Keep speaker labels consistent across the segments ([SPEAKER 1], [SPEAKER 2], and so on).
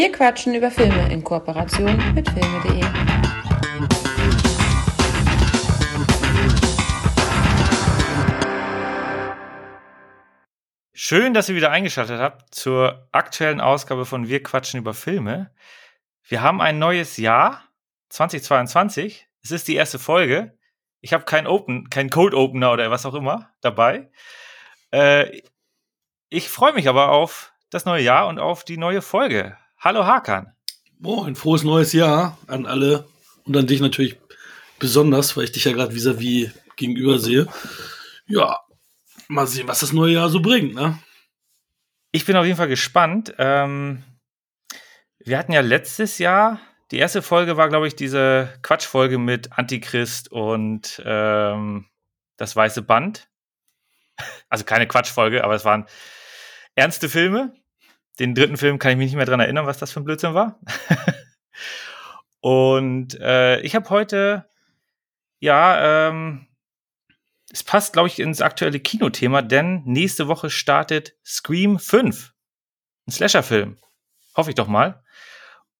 [SPEAKER 1] Wir quatschen über Filme in Kooperation mit filme.de.
[SPEAKER 2] Schön, dass ihr wieder eingeschaltet habt zur aktuellen Ausgabe von Wir quatschen über Filme. Wir haben ein neues Jahr, 2022. Es ist die erste Folge. Ich habe kein Open, kein Code Opener oder was auch immer dabei. Äh, ich freue mich aber auf das neue Jahr und auf die neue Folge. Hallo Hakan.
[SPEAKER 3] Ein frohes neues Jahr an alle und an dich natürlich besonders, weil ich dich ja gerade vis-à-vis gegenüber sehe. Ja, mal sehen, was das neue Jahr so bringt, ne?
[SPEAKER 2] Ich bin auf jeden Fall gespannt. Ähm, wir hatten ja letztes Jahr, die erste Folge war, glaube ich, diese Quatschfolge mit Antichrist und ähm, das Weiße Band. Also keine Quatschfolge, aber es waren ernste Filme. Den dritten Film kann ich mich nicht mehr dran erinnern, was das für ein Blödsinn war. und äh, ich habe heute, ja, ähm, es passt, glaube ich, ins aktuelle Kinothema, denn nächste Woche startet Scream 5. Ein Slasher-Film. Hoffe ich doch mal.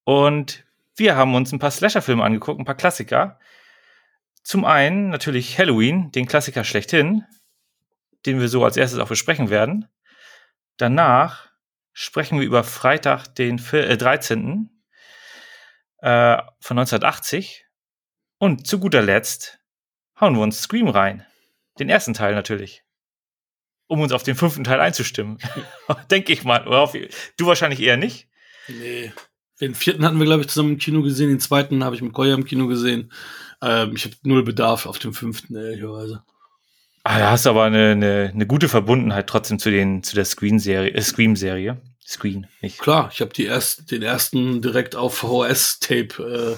[SPEAKER 2] Und wir haben uns ein paar Slasher-Filme angeguckt, ein paar Klassiker. Zum einen natürlich Halloween, den Klassiker schlechthin, den wir so als erstes auch besprechen werden. Danach sprechen wir über Freitag, den äh, 13. Äh, von 1980. Und zu guter Letzt hauen wir uns Scream rein. Den ersten Teil natürlich. Um uns auf den fünften Teil einzustimmen. Denke ich mal. Du wahrscheinlich eher nicht.
[SPEAKER 3] Nee. Den vierten hatten wir, glaube ich, zusammen im Kino gesehen. Den zweiten habe ich mit Koya im Kino gesehen. Ähm, ich habe null Bedarf auf den fünften, ehrlicherweise.
[SPEAKER 2] Ah, da hast du aber eine, eine, eine gute Verbundenheit trotzdem zu den zu der Screen-Serie, äh, Scream-Serie. Screen, nicht.
[SPEAKER 3] Klar, ich habe die ersten, den ersten direkt auf VHS-Tape äh,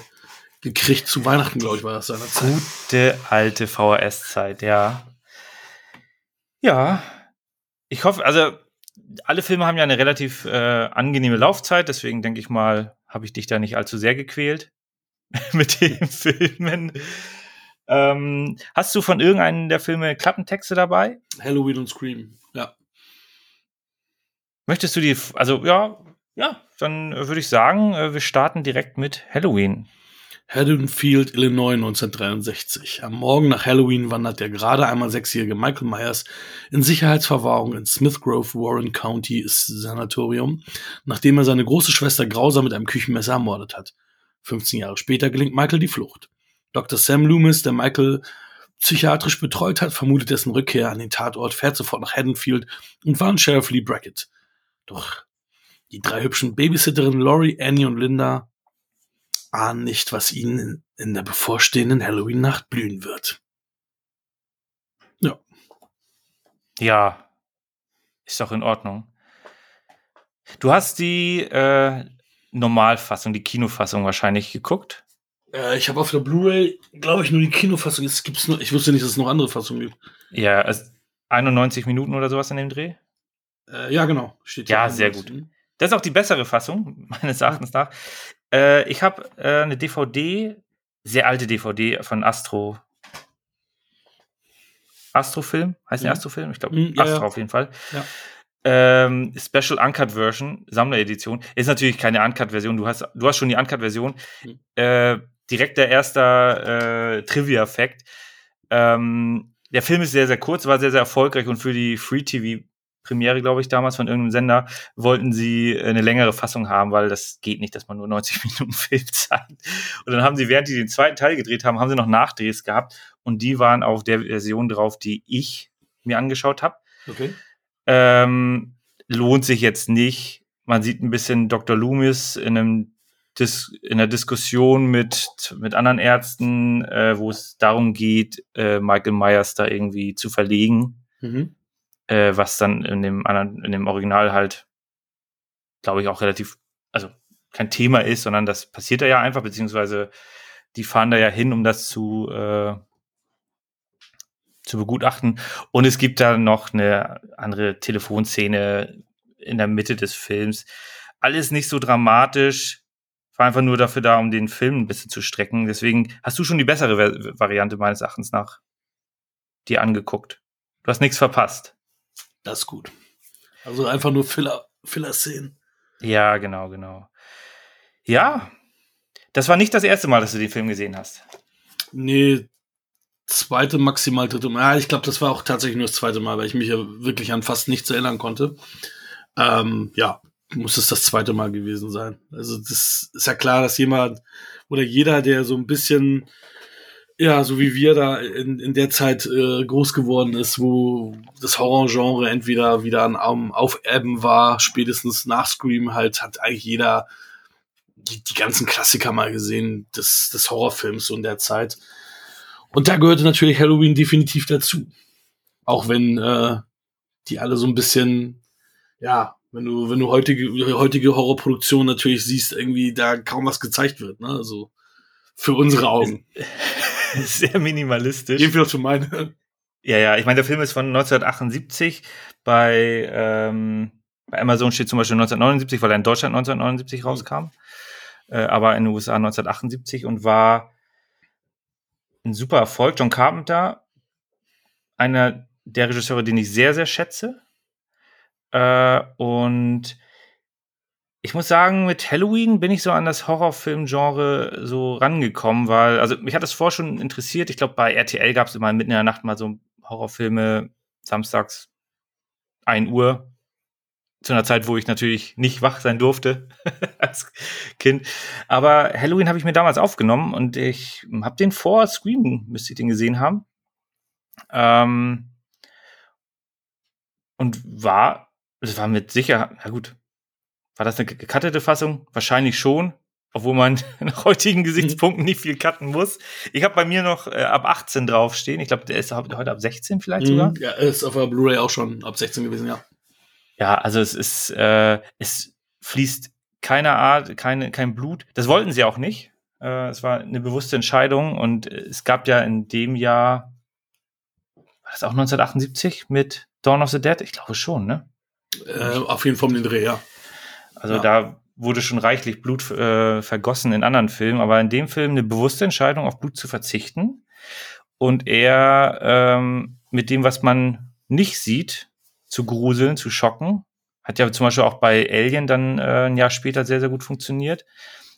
[SPEAKER 3] gekriegt zu Weihnachten, glaube ich, war das
[SPEAKER 2] seinerzeit. Gute alte VHS-Zeit, ja. Ja, ich hoffe, also alle Filme haben ja eine relativ äh, angenehme Laufzeit, deswegen denke ich mal, habe ich dich da nicht allzu sehr gequält mit den Filmen. Ähm, hast du von irgendeinem der Filme Klappentexte dabei?
[SPEAKER 3] Halloween und Scream, ja.
[SPEAKER 2] Möchtest du die, also ja, ja, dann würde ich sagen, äh, wir starten direkt mit Halloween.
[SPEAKER 3] Haddonfield, Illinois 1963. Am Morgen nach Halloween wandert der gerade einmal sechsjährige Michael Myers in Sicherheitsverwahrung in Smith Grove, Warren County Sanatorium, nachdem er seine große Schwester grausam mit einem Küchenmesser ermordet hat. 15 Jahre später gelingt Michael die Flucht. Dr. Sam Loomis, der Michael psychiatrisch betreut hat, vermutet dessen Rückkehr an den Tatort, fährt sofort nach Haddonfield und warnt Sheriff Lee Brackett. Doch die drei hübschen Babysitterinnen Laurie, Annie und Linda ahnen nicht, was ihnen in der bevorstehenden Halloween-Nacht blühen wird. Ja.
[SPEAKER 2] Ja, ist doch in Ordnung. Du hast die äh, Normalfassung, die Kinofassung wahrscheinlich geguckt.
[SPEAKER 3] Äh, ich habe auf der Blu-ray, glaube ich, nur die Kinofassung. Es gibt's nur, ich wusste nicht, dass es noch andere Fassungen gibt.
[SPEAKER 2] Ja, also 91 Minuten oder sowas in dem Dreh?
[SPEAKER 3] Äh, ja, genau.
[SPEAKER 2] Steht ja, sehr gut. Das ist auch die bessere Fassung, meines Erachtens nach. Äh, ich habe äh, eine DVD, sehr alte DVD von Astro. Astrofilm? Heißt mhm. der Astrofilm? Ich glaube, mhm, ja, Astro ja. auf jeden Fall. Ja. Ähm, Special Uncut Version, Sammleredition. Ist natürlich keine Uncut-Version. Du hast, du hast schon die Uncut-Version. Mhm. Äh, direkt der erste äh, Trivia-Fact. Ähm, der Film ist sehr, sehr kurz, war sehr, sehr erfolgreich und für die Free-TV-Premiere, glaube ich, damals von irgendeinem Sender, wollten sie eine längere Fassung haben, weil das geht nicht, dass man nur 90 Minuten Film zeigt. Und dann haben sie, während die den zweiten Teil gedreht haben, haben sie noch Nachdrehs gehabt und die waren auf der Version drauf, die ich mir angeschaut habe. Okay. Ähm, lohnt sich jetzt nicht. Man sieht ein bisschen Dr. Loomis in einem in der Diskussion mit, mit anderen Ärzten, äh, wo es darum geht, äh, Michael Myers da irgendwie zu verlegen, mhm. äh, was dann in dem anderen, in dem Original halt, glaube ich, auch relativ, also kein Thema ist, sondern das passiert da ja einfach, beziehungsweise die fahren da ja hin, um das zu, äh, zu begutachten. Und es gibt da noch eine andere Telefonszene in der Mitte des Films. Alles nicht so dramatisch war einfach nur dafür da, um den Film ein bisschen zu strecken. Deswegen hast du schon die bessere Variante meines Erachtens nach dir angeguckt. Du hast nichts verpasst.
[SPEAKER 3] Das ist gut. Also einfach nur Filler, Filler-Szenen.
[SPEAKER 2] Ja, genau, genau. Ja. Das war nicht das erste Mal, dass du den Film gesehen hast.
[SPEAKER 3] Nee, zweite, maximal dritte Mal. Ja, ich glaube, das war auch tatsächlich nur das zweite Mal, weil ich mich ja wirklich an fast nichts erinnern konnte. Ähm, ja, muss es das zweite Mal gewesen sein. Also das ist ja klar, dass jemand oder jeder, der so ein bisschen, ja, so wie wir da in, in der Zeit äh, groß geworden ist, wo das Horrorgenre entweder wieder an um, Aufebben war, spätestens nach Scream halt, hat eigentlich jeder die, die ganzen Klassiker mal gesehen des, des Horrorfilms so in der Zeit. Und da gehörte natürlich Halloween definitiv dazu. Auch wenn äh, die alle so ein bisschen, ja, wenn du, wenn du heutige, heutige Horrorproduktion natürlich siehst, irgendwie da kaum was gezeigt wird, ne? Also für unsere Augen.
[SPEAKER 2] Sehr minimalistisch.
[SPEAKER 3] Jedenfalls für meine.
[SPEAKER 2] Ja, ja, ich meine, der Film ist von 1978. Bei, ähm, bei Amazon steht zum Beispiel 1979, weil er in Deutschland 1979 rauskam. Äh, aber in den USA 1978 und war ein super Erfolg. John Carpenter, einer der Regisseure, den ich sehr, sehr schätze. Äh, und ich muss sagen, mit Halloween bin ich so an das Horrorfilm-Genre so rangekommen, weil, also mich hat das vorher schon interessiert. Ich glaube, bei RTL gab es immer mitten in der Nacht mal so Horrorfilme, samstags 1 Uhr, zu einer Zeit, wo ich natürlich nicht wach sein durfte als Kind. Aber Halloween habe ich mir damals aufgenommen und ich habe den vor Scream, müsste ich den gesehen haben. Ähm, und war es war mit Sicherheit, na gut, war das eine gekattete Fassung? Wahrscheinlich schon, obwohl man nach heutigen Gesichtspunkten nicht viel cutten muss. Ich habe bei mir noch äh, ab 18 draufstehen. Ich glaube, der ist heute ab 16 vielleicht sogar.
[SPEAKER 3] Mhm. Ja, ist auf der Blu-ray auch schon ab 16 gewesen, ja.
[SPEAKER 2] Ja, also es ist, äh, es fließt keine Art, keine, kein Blut. Das wollten sie auch nicht. Äh, es war eine bewusste Entscheidung und es gab ja in dem Jahr, war das auch 1978 mit Dawn of the Dead? Ich glaube schon, ne?
[SPEAKER 3] Äh, auf jeden Fall um den Dreh, ja.
[SPEAKER 2] Also ja. da wurde schon reichlich Blut äh, vergossen in anderen Filmen, aber in dem Film eine bewusste Entscheidung, auf Blut zu verzichten und eher ähm, mit dem, was man nicht sieht, zu gruseln, zu schocken. Hat ja zum Beispiel auch bei Alien dann äh, ein Jahr später sehr, sehr gut funktioniert.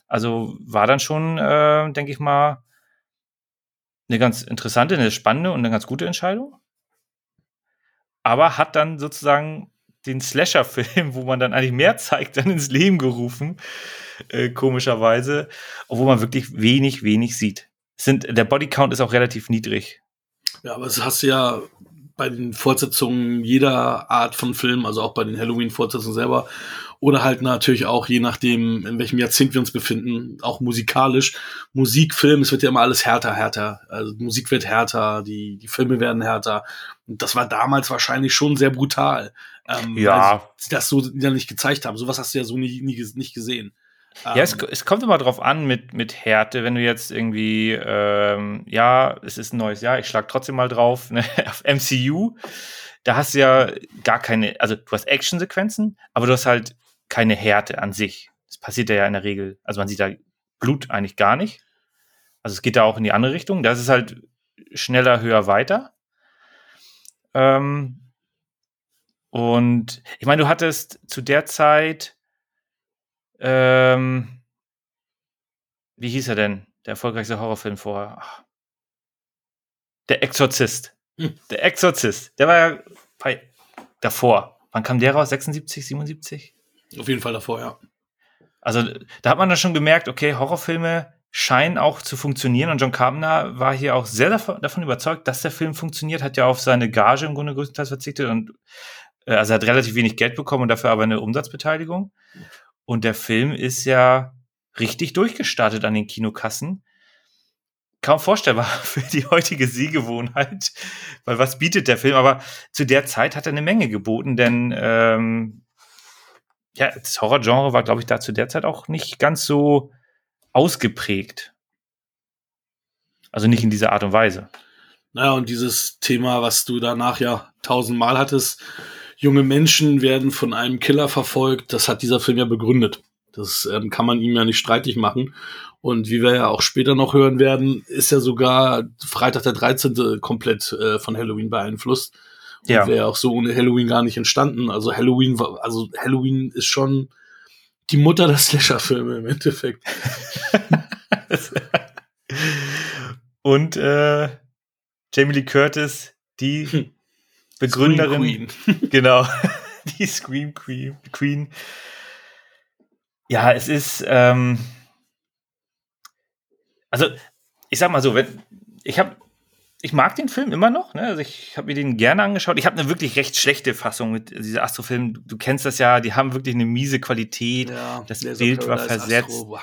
[SPEAKER 2] Also war dann schon, äh, denke ich mal, eine ganz interessante, eine spannende und eine ganz gute Entscheidung. Aber hat dann sozusagen den Slasher-Film, wo man dann eigentlich mehr zeigt, dann ins Leben gerufen, äh, komischerweise, obwohl man wirklich wenig, wenig sieht. Sind, der Bodycount ist auch relativ niedrig.
[SPEAKER 3] Ja, aber es hast du ja bei den Fortsetzungen jeder Art von Film, also auch bei den Halloween-Fortsetzungen selber, oder halt natürlich auch, je nachdem, in welchem Jahrzehnt wir uns befinden, auch musikalisch. Musik, Film, es wird ja immer alles härter, härter. Also Musik wird härter, die, die Filme werden härter. Und das war damals wahrscheinlich schon sehr brutal.
[SPEAKER 2] Ähm, ja.
[SPEAKER 3] das so ja nicht gezeigt haben. Sowas hast du ja so nie, nie nicht gesehen.
[SPEAKER 2] Ja, es, ähm, es, kommt immer drauf an mit, mit Härte, wenn du jetzt irgendwie, ähm, ja, es ist ein neues Jahr, ich schlag trotzdem mal drauf, ne, auf MCU, da hast du ja gar keine, also du hast Actionsequenzen, aber du hast halt keine Härte an sich. Das passiert ja in der Regel, also man sieht da Blut eigentlich gar nicht. Also es geht da auch in die andere Richtung. Das ist halt schneller, höher, weiter. Ähm, und ich meine, du hattest zu der Zeit, ähm, wie hieß er denn? Der erfolgreichste Horrorfilm vorher. Ach. Der Exorzist. Hm. Der Exorzist. Der war ja bei, davor. Wann kam der raus? 76, 77?
[SPEAKER 3] Auf jeden Fall davor, ja.
[SPEAKER 2] Also da hat man dann schon gemerkt, okay, Horrorfilme scheinen auch zu funktionieren und John Carpenter war hier auch sehr davon überzeugt, dass der Film funktioniert, hat ja auf seine Gage im Grunde größtenteils verzichtet und also er hat relativ wenig Geld bekommen und dafür aber eine Umsatzbeteiligung. Und der Film ist ja richtig durchgestartet an den Kinokassen. Kaum vorstellbar für die heutige Sehgewohnheit, weil was bietet der Film? Aber zu der Zeit hat er eine Menge geboten, denn ähm, ja, das Horrorgenre war, glaube ich, da zu der Zeit auch nicht ganz so ausgeprägt. Also nicht in dieser Art und Weise.
[SPEAKER 3] Naja, und dieses Thema, was du danach ja tausendmal hattest, junge Menschen werden von einem Killer verfolgt, das hat dieser Film ja begründet. Das ähm, kann man ihm ja nicht streitig machen. Und wie wir ja auch später noch hören werden, ist ja sogar Freitag der 13. komplett äh, von Halloween beeinflusst. Ja. Wäre auch so ohne Halloween gar nicht entstanden. Also Halloween war, also Halloween ist schon die Mutter der Slasher-Filme im Endeffekt.
[SPEAKER 2] Und äh, Jamie Lee Curtis, die hm. Begründerin. genau. die Scream Queen. Queen. Ja, es ist. Ähm, also, ich sag mal so, wenn, ich habe ich mag den Film immer noch. Ne? Also ich habe mir den gerne angeschaut. Ich habe eine wirklich recht schlechte Fassung mit dieser Astrofilm. Du, du kennst das ja, die haben wirklich eine miese Qualität. Ja, das Bild war versetzt. Astro.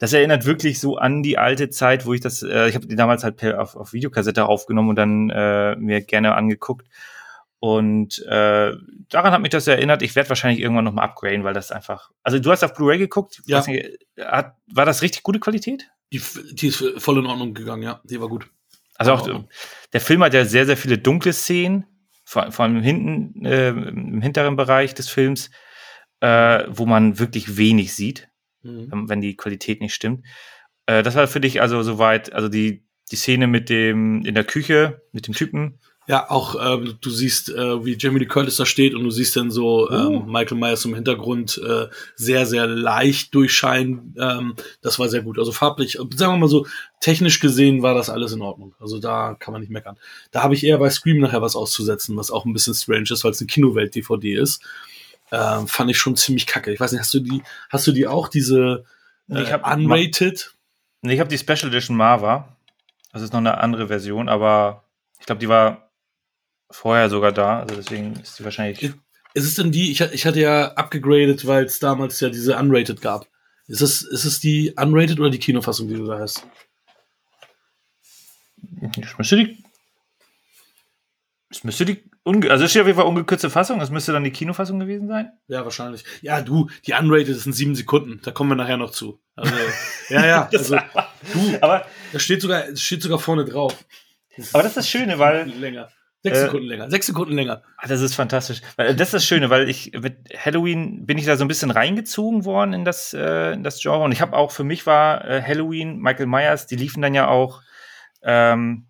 [SPEAKER 2] Das erinnert wirklich so an die alte Zeit, wo ich das, äh, ich habe die damals halt per, auf, auf Videokassette aufgenommen und dann äh, mir gerne angeguckt. Und äh, daran hat mich das erinnert. Ich werde wahrscheinlich irgendwann noch mal upgraden, weil das einfach. Also du hast auf Blu-ray geguckt. Ja. Nicht, hat, war das richtig gute Qualität?
[SPEAKER 3] Die, die ist voll in Ordnung gegangen, ja. Die war gut.
[SPEAKER 2] Also auch oh. der Film hat ja sehr, sehr viele dunkle Szenen, vor, vor allem hinten, äh, im hinteren Bereich des Films, äh, wo man wirklich wenig sieht, mhm. wenn die Qualität nicht stimmt. Äh, das war für dich also soweit, also die, die Szene mit dem in der Küche, mit dem Typen,
[SPEAKER 3] ja, auch ähm, du siehst, äh, wie Jamie Lee Curtis da steht und du siehst dann so oh. ähm, Michael Myers im Hintergrund äh, sehr, sehr leicht durchscheinen. Ähm, das war sehr gut. Also farblich, sagen wir mal so, technisch gesehen war das alles in Ordnung. Also da kann man nicht meckern. Da habe ich eher bei Scream nachher was auszusetzen, was auch ein bisschen strange ist, weil es eine Kinowelt-DVD ist. Ähm, fand ich schon ziemlich kacke. Ich weiß nicht, hast du die, hast du die auch, diese äh, ich hab, unrated?
[SPEAKER 2] Nee, ich habe die Special Edition Marva. Das ist noch eine andere Version, aber ich glaube, die war vorher sogar da, also deswegen ist sie wahrscheinlich.
[SPEAKER 3] Ist es denn die, ich, ich hatte ja abgegradet, weil es damals ja diese Unrated gab. Ist es, ist es die Unrated oder die Kinofassung, die du da hast?
[SPEAKER 2] Ich müsste die. Es müsste die. Also es steht auf jeden Fall ungekürzte Fassung. Es müsste dann die Kinofassung gewesen sein.
[SPEAKER 3] Ja, wahrscheinlich. Ja, du, die Unrated sind sieben Sekunden. Da kommen wir nachher noch zu. Also, ja, ja. Also, du, aber das steht sogar, das steht sogar vorne drauf.
[SPEAKER 2] Das aber das ist das Schöne, weil.
[SPEAKER 3] Länger. Sechs äh, Sekunden länger. Sechs Sekunden länger.
[SPEAKER 2] Ah, das ist fantastisch. Das ist das Schöne, weil ich mit Halloween bin ich da so ein bisschen reingezogen worden in das, äh, in das Genre. Und ich habe auch für mich war äh, Halloween, Michael Myers, die liefen dann ja auch ähm,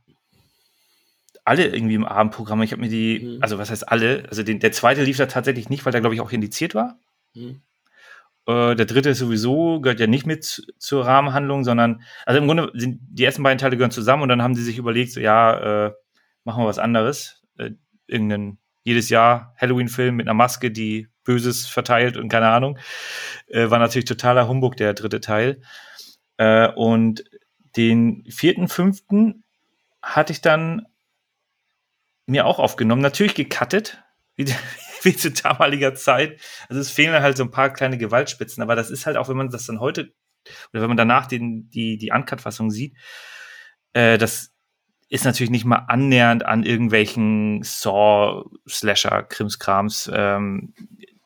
[SPEAKER 2] alle irgendwie im Abendprogramm. Ich habe mir die, mhm. also was heißt alle? Also den, der zweite lief da tatsächlich nicht, weil der, glaube ich, auch indiziert war. Mhm. Äh, der dritte ist sowieso, gehört ja nicht mit zur Rahmenhandlung, sondern, also im Grunde sind die ersten beiden Teile gehören zusammen und dann haben sie sich überlegt, so, ja, äh, machen wir was anderes. Äh, irgendeinen jedes Jahr Halloween-Film mit einer Maske, die Böses verteilt und keine Ahnung. Äh, war natürlich totaler Humbug, der dritte Teil. Äh, und den vierten, fünften hatte ich dann mir auch aufgenommen, natürlich gecuttet, wie, wie zu damaliger Zeit. Also es fehlen halt so ein paar kleine Gewaltspitzen, aber das ist halt auch, wenn man das dann heute oder wenn man danach den, die, die Uncut-Fassung sieht, äh, das ist natürlich nicht mal annähernd an irgendwelchen Saw-Slasher, Krimskrams. Ähm,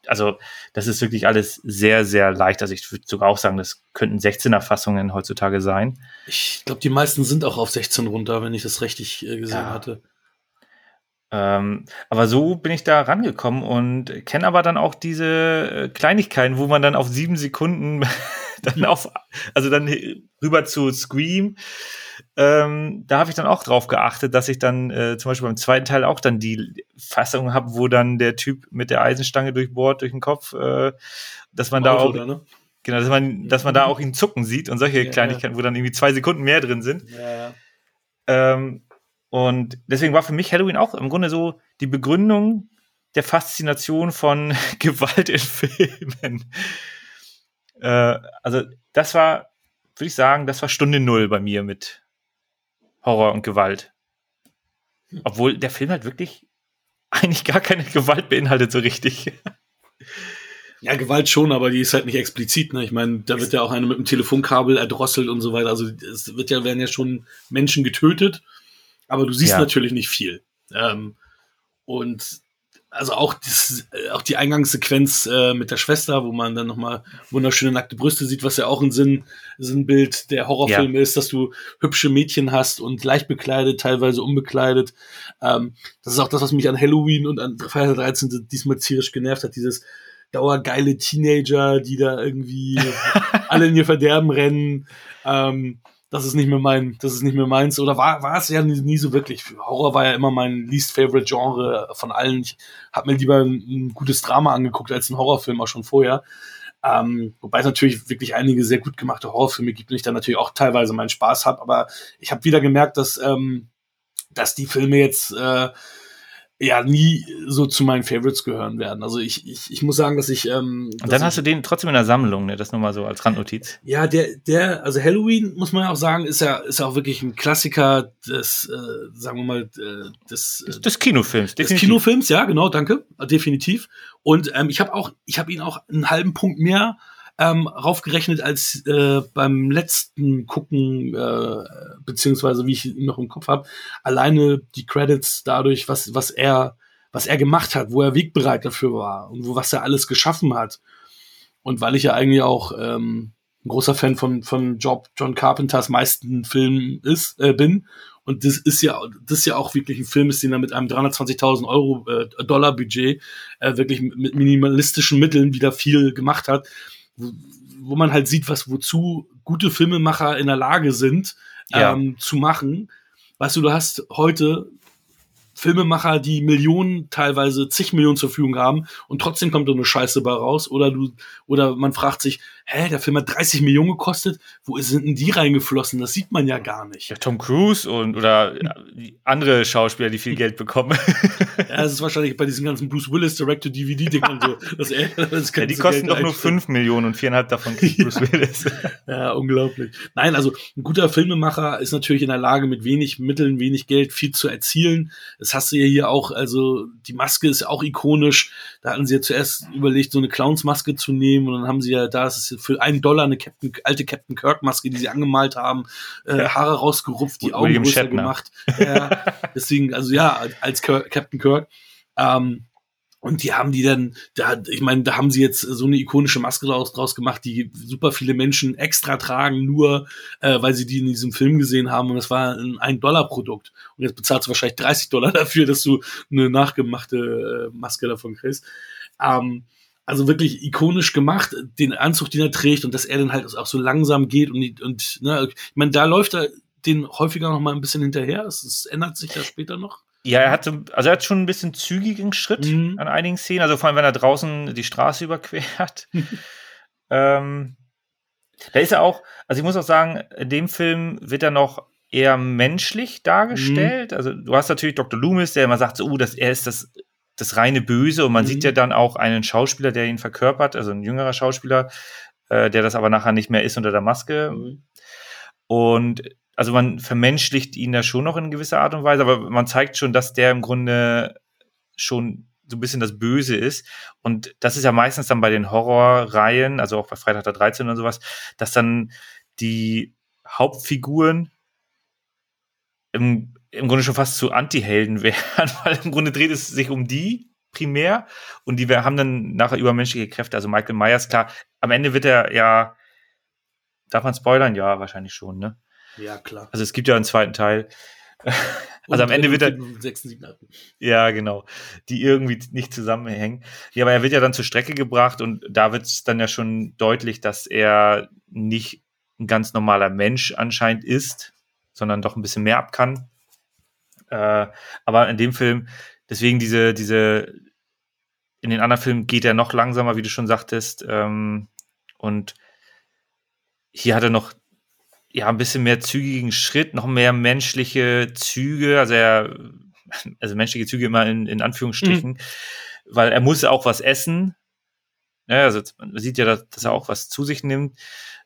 [SPEAKER 2] also, das ist wirklich alles sehr, sehr leicht. Also, ich würde sogar auch sagen, das könnten 16er-Fassungen heutzutage sein.
[SPEAKER 3] Ich glaube, die meisten sind auch auf 16 runter, wenn ich das richtig äh, gesehen ja. hatte.
[SPEAKER 2] Ähm, aber so bin ich da rangekommen und kenne aber dann auch diese äh, Kleinigkeiten, wo man dann auf sieben Sekunden dann auf, also dann rüber zu Scream ähm, da habe ich dann auch drauf geachtet, dass ich dann äh, zum Beispiel beim zweiten Teil auch dann die Fassung habe, wo dann der Typ mit der Eisenstange durchbohrt durch den Kopf, äh, dass man Auto, da auch oder, ne? genau, dass man, dass man da auch ihn zucken sieht und solche ja, Kleinigkeiten, ja. wo dann irgendwie zwei Sekunden mehr drin sind. Ja, ähm, und deswegen war für mich Halloween auch im Grunde so die Begründung der Faszination von Gewalt in Filmen. Äh, also das war, würde ich sagen, das war Stunde Null bei mir mit Horror und Gewalt. Obwohl der Film halt wirklich eigentlich gar keine Gewalt beinhaltet so richtig.
[SPEAKER 3] Ja, Gewalt schon, aber die ist halt nicht explizit. Ne? Ich meine, da wird ja auch einer mit dem Telefonkabel erdrosselt und so weiter. Also es wird ja, werden ja schon Menschen getötet, aber du siehst ja. natürlich nicht viel. Ähm, und also auch, das, auch die Eingangssequenz äh, mit der Schwester, wo man dann nochmal wunderschöne nackte Brüste sieht, was ja auch ein Sinn, Sinnbild der Horrorfilme ja. ist, dass du hübsche Mädchen hast und leicht bekleidet, teilweise unbekleidet. Ähm, das ist auch das, was mich an Halloween und an Freitag 13. diesmal tierisch genervt hat, dieses dauergeile Teenager, die da irgendwie alle in ihr Verderben rennen. Ähm, das ist nicht mehr mein, das ist nicht mehr meins. Oder war, war es ja nie, nie so wirklich. Horror war ja immer mein least favorite Genre von allen. Ich habe mir lieber ein, ein, gutes Drama angeguckt als ein Horrorfilm auch schon vorher. Ähm, wobei es natürlich wirklich einige sehr gut gemachte Horrorfilme gibt und ich dann natürlich auch teilweise meinen Spaß habe. Aber ich habe wieder gemerkt, dass, ähm, dass die Filme jetzt äh, ja nie so zu meinen Favorites gehören werden. Also ich, ich, ich muss sagen, dass ich. Ähm,
[SPEAKER 2] Und dann hast du den trotzdem in der Sammlung, ne? Das nur mal so als Randnotiz.
[SPEAKER 3] Ja, der, der, also Halloween, muss man ja auch sagen, ist ja, ist ja auch wirklich ein Klassiker des, äh, sagen wir mal, äh, des,
[SPEAKER 2] äh, des Kinofilms.
[SPEAKER 3] Definitiv. Des Kinofilms, ja, genau, danke. Definitiv. Und ähm, ich habe auch, ich habe ihn auch einen halben Punkt mehr ähm, raufgerechnet als äh, beim letzten Gucken, äh, beziehungsweise wie ich ihn noch im Kopf habe, alleine die Credits dadurch, was, was er, was er gemacht hat, wo er wegbereit dafür war und wo was er alles geschaffen hat. Und weil ich ja eigentlich auch ähm, ein großer Fan von, von Job, John Carpenters meisten Filmen ist, äh, bin. Und das ist ja, das ist ja auch wirklich ein Film, ist, den er mit einem 320.000 Euro äh, Dollar Budget äh, wirklich mit minimalistischen Mitteln wieder viel gemacht hat wo, wo man halt sieht, was wozu gute Filmemacher in der Lage sind ja. ähm, zu machen. Weißt du, du hast heute Filmemacher, die Millionen, teilweise zig Millionen zur Verfügung haben und trotzdem kommt da eine Scheiße bei raus. Oder du, oder man fragt sich, hä, der Film hat 30 Millionen gekostet, wo sind denn die reingeflossen? Das sieht man ja gar nicht. Ja,
[SPEAKER 2] Tom Cruise und oder andere Schauspieler, die viel Geld bekommen.
[SPEAKER 3] ja, das ist wahrscheinlich bei diesen ganzen Bruce Willis Direct-to-DVD-Dingern so. Das,
[SPEAKER 2] das ja, die kosten Geld doch nur 5 Millionen und viereinhalb davon kriegt Bruce Willis.
[SPEAKER 3] ja, unglaublich. Nein, also ein guter Filmemacher ist natürlich in der Lage, mit wenig Mitteln, wenig Geld viel zu erzielen. Das hast du ja hier auch, also die Maske ist ja auch ikonisch. Da hatten sie ja zuerst überlegt, so eine Clownsmaske zu nehmen und dann haben sie ja, da ist es für einen Dollar eine Captain, alte Captain Kirk Maske, die sie angemalt haben, äh, Haare rausgerupft, die Augen größer Shatner. gemacht. Ja, deswegen, also ja, als Kirk, Captain Kirk. Ähm, und die haben die dann, da, ich meine, da haben sie jetzt so eine ikonische Maske draus, draus gemacht, die super viele Menschen extra tragen, nur äh, weil sie die in diesem Film gesehen haben. Und das war ein Ein-Dollar-Produkt. Und jetzt bezahlst du wahrscheinlich 30 Dollar dafür, dass du eine nachgemachte äh, Maske davon kriegst. Ähm, also wirklich ikonisch gemacht, den Anzug, den er trägt und dass er dann halt auch so langsam geht und, und ne, ich meine, da läuft er den häufiger noch mal ein bisschen hinterher. Es ändert sich ja später noch.
[SPEAKER 2] Ja, er hat, also er hat schon ein bisschen zügigen Schritt mhm. an einigen Szenen, also vor allem, wenn er draußen die Straße überquert. ähm, da ist er auch, also ich muss auch sagen, in dem Film wird er noch eher menschlich dargestellt. Mhm. Also du hast natürlich Dr. Loomis, der immer sagt, so, uh, das, er ist das, das reine Böse und man mhm. sieht ja dann auch einen Schauspieler, der ihn verkörpert, also ein jüngerer Schauspieler, äh, der das aber nachher nicht mehr ist unter der Maske. Mhm. Und also man vermenschlicht ihn da schon noch in gewisser Art und Weise, aber man zeigt schon, dass der im Grunde schon so ein bisschen das Böse ist. Und das ist ja meistens dann bei den Horrorreihen, also auch bei Freitag der 13 und sowas, dass dann die Hauptfiguren im, im Grunde schon fast zu Anti-Helden werden, weil im Grunde dreht es sich um die primär und die haben dann nachher übermenschliche Kräfte. Also Michael Myers, klar, am Ende wird er ja, darf man spoilern? Ja, wahrscheinlich schon, ne?
[SPEAKER 3] Ja, klar.
[SPEAKER 2] Also es gibt ja einen zweiten Teil. Also am Ende wird er. Ja, genau. Die irgendwie nicht zusammenhängen. Ja, aber er wird ja dann zur Strecke gebracht und da wird es dann ja schon deutlich, dass er nicht ein ganz normaler Mensch anscheinend ist, sondern doch ein bisschen mehr ab kann. Äh, aber in dem Film, deswegen diese, diese, in den anderen Filmen geht er noch langsamer, wie du schon sagtest. Ähm, und hier hat er noch ja, ein bisschen mehr zügigen Schritt, noch mehr menschliche Züge, also er, also menschliche Züge immer in, in Anführungsstrichen, mhm. weil er muss auch was essen. Ja, also man sieht ja, dass, dass er auch was zu sich nimmt.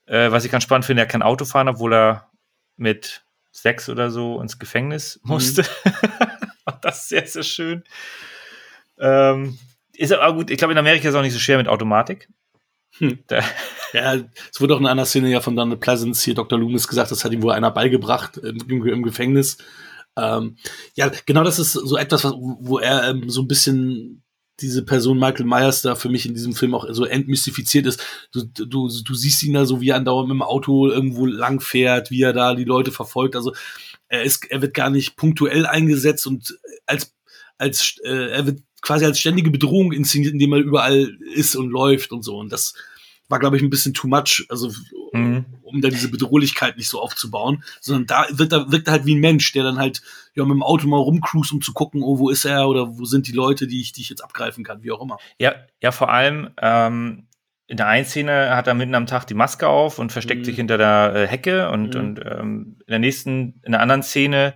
[SPEAKER 2] Äh, was ich ganz spannend finde, er kann Auto fahren, obwohl er mit sechs oder so ins Gefängnis mhm. musste. Mhm. das ist sehr, sehr schön. Ähm, ist aber gut, ich glaube, in Amerika ist es auch nicht so schwer mit Automatik.
[SPEAKER 3] Hm. Ja, es wurde auch in einer Szene ja von Donald Pleasance hier Dr. Loomis gesagt, das hat ihm wohl einer beigebracht im, im Gefängnis. Ähm, ja, genau das ist so etwas, was, wo er ähm, so ein bisschen diese Person Michael Myers da für mich in diesem Film auch so entmystifiziert ist. Du, du, du siehst ihn da so, wie er andauernd mit dem Auto irgendwo lang fährt, wie er da die Leute verfolgt. Also er ist, er wird gar nicht punktuell eingesetzt und als, als äh, er wird quasi als ständige Bedrohung inszeniert, indem er überall ist und läuft und so. Und das war, glaube ich, ein bisschen too much, also mhm. um da diese Bedrohlichkeit nicht so aufzubauen, sondern da wird er, wirkt er halt wie ein Mensch, der dann halt ja mit dem Auto mal rumcruise, um zu gucken, oh, wo ist er oder wo sind die Leute, die ich, die ich jetzt abgreifen kann, wie auch immer.
[SPEAKER 2] Ja, ja, vor allem, ähm, in der einen Szene hat er mitten am Tag die Maske auf und versteckt mhm. sich hinter der äh, Hecke und, mhm. und ähm, in der nächsten, in der anderen Szene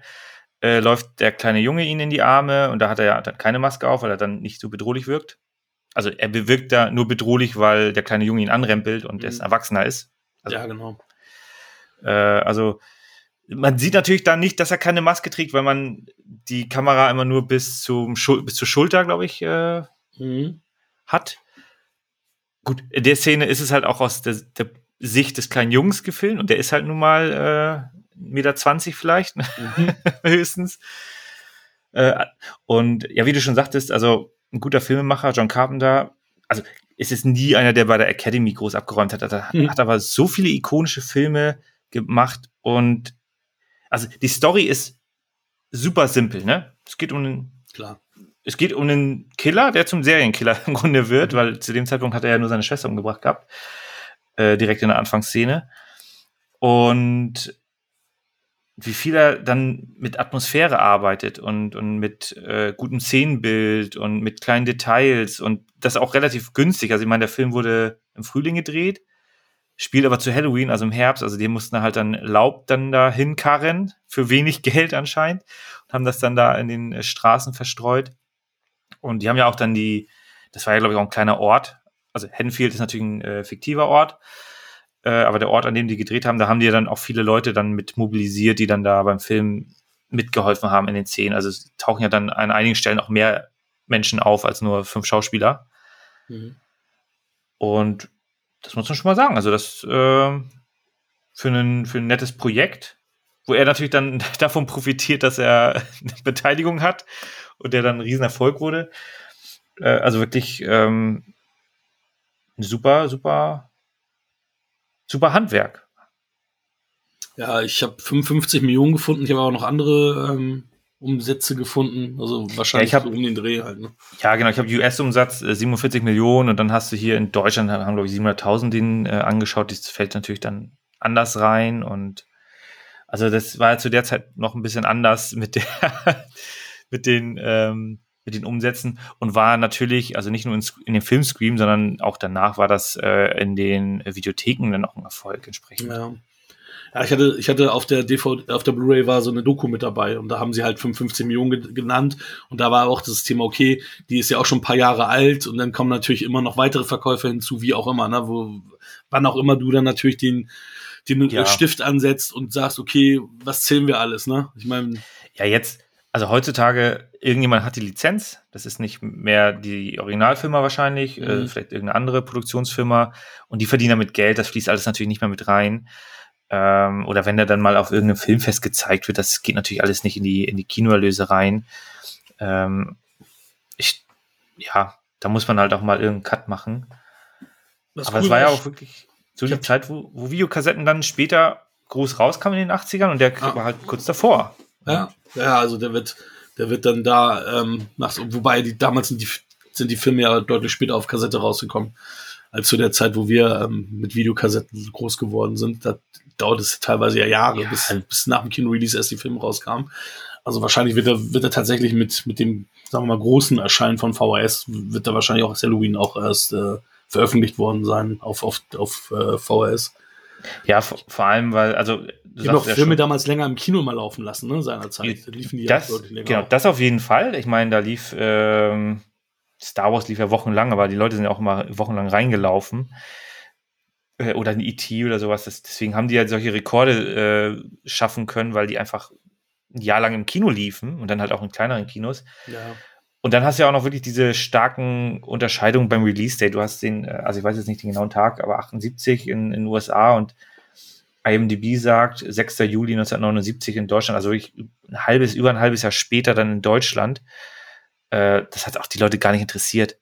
[SPEAKER 2] äh, läuft der kleine Junge ihn in die Arme und da hat er ja dann keine Maske auf, weil er dann nicht so bedrohlich wirkt. Also er bewirkt da nur bedrohlich, weil der kleine Junge ihn anrempelt und mhm. er ein Erwachsener ist.
[SPEAKER 3] Also, ja, genau.
[SPEAKER 2] Äh, also man sieht natürlich dann nicht, dass er keine Maske trägt, weil man die Kamera immer nur bis, zum Schul bis zur Schulter, glaube ich, äh, mhm. hat. Gut, in der Szene ist es halt auch aus der, der Sicht des kleinen Jungs gefilmt und der ist halt nun mal äh, Meter zwanzig vielleicht, mhm. höchstens. Äh, und ja, wie du schon sagtest, also ein guter Filmemacher, John Carpenter, also es ist nie einer, der bei der Academy groß abgeräumt hat. Er mhm. hat aber so viele ikonische Filme gemacht und also die Story ist super simpel, ne? Es geht um einen,
[SPEAKER 3] Klar.
[SPEAKER 2] Es geht um einen Killer, der zum Serienkiller im Grunde wird, mhm. weil zu dem Zeitpunkt hat er ja nur seine Schwester umgebracht gehabt. Äh, direkt in der Anfangsszene. Und wie viel er dann mit Atmosphäre arbeitet und, und mit äh, gutem Szenenbild und mit kleinen Details und das auch relativ günstig. Also ich meine, der Film wurde im Frühling gedreht spielt aber zu Halloween, also im Herbst, also die mussten halt dann Laub dann da hinkarren, für wenig Geld anscheinend, und haben das dann da in den äh, Straßen verstreut. Und die haben ja auch dann die, das war ja, glaube ich, auch ein kleiner Ort. Also Haddonfield ist natürlich ein äh, fiktiver Ort, äh, aber der Ort, an dem die gedreht haben, da haben die ja dann auch viele Leute dann mit mobilisiert, die dann da beim Film mitgeholfen haben in den Szenen. Also es tauchen ja dann an einigen Stellen auch mehr Menschen auf als nur fünf Schauspieler. Mhm. Und das muss man schon mal sagen. Also das äh, für, einen, für ein nettes Projekt, wo er natürlich dann davon profitiert, dass er eine Beteiligung hat und der dann ein Riesenerfolg wurde. Äh, also wirklich ähm, super, super, super Handwerk.
[SPEAKER 3] Ja, ich habe 55 Millionen gefunden. Ich habe auch noch andere ähm, Umsätze gefunden. Also wahrscheinlich
[SPEAKER 2] ja, hab, so um den Dreh halt. Ne? Ja, genau. Ich habe US-Umsatz äh, 47 Millionen und dann hast du hier in Deutschland, haben glaube ich 700.000 den äh, angeschaut. Das fällt natürlich dann anders rein und also das war zu der Zeit noch ein bisschen anders mit der mit den ähm, mit den Umsätzen und war natürlich, also nicht nur in, in dem Filmscream, sondern auch danach war das äh, in den Videotheken dann auch ein Erfolg entsprechend.
[SPEAKER 3] Ja. Ja, ich hatte, ich hatte auf der DVD, auf der Blu-ray war so eine Doku mit dabei und da haben sie halt 55 Millionen ge genannt und da war auch das Thema, okay, die ist ja auch schon ein paar Jahre alt und dann kommen natürlich immer noch weitere Verkäufe hinzu, wie auch immer, ne, wo, wann auch immer du dann natürlich den, den ja. Stift ansetzt und sagst, okay, was zählen wir alles, ne? Ich meine.
[SPEAKER 2] Ja, jetzt, also heutzutage, irgendjemand hat die Lizenz, das ist nicht mehr die Originalfirma wahrscheinlich, äh, mhm. äh, vielleicht irgendeine andere Produktionsfirma und die verdienen damit Geld, das fließt alles natürlich nicht mehr mit rein. Ähm, oder wenn er dann mal auf irgendeinem Filmfest gezeigt wird, das geht natürlich alles nicht in die, in die Kinoerlöse rein. Ähm, ich, ja, da muss man halt auch mal irgendeinen Cut machen. Was Aber cool es war ja auch wirklich so die Zeit, wo, wo Videokassetten dann später groß rauskamen in den 80ern und der ah. war halt kurz davor.
[SPEAKER 3] Ja, ja, also der wird, der wird dann da, ähm, nach, wobei die, damals sind die, sind die Filme ja deutlich später auf Kassette rausgekommen, als zu der Zeit, wo wir ähm, mit Videokassetten groß geworden sind. Da dauert es teilweise ja Jahre, ja. Bis, bis nach dem Kino-Release erst die Filme rauskamen. Also wahrscheinlich wird er, wird er tatsächlich mit, mit dem, sagen wir mal, großen Erscheinen von VHS, wird er wahrscheinlich auch als Halloween auch erst äh, veröffentlicht worden sein auf, auf, auf äh, VHS.
[SPEAKER 2] Ja, vor allem, weil, also.
[SPEAKER 3] Ich habe auch Filme damals länger im Kino mal laufen lassen, ne, seinerzeit.
[SPEAKER 2] Da liefen die das, ja deutlich länger. Genau, das auf jeden Fall. Ich meine, da lief, ähm, Star Wars lief ja wochenlang, aber die Leute sind ja auch immer wochenlang reingelaufen. Äh, oder ein E.T. oder sowas. Das, deswegen haben die halt solche Rekorde äh, schaffen können, weil die einfach ein Jahr lang im Kino liefen und dann halt auch in kleineren Kinos.
[SPEAKER 3] Ja.
[SPEAKER 2] Und dann hast du ja auch noch wirklich diese starken Unterscheidungen beim Release Date. Du hast den, äh, also ich weiß jetzt nicht den genauen Tag, aber 78 in den USA und IMDb sagt 6. Juli 1979 in Deutschland, also wirklich ein halbes, über ein halbes Jahr später dann in Deutschland. Äh, das hat auch die Leute gar nicht interessiert.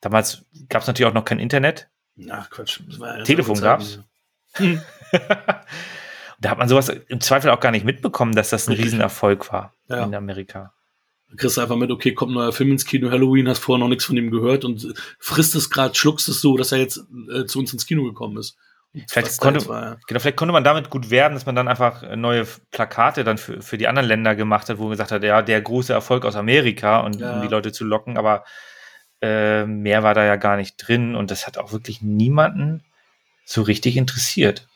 [SPEAKER 2] Damals gab es natürlich auch noch kein Internet.
[SPEAKER 3] Ach Quatsch.
[SPEAKER 2] Telefon gab's. Hm. da hat man sowas im Zweifel auch gar nicht mitbekommen, dass das ein. Riesenerfolg war ja. in Amerika.
[SPEAKER 3] Da kriegst du einfach mit, okay, kommt ein neuer Film ins Kino, Halloween, hast vorher noch nichts von ihm gehört und frisst es gerade, schluckst es so, dass er jetzt äh, zu uns ins Kino gekommen ist.
[SPEAKER 2] Vielleicht konnte, war, ja. genau, vielleicht konnte man damit gut werben, dass man dann einfach neue Plakate dann für, für die anderen Länder gemacht hat, wo man gesagt hat, ja, der große Erfolg aus Amerika und ja. um die Leute zu locken, aber Äh, mehr war da ja gar nicht drin und das hat auch wirklich niemanden so richtig interessiert.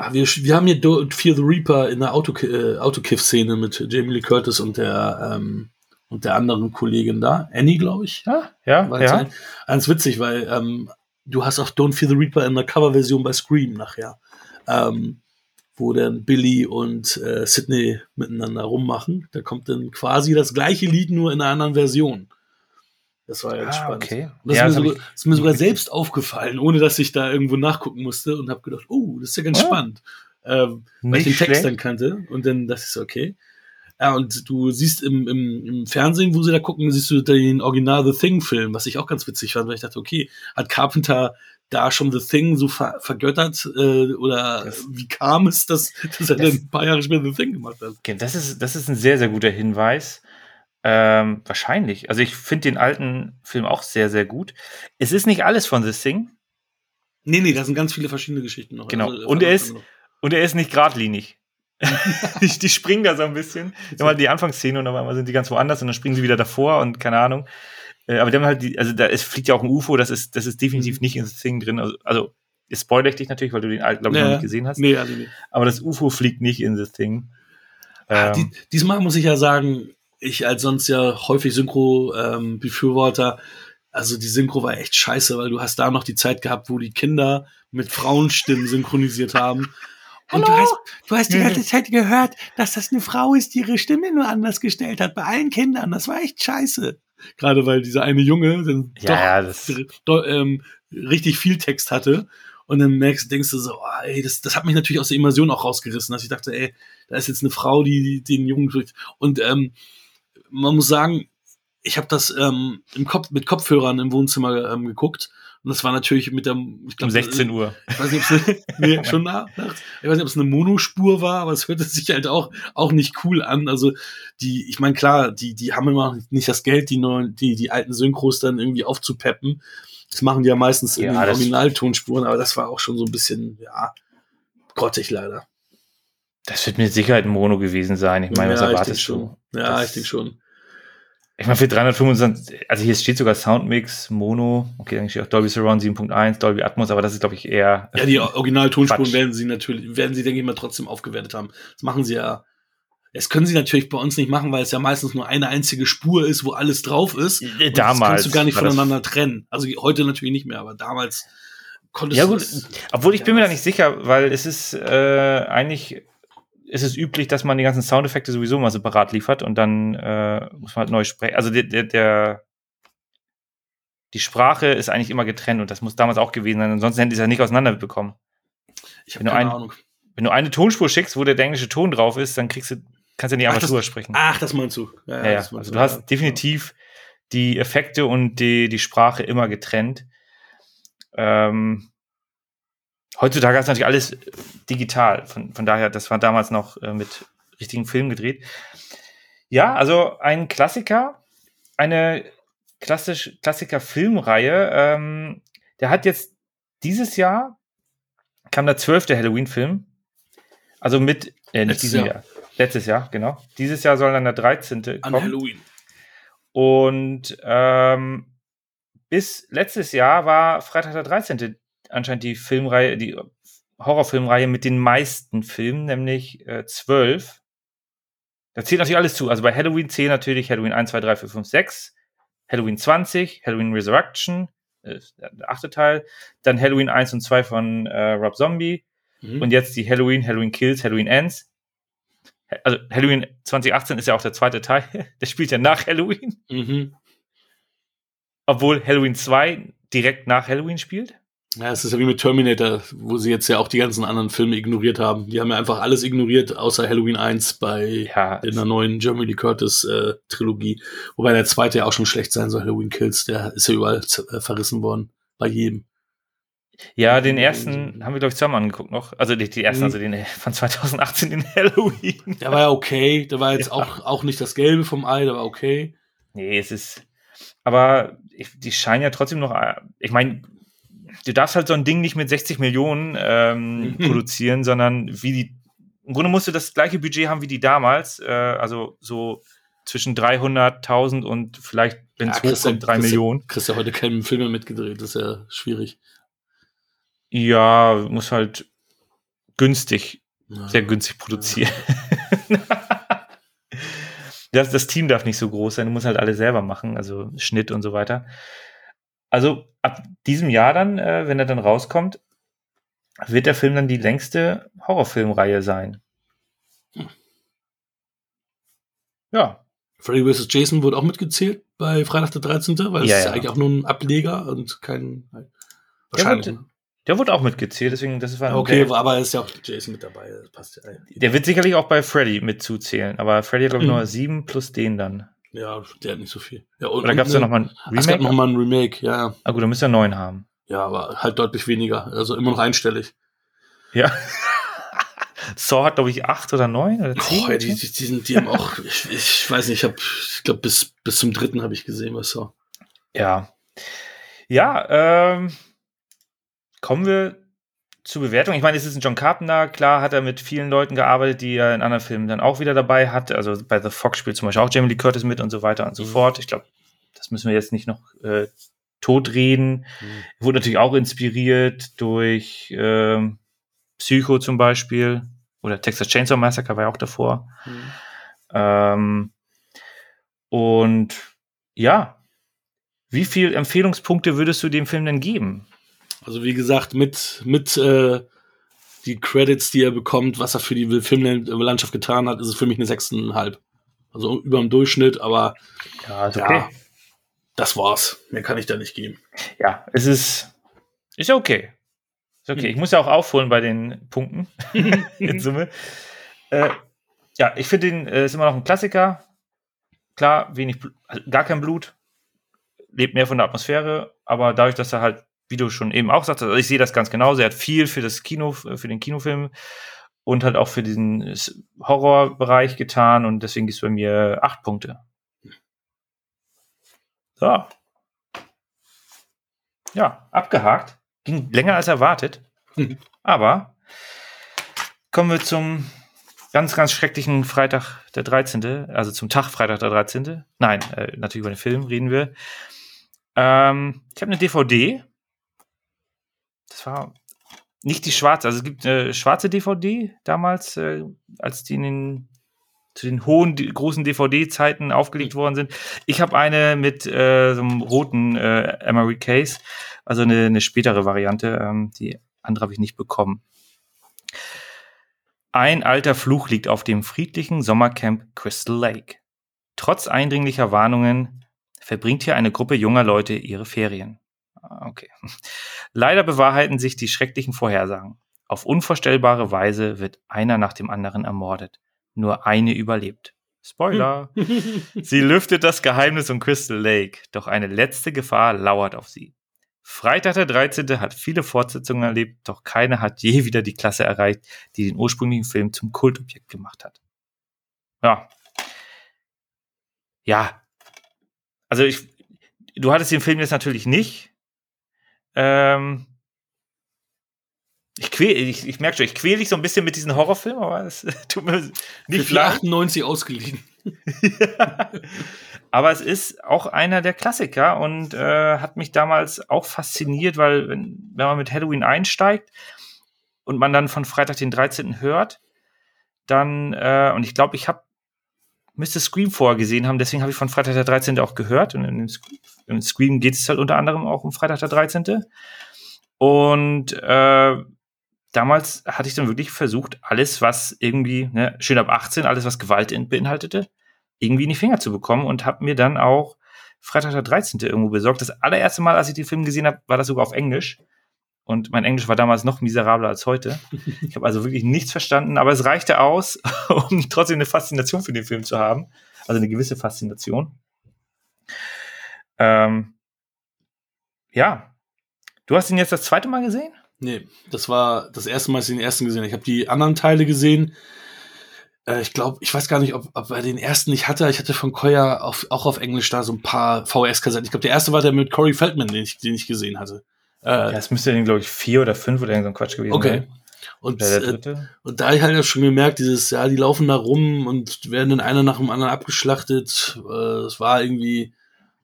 [SPEAKER 3] Ah, wir, wir haben hier Fear the Reaper in der Auto, äh, Autokiff-Szene mit Jamie Lee Curtis und der, ähm, und der anderen Kollegin da. Annie, glaube ich.
[SPEAKER 2] Ja, ja.
[SPEAKER 3] War ja. Ganz witzig, weil ähm, du hast auch Don't Fear the Reaper in der Coverversion bei Scream nachher. Ähm, wo dann Billy und äh, Sydney miteinander rummachen. Da kommt dann quasi das gleiche Lied, nur in einer anderen Version. Das war ja ah, spannend. Okay. Und das, ja, ist, mir sogar, ist, mir sogar, selbst aufgefallen, ohne dass ich da irgendwo nachgucken musste und habe gedacht, oh, das ist ja ganz oh. spannend. Ähm, weil ich den Text dann kannte und dann dachte ich so, okay. Ja, und du siehst im, im, im Fernsehen, wo sie da gucken, siehst du den Original The Thing-Film, was ich auch ganz witzig fand, weil ich dachte, okay, hat Carpenter da schon The Thing so ver vergöttert äh, oder das, wie kam es, dass, dass er das, dann ein paar Jahre später The Thing gemacht hat?
[SPEAKER 2] Okay, das ist, das ist ein sehr, sehr guter Hinweis. Ähm, wahrscheinlich. Also ich finde den alten Film auch sehr, sehr gut. Es ist nicht alles von The Thing.
[SPEAKER 3] Nee, nee, da sind ganz viele verschiedene Geschichten noch.
[SPEAKER 2] Genau. Also, und er ist, und er ist nicht geradlinig. die, die, springen da so ein bisschen. Immer die Anfangsszene und auf einmal sind die ganz woanders und dann springen sie wieder davor und keine Ahnung. Äh, aber haben halt die, also da es fliegt ja auch ein UFO, das ist, das ist definitiv mhm. nicht in The Thing drin. Also, also es spoilere ich dich natürlich, weil du den alten, glaube ich, ja, noch nicht gesehen hast. Nee, also nicht. Aber das UFO fliegt nicht in The Thing.
[SPEAKER 3] Ah, ähm, die, diesmal muss ich ja sagen, ich als sonst ja häufig Synchro-Befürworter, ähm, also die Synchro war echt scheiße, weil du hast da noch die Zeit gehabt, wo die Kinder mit Frauenstimmen synchronisiert haben. Und du hast, du hast die ganze Zeit gehört, dass das eine Frau ist, die ihre Stimme nur anders gestellt hat, bei allen Kindern. Das war echt scheiße. Gerade weil dieser eine Junge dann
[SPEAKER 2] ja,
[SPEAKER 3] doch, doch ähm, richtig viel Text hatte. Und dann merkst, denkst du so, oh, ey, das, das hat mich natürlich aus der Immersion auch rausgerissen, dass ich dachte, ey, da ist jetzt eine Frau, die, die den Jungen drückt. Und ähm, man muss sagen, ich habe das ähm, im Kopf, mit Kopfhörern im Wohnzimmer ähm, geguckt. Und das war natürlich mit der.
[SPEAKER 2] Ich glaub, um 16 Uhr.
[SPEAKER 3] Ich weiß nicht, ob es nee, schon nach. Ich weiß nicht, ob es eine Monospur war, aber es hörte sich halt auch, auch nicht cool an. Also, die, ich meine, klar, die, die haben immer nicht das Geld, die neuen, die, die alten Synchros dann irgendwie aufzupeppen. Das machen die ja meistens ja, in den Originaltonspuren, aber das war auch schon so ein bisschen, ja, grottig leider.
[SPEAKER 2] Das wird mit Sicherheit ein Mono gewesen sein. Ich meine, ja, was erwartest
[SPEAKER 3] du? Ja, das, ich denke schon.
[SPEAKER 2] Ich meine, für 325, also hier steht sogar Soundmix, Mono, okay, dann steht auch Dolby Surround 7.1, Dolby Atmos, aber das ist, glaube ich, eher.
[SPEAKER 3] Ja, die Originaltonspuren werden sie natürlich, werden sie, denke ich mal, trotzdem aufgewertet haben. Das machen sie ja. Das können sie natürlich bei uns nicht machen, weil es ja meistens nur eine einzige Spur ist, wo alles drauf ist.
[SPEAKER 2] Und damals. Das kannst
[SPEAKER 3] du gar nicht voneinander trennen. Also heute natürlich nicht mehr, aber damals
[SPEAKER 2] konntest ja, du. Ja, gut. Obwohl ich bin mir da nicht sicher, weil es ist äh, eigentlich ist es üblich, dass man die ganzen Soundeffekte sowieso mal separat liefert und dann äh, muss man halt neu sprechen. Also der, der, der, die Sprache ist eigentlich immer getrennt und das muss damals auch gewesen sein. Ansonsten hätten die es ja nicht auseinanderbekommen.
[SPEAKER 3] Ich habe keine ein, Ahnung.
[SPEAKER 2] Wenn du eine Tonspur schickst, wo der, der englische Ton drauf ist, dann kriegst du, kannst du nicht einfach drüber sprechen.
[SPEAKER 3] Ach, das meinst du.
[SPEAKER 2] Ja, ja, ja. Also du, du hast definitiv die Effekte und die, die Sprache immer getrennt. Ähm, Heutzutage ist natürlich alles digital. Von, von daher, das war damals noch äh, mit richtigen Filmen gedreht. Ja, also ein Klassiker, eine klassisch, Klassiker-Filmreihe. Ähm, der hat jetzt dieses Jahr kam der zwölfte Halloween-Film. Also mit, äh, nicht dieses Jahr. Jahr. Letztes Jahr, genau. Dieses Jahr soll dann der 13.
[SPEAKER 3] kommen. An Halloween.
[SPEAKER 2] Und ähm, bis letztes Jahr war Freitag der 13 anscheinend die Filmreihe, die Horrorfilmreihe mit den meisten Filmen, nämlich äh, zwölf. Da zählt natürlich alles zu. Also bei Halloween zählen natürlich Halloween 1, 2, 3, 4, 5, 6, Halloween 20, Halloween Resurrection, äh, der achte Teil, dann Halloween 1 und 2 von äh, Rob Zombie mhm. und jetzt die Halloween, Halloween Kills, Halloween Ends. Also Halloween 2018 ist ja auch der zweite Teil. der spielt ja nach Halloween. Mhm. Obwohl Halloween 2 direkt nach Halloween spielt.
[SPEAKER 3] Ja, es ist ja wie mit Terminator, wo sie jetzt ja auch die ganzen anderen Filme ignoriert haben. Die haben ja einfach alles ignoriert, außer Halloween 1 bei ja, in der neuen Jeremy Lee Curtis äh, Trilogie. Wobei der zweite ja auch schon schlecht sein soll, Halloween Kills. Der ist ja überall äh, verrissen worden. Bei jedem.
[SPEAKER 2] Ja, den ersten haben wir, glaube ich, zusammen angeguckt noch. Also die, die ersten, mhm. also den äh, von 2018, den Halloween.
[SPEAKER 3] Der war ja okay. Der war jetzt ja. auch, auch nicht das Gelbe vom Ei, der war okay.
[SPEAKER 2] Nee, es ist. Aber ich, die scheinen ja trotzdem noch. Äh, ich meine, du darfst halt so ein Ding nicht mit 60 Millionen ähm, mhm. produzieren, sondern wie die, im Grunde musst du das gleiche Budget haben wie die damals, äh, also so zwischen 300.000 und vielleicht, wenn es ja, hochkommt, 3 Millionen.
[SPEAKER 3] Kriegst ja heute keinen Film mehr mitgedreht, das ist ja schwierig.
[SPEAKER 2] Ja, muss halt günstig, ja. sehr günstig produzieren. Ja. das, das Team darf nicht so groß sein, du musst halt alles selber machen, also Schnitt und so weiter. Also ab diesem Jahr dann, äh, wenn er dann rauskommt, wird der Film dann die längste Horrorfilmreihe sein. Hm.
[SPEAKER 3] Ja. Freddy vs. Jason wurde auch mitgezählt bei Freitag der 13., weil ja, es ist ja eigentlich auch nur ein Ableger und kein.
[SPEAKER 2] Wahrscheinlich. Der wurde, der wurde auch mitgezählt, deswegen das war.
[SPEAKER 3] Okay, der, aber ist ja auch Jason mit dabei. Das passt ja.
[SPEAKER 2] Der wird sicherlich auch bei Freddy mitzuzählen, aber Freddy hat, glaube ich, mhm. nur sieben plus den dann.
[SPEAKER 3] Ja, der hat nicht so viel.
[SPEAKER 2] Ja, und, Oder gab es da nochmal ein
[SPEAKER 3] Remake? Es gab nochmal ein Remake, ja.
[SPEAKER 2] Ah gut, dann müsste er neun haben.
[SPEAKER 3] Ja, aber halt deutlich weniger. Also immer noch einstellig.
[SPEAKER 2] Ja. Saw hat, glaube ich, acht oder neun oder
[SPEAKER 3] zehn. Oh, ja, die, die, die, sind, die haben auch, ich, ich weiß nicht, ich ich glaube, bis, bis zum dritten habe ich gesehen, was Saw.
[SPEAKER 2] Ja. Ja, ähm, kommen wir zur Bewertung. Ich meine, es ist ein John Carpenter, klar hat er mit vielen Leuten gearbeitet, die er in anderen Filmen dann auch wieder dabei hatte. Also bei The Fox spielt zum Beispiel auch Jamie Lee Curtis mit und so weiter und so mhm. fort. Ich glaube, das müssen wir jetzt nicht noch äh, totreden. Mhm. Wurde natürlich auch inspiriert durch äh, Psycho zum Beispiel oder Texas Chainsaw Massacre war ja auch davor. Mhm. Ähm, und ja, wie viel Empfehlungspunkte würdest du dem Film denn geben?
[SPEAKER 3] Also wie gesagt, mit, mit äh, die Credits, die er bekommt, was er für die Filmlandschaft getan hat, ist es für mich eine 6,5. Also über dem Durchschnitt, aber
[SPEAKER 2] ja, ist okay. Ja,
[SPEAKER 3] das war's. Mehr kann ich da nicht geben.
[SPEAKER 2] Ja, es ist, ist okay. Ist okay. Hm. Ich muss ja auch aufholen bei den Punkten in Summe. Äh, ja, ich finde den äh, ist immer noch ein Klassiker. Klar, wenig, gar kein Blut, lebt mehr von der Atmosphäre, aber dadurch, dass er halt, wie du schon eben auch sagst, also ich sehe das ganz genauso, er hat viel für das Kino, für den Kinofilm und halt auch für diesen Horrorbereich getan und deswegen gibt es bei mir acht Punkte. So. Ja, abgehakt. Ging länger als erwartet. Aber kommen wir zum ganz, ganz schrecklichen Freitag der 13., also zum Tag Freitag der 13. Nein, äh, natürlich über den Film reden wir. Ähm, ich habe eine DVD. Das war nicht die schwarze, also es gibt eine schwarze DVD damals, äh, als die in den zu den hohen, großen DVD-Zeiten aufgelegt worden sind. Ich habe eine mit äh, so einem roten äh, Emery Case, also eine, eine spätere Variante. Ähm, die andere habe ich nicht bekommen. Ein alter Fluch liegt auf dem friedlichen Sommercamp Crystal Lake. Trotz eindringlicher Warnungen verbringt hier eine Gruppe junger Leute ihre Ferien. Ah, okay. Leider bewahrheiten sich die schrecklichen Vorhersagen. Auf unvorstellbare Weise wird einer nach dem anderen ermordet nur eine überlebt. Spoiler. sie lüftet das Geheimnis um Crystal Lake, doch eine letzte Gefahr lauert auf sie. Freitag der 13. hat viele Fortsetzungen erlebt, doch keine hat je wieder die Klasse erreicht, die den ursprünglichen Film zum Kultobjekt gemacht hat. Ja. Ja. Also ich, du hattest den Film jetzt natürlich nicht. Ähm, ich quäl, ich, ich merke schon, ich quäle dich so ein bisschen mit diesen Horrorfilmen, aber es tut mir
[SPEAKER 3] nicht leid. 98 ausgeliehen.
[SPEAKER 2] ja. Aber es ist auch einer der Klassiker und äh, hat mich damals auch fasziniert, weil wenn, wenn man mit Halloween einsteigt und man dann von Freitag den 13. hört, dann, äh, und ich glaube, ich habe müsste Scream vorher gesehen haben, deswegen habe ich von Freitag der 13. auch gehört. Und in, in Scream geht es halt unter anderem auch um Freitag der 13. Und äh, damals hatte ich dann wirklich versucht, alles, was irgendwie, ne, schön ab 18, alles, was Gewalt beinhaltete, irgendwie in die Finger zu bekommen und habe mir dann auch Freitag der 13. irgendwo besorgt. Das allererste Mal, als ich den Film gesehen habe, war das sogar auf Englisch. Und mein Englisch war damals noch miserabler als heute. Ich habe also wirklich nichts verstanden, aber es reichte aus, um trotzdem eine Faszination für den Film zu haben. Also eine gewisse Faszination. Ähm, ja. Du hast ihn jetzt das zweite Mal gesehen?
[SPEAKER 3] Nee, das war das erste Mal, dass ich den ersten gesehen habe. Ich habe die anderen Teile gesehen. Äh, ich glaube, ich weiß gar nicht, ob, ob er den ersten nicht hatte. Ich hatte von Koya auf, auch auf Englisch da so ein paar VS-Kassetten. Ich glaube, der erste war der mit Corey Feldman, den ich, den ich gesehen hatte.
[SPEAKER 2] Äh, ja, es müsste den, glaube ich, vier oder fünf oder irgend so ein Quatsch gewesen
[SPEAKER 3] okay. sein. Okay. Und, äh, und da ich halt ja schon gemerkt, dieses, ja, die laufen da rum und werden dann einer nach dem anderen abgeschlachtet. Äh, es war irgendwie,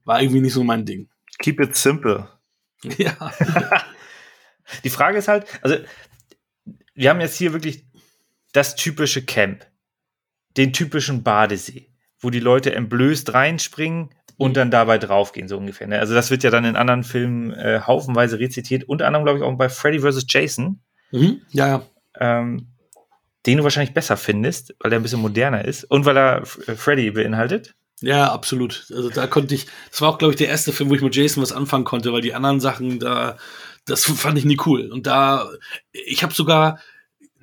[SPEAKER 3] war irgendwie nicht so mein Ding.
[SPEAKER 2] Keep it simple. Ja. die Frage ist halt, also wir haben jetzt hier wirklich das typische Camp, den typischen Badesee, wo die Leute entblößt reinspringen und dann dabei draufgehen, so ungefähr. Ne? Also das wird ja dann in anderen Filmen äh, haufenweise rezitiert, unter anderem, glaube ich, auch bei Freddy vs. Jason.
[SPEAKER 3] Mhm. Ja, ja.
[SPEAKER 2] Ähm, den du wahrscheinlich besser findest, weil er ein bisschen moderner ist und weil er äh, Freddy beinhaltet.
[SPEAKER 3] Ja, absolut. Also da konnte ich, das war auch, glaube ich, der erste Film, wo ich mit Jason was anfangen konnte, weil die anderen Sachen da, das fand ich nie cool. Und da, ich habe sogar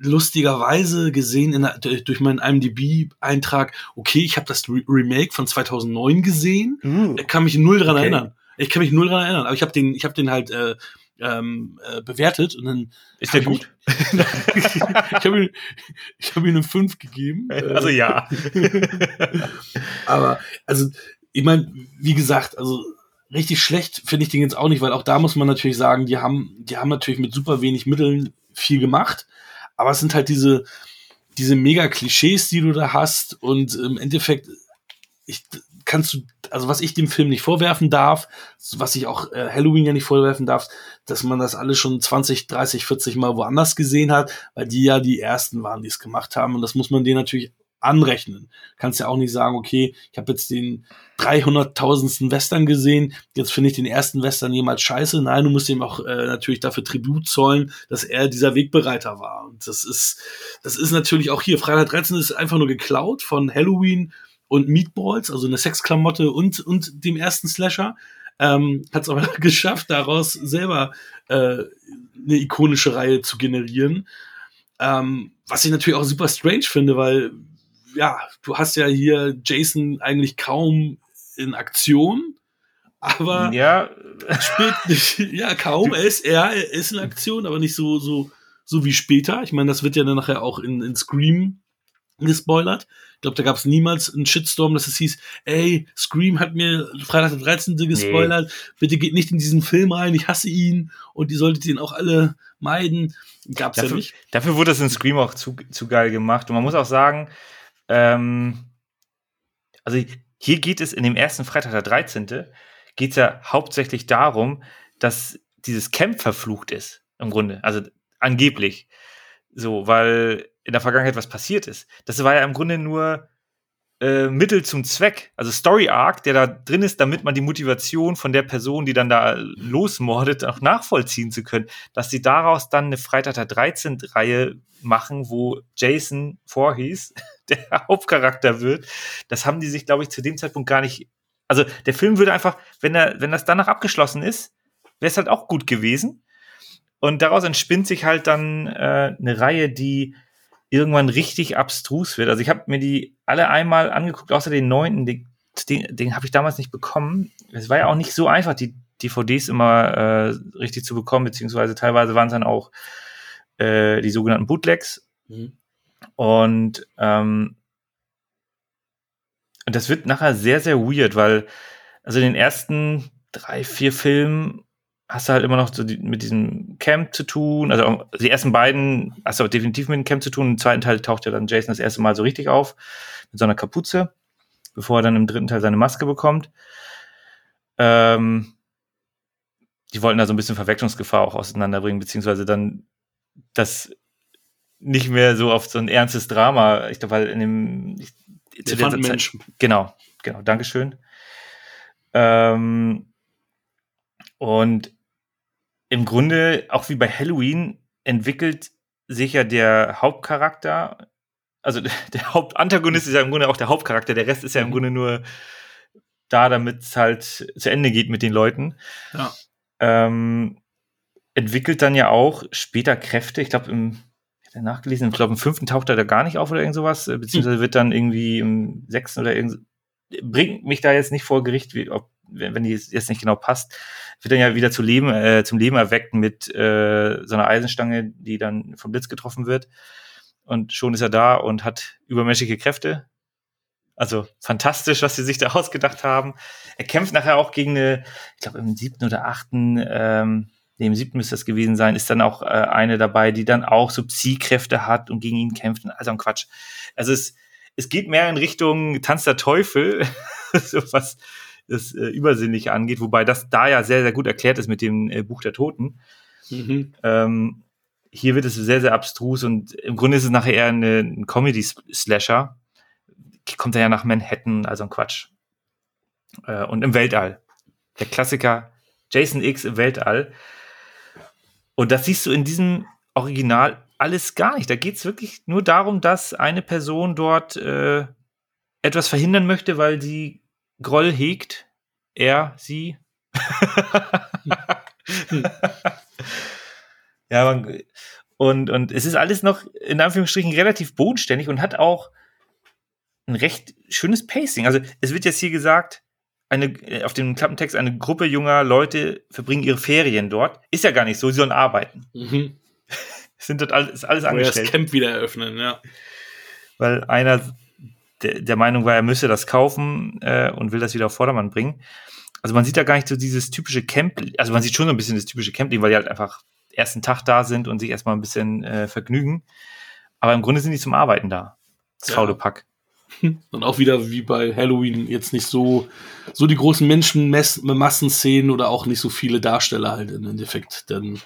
[SPEAKER 3] lustigerweise gesehen in, durch meinen IMDb-Eintrag, okay, ich habe das Re Remake von 2009 gesehen. Ich kann mich null dran okay. erinnern. Ich kann mich null dran erinnern, aber ich habe den, ich habe den halt äh, ähm, äh, bewertet und dann
[SPEAKER 2] ist der gut.
[SPEAKER 3] ich habe ihm, ich hab ihm eine 5 gegeben.
[SPEAKER 2] Also ja.
[SPEAKER 3] aber also ich meine, wie gesagt, also richtig schlecht finde ich den jetzt auch nicht, weil auch da muss man natürlich sagen, die haben, die haben natürlich mit super wenig Mitteln viel gemacht, aber es sind halt diese, diese mega Klischees, die du da hast. Und im Endeffekt, ich, kannst du, also was ich dem Film nicht vorwerfen darf, was ich auch äh, Halloween ja nicht vorwerfen darf, dass man das alles schon 20, 30, 40 Mal woanders gesehen hat, weil die ja die ersten waren, die es gemacht haben. Und das muss man denen natürlich anrechnen. Kannst ja auch nicht sagen, okay, ich habe jetzt den 300.000. Western gesehen, jetzt finde ich den ersten Western jemals scheiße. Nein, du musst ihm auch äh, natürlich dafür Tribut zollen, dass er dieser Wegbereiter war. Und das ist, das ist natürlich auch hier. Freitag 13 ist einfach nur geklaut von Halloween und Meatballs, also eine Sexklamotte und, und dem ersten Slasher. Ähm, hat es aber geschafft, daraus selber äh, eine ikonische Reihe zu generieren. Ähm, was ich natürlich auch super strange finde, weil ja, du hast ja hier Jason eigentlich kaum in Aktion, aber
[SPEAKER 2] ja,
[SPEAKER 3] spät, ja kaum. Er ist, er, er ist in Aktion, aber nicht so so so wie später. Ich meine, das wird ja dann nachher auch in, in Scream gespoilert. Ich glaube, da gab es niemals einen Shitstorm, dass es hieß, ey, Scream hat mir Freitag der 13. gespoilert, nee. bitte geht nicht in diesen Film rein, ich hasse ihn und ihr solltet ihn auch alle meiden. Gab's
[SPEAKER 2] dafür,
[SPEAKER 3] ja nicht.
[SPEAKER 2] Dafür wurde es in Scream auch zu, zu geil gemacht. Und man muss auch sagen, ähm, also hier geht es in dem ersten Freitag der 13. geht es ja hauptsächlich darum, dass dieses Camp verflucht ist, im Grunde. Also angeblich. So, weil in der Vergangenheit was passiert ist. Das war ja im Grunde nur äh, Mittel zum Zweck, also Story Arc, der da drin ist, damit man die Motivation von der Person, die dann da losmordet, auch nachvollziehen zu können, dass sie daraus dann eine Freitag der 13. Reihe machen, wo Jason Voorhees der Hauptcharakter wird. Das haben die sich, glaube ich, zu dem Zeitpunkt gar nicht. Also der Film würde einfach, wenn er, wenn das danach abgeschlossen ist, wäre es halt auch gut gewesen. Und daraus entspinnt sich halt dann äh, eine Reihe, die irgendwann richtig abstrus wird. Also ich habe mir die alle einmal angeguckt, außer den neunten, den, den, den habe ich damals nicht bekommen. Es war ja auch nicht so einfach, die DVDs immer äh, richtig zu bekommen, beziehungsweise teilweise waren es dann auch äh, die sogenannten Bootlegs. Mhm. Und ähm, und das wird nachher sehr, sehr weird, weil also in den ersten drei, vier Filmen hast du halt immer noch so die, mit diesem Camp zu tun. Also die ersten beiden hast du definitiv mit dem Camp zu tun. Im zweiten Teil taucht ja dann Jason das erste Mal so richtig auf mit so einer Kapuze, bevor er dann im dritten Teil seine Maske bekommt. Ähm, die wollten da so ein bisschen Verwechslungsgefahr auch auseinanderbringen, beziehungsweise dann das nicht mehr so auf so ein ernstes Drama. Ich glaube, weil in dem ich,
[SPEAKER 3] zu der Zeit,
[SPEAKER 2] genau, genau, Dankeschön. Ähm, und im Grunde, auch wie bei Halloween, entwickelt sich ja der Hauptcharakter, also der Hauptantagonist ist ja im Grunde auch der Hauptcharakter, der Rest ist ja im mhm. Grunde nur da, damit es halt zu Ende geht mit den Leuten.
[SPEAKER 3] Ja.
[SPEAKER 2] Ähm, entwickelt dann ja auch später Kräfte, ich glaube im nachgelesen, ich glaube im fünften taucht er da gar nicht auf oder irgend sowas, äh, beziehungsweise wird dann irgendwie im sechsten oder irgend bringt mich da jetzt nicht vor Gericht, wie, ob, wenn die jetzt nicht genau passt, wird dann ja wieder zu Leben, äh, zum Leben erweckt mit äh, so einer Eisenstange, die dann vom Blitz getroffen wird. Und schon ist er da und hat übermenschliche Kräfte. Also fantastisch, was sie sich da ausgedacht haben. Er kämpft nachher auch gegen eine, ich glaube im siebten oder achten, ähm, dem siebten müsste das gewesen sein, ist dann auch äh, eine dabei, die dann auch so Psi-Kräfte hat und gegen ihn kämpft. Also ein Quatsch. Also es, es geht mehr in Richtung Tanz der Teufel, so was das äh, Übersinnliche angeht, wobei das da ja sehr, sehr gut erklärt ist mit dem äh, Buch der Toten. Mhm. Ähm, hier wird es sehr, sehr abstrus und im Grunde ist es nachher eher eine, ein Comedy-Slasher. Kommt er ja nach Manhattan, also ein Quatsch. Äh, und im Weltall. Der Klassiker Jason X im Weltall. Und das siehst du in diesem Original alles gar nicht. Da geht es wirklich nur darum, dass eine Person dort äh, etwas verhindern möchte, weil sie Groll hegt. Er, sie. ja, man, und, und es ist alles noch in Anführungsstrichen relativ bodenständig und hat auch ein recht schönes Pacing. Also es wird jetzt hier gesagt, eine, äh, auf dem Klappentext, eine Gruppe junger Leute verbringen ihre Ferien dort. Ist ja gar nicht so, sie sollen arbeiten. Mhm. Sind dort alles, ist alles angestellt.
[SPEAKER 3] das Camp wieder eröffnen, ja.
[SPEAKER 2] Weil einer der, der Meinung war, er müsse das kaufen äh, und will das wieder auf Vordermann bringen. Also man sieht da gar nicht so dieses typische Camp, also man sieht schon so ein bisschen das typische Camping, weil die halt einfach ersten Tag da sind und sich erstmal ein bisschen äh, vergnügen. Aber im Grunde sind die zum Arbeiten da. Das ja. faule Pack.
[SPEAKER 3] Und auch wieder wie bei Halloween jetzt nicht so, so die großen Menschenmassenszenen oder auch nicht so viele Darsteller halt im Endeffekt dann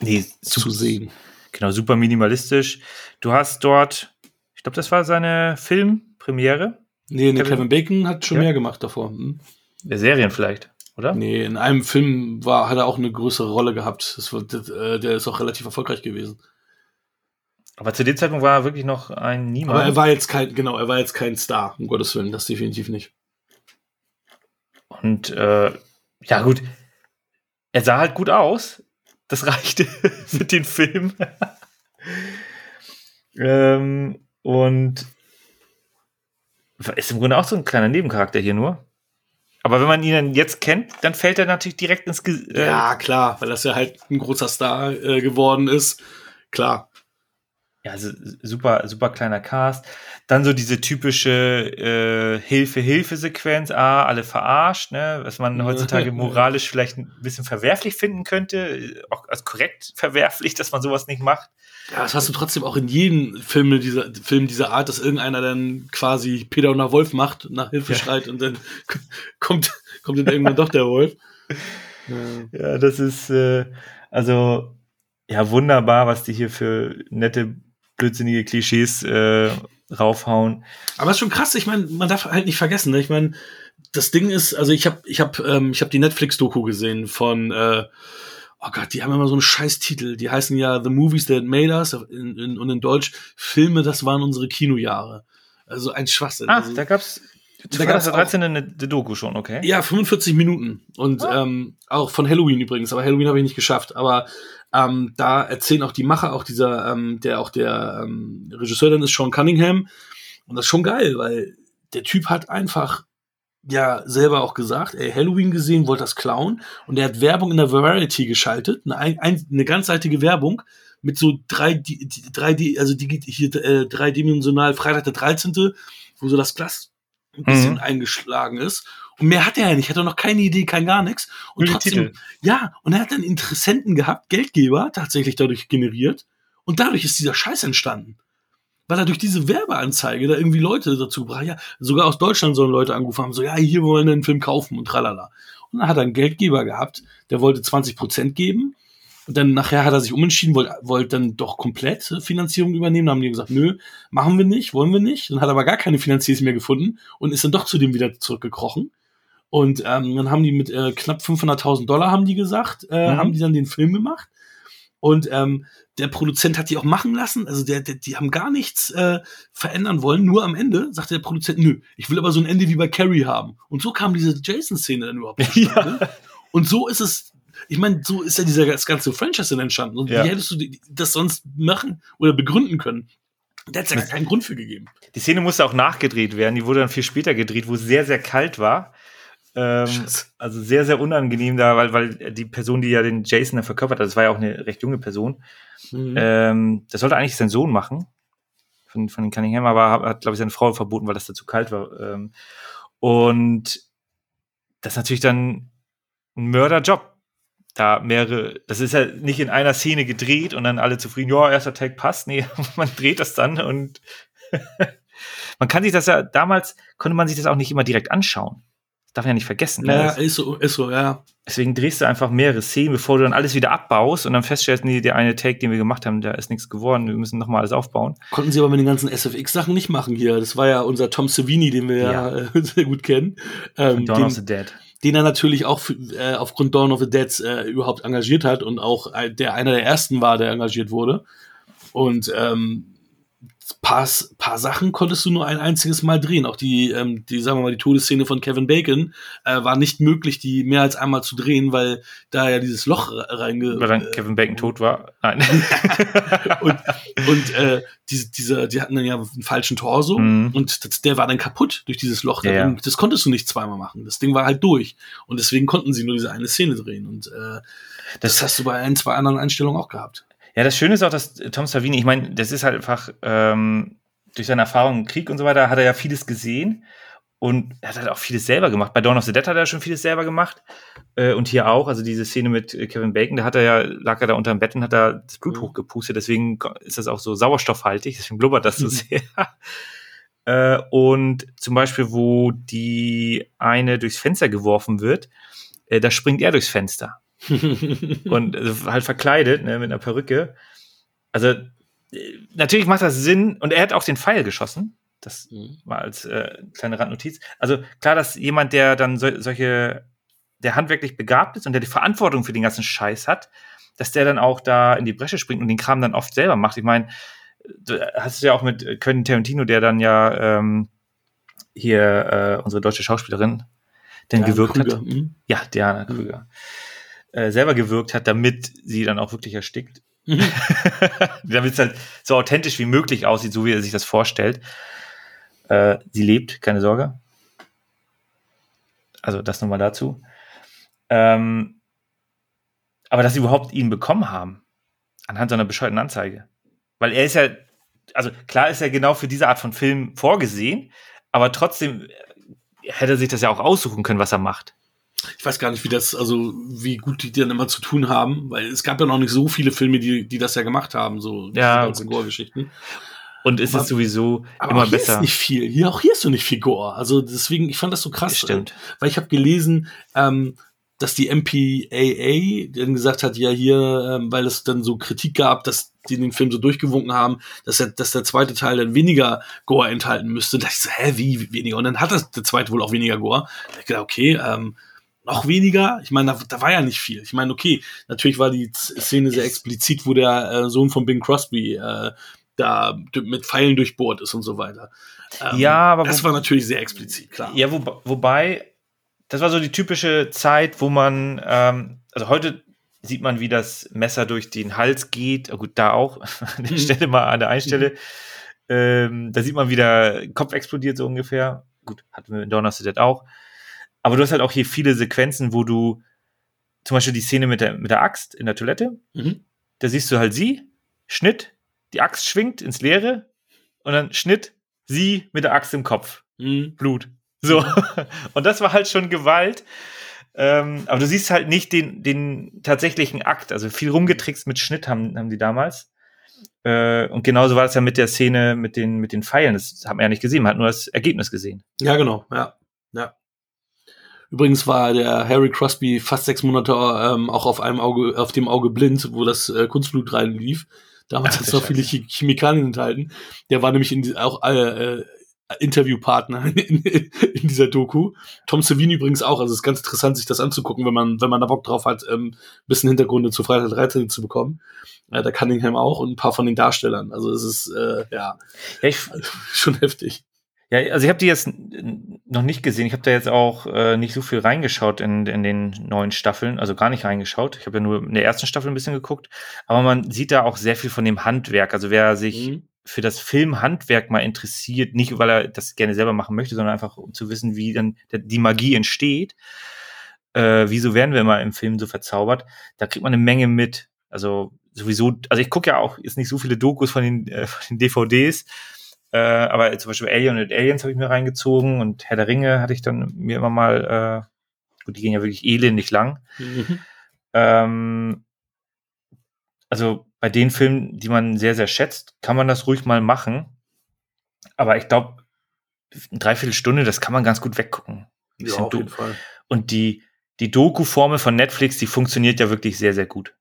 [SPEAKER 2] nee, zu sehen. Genau, super minimalistisch. Du hast dort, ich glaube, das war seine Filmpremiere.
[SPEAKER 3] Nee, nee, Kevin, Kevin Bacon hat schon ja. mehr gemacht davor. Hm?
[SPEAKER 2] Der Serien vielleicht, oder?
[SPEAKER 3] Nee, in einem Film war, hat er auch eine größere Rolle gehabt. Das war, äh, der ist auch relativ erfolgreich gewesen.
[SPEAKER 2] Aber zu dem Zeitpunkt war er wirklich noch ein Niemand.
[SPEAKER 3] Aber er war jetzt kein, genau, er war jetzt kein Star, um Gottes Willen, das definitiv nicht.
[SPEAKER 2] Und äh, ja, gut, er sah halt gut aus. Das reichte für den Film. ähm, und ist im Grunde auch so ein kleiner Nebencharakter hier nur. Aber wenn man ihn jetzt kennt, dann fällt er natürlich direkt ins Ge
[SPEAKER 3] äh Ja, klar, weil das ja halt ein großer Star äh, geworden ist. Klar
[SPEAKER 2] ja, also super, super kleiner Cast. Dann so diese typische äh, Hilfe-Hilfe-Sequenz, ah, alle verarscht, ne? was man heutzutage moralisch vielleicht ein bisschen verwerflich finden könnte, auch als korrekt verwerflich, dass man sowas nicht macht.
[SPEAKER 3] Ja, das hast du trotzdem auch in jedem Film dieser, Film dieser Art, dass irgendeiner dann quasi Peter und der Wolf macht, nach Hilfe ja. schreit und dann kommt, kommt dann irgendwann doch der Wolf.
[SPEAKER 2] Ja, ja das ist äh, also ja wunderbar, was die hier für nette blödsinnige Klischees äh, raufhauen.
[SPEAKER 3] Aber es ist schon krass, ich meine, man darf halt nicht vergessen, ne? ich meine, das Ding ist, also ich habe ich hab, ähm, ich hab die Netflix-Doku gesehen von, äh, oh Gott, die haben immer so einen scheiß Titel, die heißen ja The Movies That Made Us in, in, und in Deutsch Filme, das waren unsere Kinojahre. Also ein Schwachsinn.
[SPEAKER 2] Ach,
[SPEAKER 3] also,
[SPEAKER 2] da gab's da gab es 13 eine, eine Doku schon, okay?
[SPEAKER 3] Ja, 45 Minuten. Und ah. ähm, auch von Halloween übrigens, aber Halloween habe ich nicht geschafft. Aber ähm, da erzählen auch die Macher, auch dieser, ähm, der auch der ähm, Regisseur dann ist, Sean Cunningham. Und das ist schon geil, weil der Typ hat einfach ja selber auch gesagt, ey, Halloween gesehen, wollte das klauen. Und er hat Werbung in der Variety geschaltet, eine, ein, eine ganzseitige Werbung mit so drei, die, drei, also die, hier, äh, dreidimensional Freitag der 13., wo so das Glas ein bisschen mhm. eingeschlagen ist. Und mehr hat er ja nicht, hat er noch keine Idee, kein gar nichts. Und Nur trotzdem, ja, und er hat dann Interessenten gehabt, Geldgeber tatsächlich dadurch generiert. Und dadurch ist dieser Scheiß entstanden. Weil er durch diese Werbeanzeige da irgendwie Leute dazu gebracht, ja, sogar aus Deutschland sollen Leute angerufen haben, so, ja, hier wollen wir einen Film kaufen und tralala. Und dann hat er einen Geldgeber gehabt, der wollte 20 Prozent geben und dann nachher hat er sich umentschieden, wollte wollt dann doch komplett Finanzierung übernehmen. Dann haben die gesagt, nö, machen wir nicht, wollen wir nicht. Dann hat er aber gar keine Finanzierung mehr gefunden und ist dann doch zu dem wieder zurückgekrochen. Und ähm, dann haben die mit äh, knapp 500.000 Dollar, haben die gesagt, äh, mhm. haben die dann den Film gemacht. Und ähm, der Produzent hat die auch machen lassen. Also der, der, die haben gar nichts äh, verändern wollen. Nur am Ende sagte der Produzent, nö, ich will aber so ein Ende wie bei Carrie haben. Und so kam diese Jason-Szene dann überhaupt. Ja. Und so ist es ich meine, so ist ja dieser das ganze Franchise entstanden. Und ja. wie hättest du das sonst machen oder begründen können? Da hat es ja keinen Grund für gegeben.
[SPEAKER 2] Die Szene musste auch nachgedreht werden. Die wurde dann viel später gedreht, wo es sehr, sehr kalt war. Ähm, also sehr, sehr unangenehm da, weil, weil die Person, die ja den Jason da verkörpert hat, das war ja auch eine recht junge Person. Mhm. Ähm, das sollte eigentlich sein Sohn machen. Von, von den Cunningham, aber hat, glaube ich, seine Frau verboten, weil das da zu kalt war. Ähm, und das ist natürlich dann ein Mörderjob da mehrere, das ist ja nicht in einer Szene gedreht und dann alle zufrieden, ja, erster Tag passt. Nee, man dreht das dann und man kann sich das ja, damals konnte man sich das auch nicht immer direkt anschauen. Darf man ja nicht vergessen.
[SPEAKER 3] Ja, ist so, ist so, ja.
[SPEAKER 2] Deswegen drehst du einfach mehrere Szenen, bevor du dann alles wieder abbaust und dann feststellst, nee, der eine Take, den wir gemacht haben, da ist nichts geworden, wir müssen nochmal alles aufbauen.
[SPEAKER 3] Konnten sie aber mit den ganzen SFX-Sachen nicht machen hier. Das war ja unser Tom Savini, den wir ja, ja äh, sehr gut kennen.
[SPEAKER 2] Ähm, Dawn den, of the Dead
[SPEAKER 3] den er natürlich auch äh, aufgrund Dawn of the Dead äh, überhaupt engagiert hat und auch äh, der einer der ersten war, der engagiert wurde. Und ähm, paar, paar Sachen konntest du nur ein einziges Mal drehen. Auch die, ähm, die, sagen wir mal, die Todesszene von Kevin Bacon äh, war nicht möglich, die mehr als einmal zu drehen, weil da ja dieses Loch reinge...
[SPEAKER 2] Weil dann Kevin Bacon tot war? Nein.
[SPEAKER 3] und und äh, diese, diese, die hatten dann ja einen falschen Torso mhm. und das, der war dann kaputt durch dieses Loch. Ja, ja. Das konntest du nicht zweimal machen. Das Ding war halt durch. Und deswegen konnten sie nur diese eine Szene drehen. Und äh, das, das hast du bei ein, zwei anderen Einstellungen auch gehabt.
[SPEAKER 2] Ja, das Schöne ist auch, dass Tom Savini, ich meine, das ist halt einfach ähm, durch seine Erfahrung im Krieg und so weiter, hat er ja vieles gesehen und er hat halt auch vieles selber gemacht. Bei Dawn of the Dead hat er schon vieles selber gemacht äh, und hier auch. Also diese Szene mit äh, Kevin Bacon, da hat er ja lag er da unter dem Bett und hat da das Blut mhm. hochgepustet. Deswegen ist das auch so sauerstoffhaltig. Deswegen blubbert das so mhm. sehr. äh, und zum Beispiel, wo die eine durchs Fenster geworfen wird, äh, da springt er durchs Fenster. Und also halt verkleidet, ne, mit einer Perücke. Also, äh, natürlich macht das Sinn und er hat auch den Pfeil geschossen. Das mhm. war als äh, kleine Randnotiz. Also klar, dass jemand, der dann so, solche, der handwerklich begabt ist und der die Verantwortung für den ganzen Scheiß hat, dass der dann auch da in die Bresche springt und den Kram dann oft selber macht. Ich meine, du hast ja auch mit Quentin Tarantino, der dann ja ähm, hier äh, unsere deutsche Schauspielerin, denn gewirkt Krüger. hat. Mhm. Ja, Diana Krüger. Mhm äh, selber gewirkt hat, damit sie dann auch wirklich erstickt. Mhm. damit es halt so authentisch wie möglich aussieht, so wie er sich das vorstellt. Äh, sie lebt, keine Sorge. Also das nochmal dazu. Ähm, aber dass sie überhaupt ihn bekommen haben, anhand so einer bescheuerten Anzeige. Weil er ist ja, also klar ist er genau für diese Art von Film vorgesehen, aber trotzdem hätte er sich das ja auch aussuchen können, was er macht
[SPEAKER 3] ich weiß gar nicht, wie das, also wie gut die dann immer zu tun haben, weil es gab ja noch nicht so viele Filme, die, die das ja gemacht haben, so
[SPEAKER 2] ja, Gore-Geschichten. Und es ist sowieso
[SPEAKER 3] aber immer hier besser. Ist nicht viel. Hier auch hier ist so nicht viel Gore. Also deswegen, ich fand das so krass,
[SPEAKER 2] Stimmt.
[SPEAKER 3] Weil ich habe gelesen, ähm, dass die MPAA dann gesagt hat, ja hier, ähm, weil es dann so Kritik gab, dass die den Film so durchgewunken haben, dass, er, dass der zweite Teil dann weniger Gore enthalten müsste. Da dachte ich so, hä, wie weniger? Und dann hat das der zweite wohl auch weniger Gore. Da ich gedacht, okay, ähm, noch weniger. Ich meine, da, da war ja nicht viel. Ich meine, okay, natürlich war die Szene sehr explizit, wo der äh, Sohn von Bing Crosby äh, da mit Pfeilen durchbohrt ist und so weiter.
[SPEAKER 2] Ähm, ja, aber
[SPEAKER 3] das war natürlich sehr explizit, klar.
[SPEAKER 2] Ja, wo, wobei, das war so die typische Zeit, wo man, ähm, also heute sieht man, wie das Messer durch den Hals geht. Oh, gut, da auch. an der mhm. Stelle mal an der einen Stelle. Mhm. Ähm, da sieht man, wie der Kopf explodiert, so ungefähr. Gut, hatten wir in the Dead auch. Aber du hast halt auch hier viele Sequenzen, wo du zum Beispiel die Szene mit der, mit der Axt in der Toilette, mhm. da siehst du halt sie, Schnitt, die Axt schwingt ins Leere und dann Schnitt, sie mit der Axt im Kopf. Mhm. Blut. So. und das war halt schon Gewalt. Ähm, aber du siehst halt nicht den, den tatsächlichen Akt. Also viel rumgetrickst mit Schnitt haben, haben die damals. Äh, und genauso war es ja mit der Szene mit den, mit den Pfeilen. Das hat man ja nicht gesehen, man hat nur das Ergebnis gesehen.
[SPEAKER 3] Ja, genau, ja. Ja. Übrigens war der Harry Crosby fast sechs Monate ähm, auch auf einem Auge, auf dem Auge blind, wo das äh, Kunstblut reinlief. Damals hat es noch viele Chemikalien enthalten. Der war nämlich in die, auch äh, äh, Interviewpartner in, in, dieser Doku. Tom Savini übrigens auch. Also es ist ganz interessant, sich das anzugucken, wenn man, wenn man da Bock drauf hat, ähm, ein bisschen Hintergründe zu Freitag 13 zu bekommen. Äh, der Cunningham auch und ein paar von den Darstellern. Also es ist äh, ja, ja ich, schon heftig.
[SPEAKER 2] Ja, also ich habe die jetzt noch nicht gesehen. Ich habe da jetzt auch äh, nicht so viel reingeschaut in, in den neuen Staffeln, also gar nicht reingeschaut. Ich habe ja nur in der ersten Staffel ein bisschen geguckt, aber man sieht da auch sehr viel von dem Handwerk. Also wer sich mhm. für das Filmhandwerk mal interessiert, nicht weil er das gerne selber machen möchte, sondern einfach um zu wissen, wie dann die Magie entsteht. Äh, wieso werden wir immer im Film so verzaubert? Da kriegt man eine Menge mit. Also sowieso, also ich gucke ja auch jetzt nicht so viele Dokus von den, äh, von den DVDs äh, aber zum Beispiel Alien und Aliens habe ich mir reingezogen und Herr der Ringe hatte ich dann mir immer mal, äh, gut, die gehen ja wirklich elendig lang. Mhm. ähm, also bei den Filmen, die man sehr, sehr schätzt, kann man das ruhig mal machen. Aber ich glaube, eine Dreiviertelstunde, das kann man ganz gut weggucken.
[SPEAKER 3] Ja, auf jeden Fall.
[SPEAKER 2] Und die, die Doku-Formel von Netflix, die funktioniert ja wirklich sehr, sehr gut.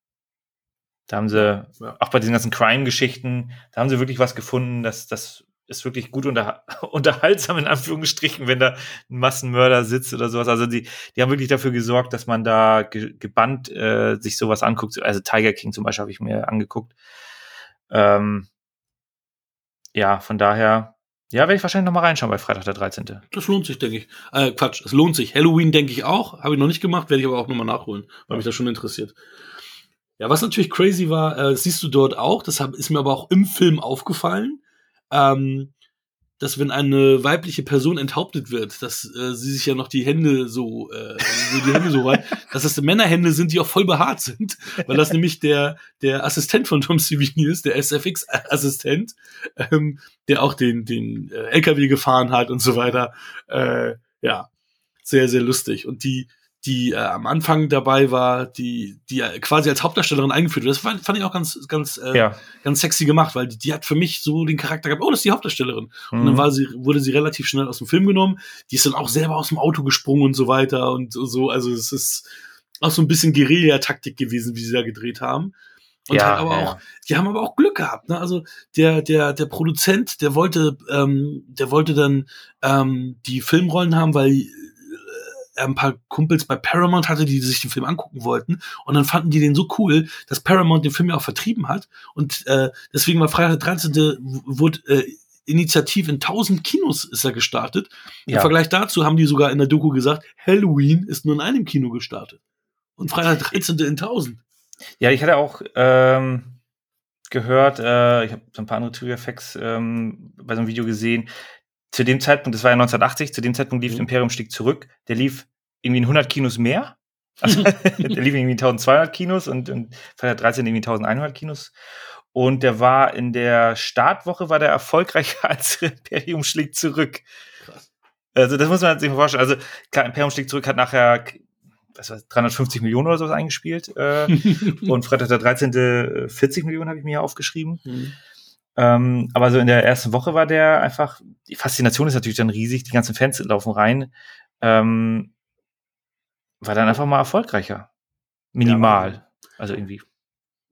[SPEAKER 2] Da haben sie, ja. auch bei diesen ganzen Crime-Geschichten, da haben sie wirklich was gefunden, das, das ist wirklich gut unter, unterhaltsam, in Anführungsstrichen, wenn da ein Massenmörder sitzt oder sowas. Also die, die haben wirklich dafür gesorgt, dass man da ge, gebannt äh, sich sowas anguckt. Also Tiger King zum Beispiel habe ich mir angeguckt. Ähm, ja, von daher, ja, werde ich wahrscheinlich noch mal reinschauen bei Freitag der 13.
[SPEAKER 3] Das lohnt sich, denke ich. Äh, Quatsch, es lohnt sich. Halloween denke ich auch. Habe ich noch nicht gemacht, werde ich aber auch noch mal nachholen, weil mich das schon interessiert. Ja, was natürlich crazy war, äh, siehst du dort auch, das hab, ist mir aber auch im Film aufgefallen, ähm, dass wenn eine weibliche Person enthauptet wird, dass äh, sie sich ja noch die Hände so, äh, so die Hände so weit, dass das Männerhände sind, die auch voll behaart sind, weil das nämlich der der Assistent von Tom Savini ist, der SFX-Assistent, ähm, der auch den den äh, LKW gefahren hat und so weiter. Äh, ja, sehr sehr lustig und die die äh, am Anfang dabei war, die die quasi als Hauptdarstellerin eingeführt wird. Das fand, fand ich auch ganz ganz äh, ja. ganz sexy gemacht, weil die, die hat für mich so den Charakter gehabt. Oh, das ist die Hauptdarstellerin. Mhm. Und dann mhm. war sie wurde sie relativ schnell aus dem Film genommen. Die ist dann auch selber aus dem Auto gesprungen und so weiter und so. Also es ist auch so ein bisschen Guerilla-Taktik gewesen, wie sie da gedreht haben. Und ja, halt aber ja. auch, die haben aber auch Glück gehabt. Ne? Also der der der Produzent, der wollte ähm, der wollte dann ähm, die Filmrollen haben, weil ein paar Kumpels bei Paramount hatte, die sich den Film angucken wollten. Und dann fanden die den so cool, dass Paramount den Film ja auch vertrieben hat. Und äh, deswegen war Freitag der 13. wurde äh, Initiativ in 1000 Kinos ist er gestartet. Im ja. Vergleich dazu haben die sogar in der Doku gesagt, Halloween ist nur in einem Kino gestartet. Und Freitag der 13. in 1000.
[SPEAKER 2] Ja, ich hatte auch ähm, gehört, äh, ich habe so ein paar andere Trivia-Facts ähm, bei so einem Video gesehen, zu dem Zeitpunkt, das war ja 1980, zu dem Zeitpunkt lief mhm. Imperium stieg zurück, der lief irgendwie in 100 Kinos mehr. Also, der lief irgendwie 1200 Kinos und, und 2013 irgendwie 1100 Kinos. Und der war in der Startwoche war der erfolgreicher als Imperium schlägt zurück. Krass. Also das muss man sich mal vorstellen. Also klar, Imperium schlägt zurück hat nachher was war, 350 Millionen oder sowas eingespielt. Äh, und Freitag der 13. 40 Millionen habe ich mir hier aufgeschrieben. Mhm. Ähm, aber so in der ersten Woche war der einfach, die Faszination ist natürlich dann riesig, die ganzen Fans laufen rein. Ähm, war dann einfach mal erfolgreicher. Minimal. Ja, also irgendwie.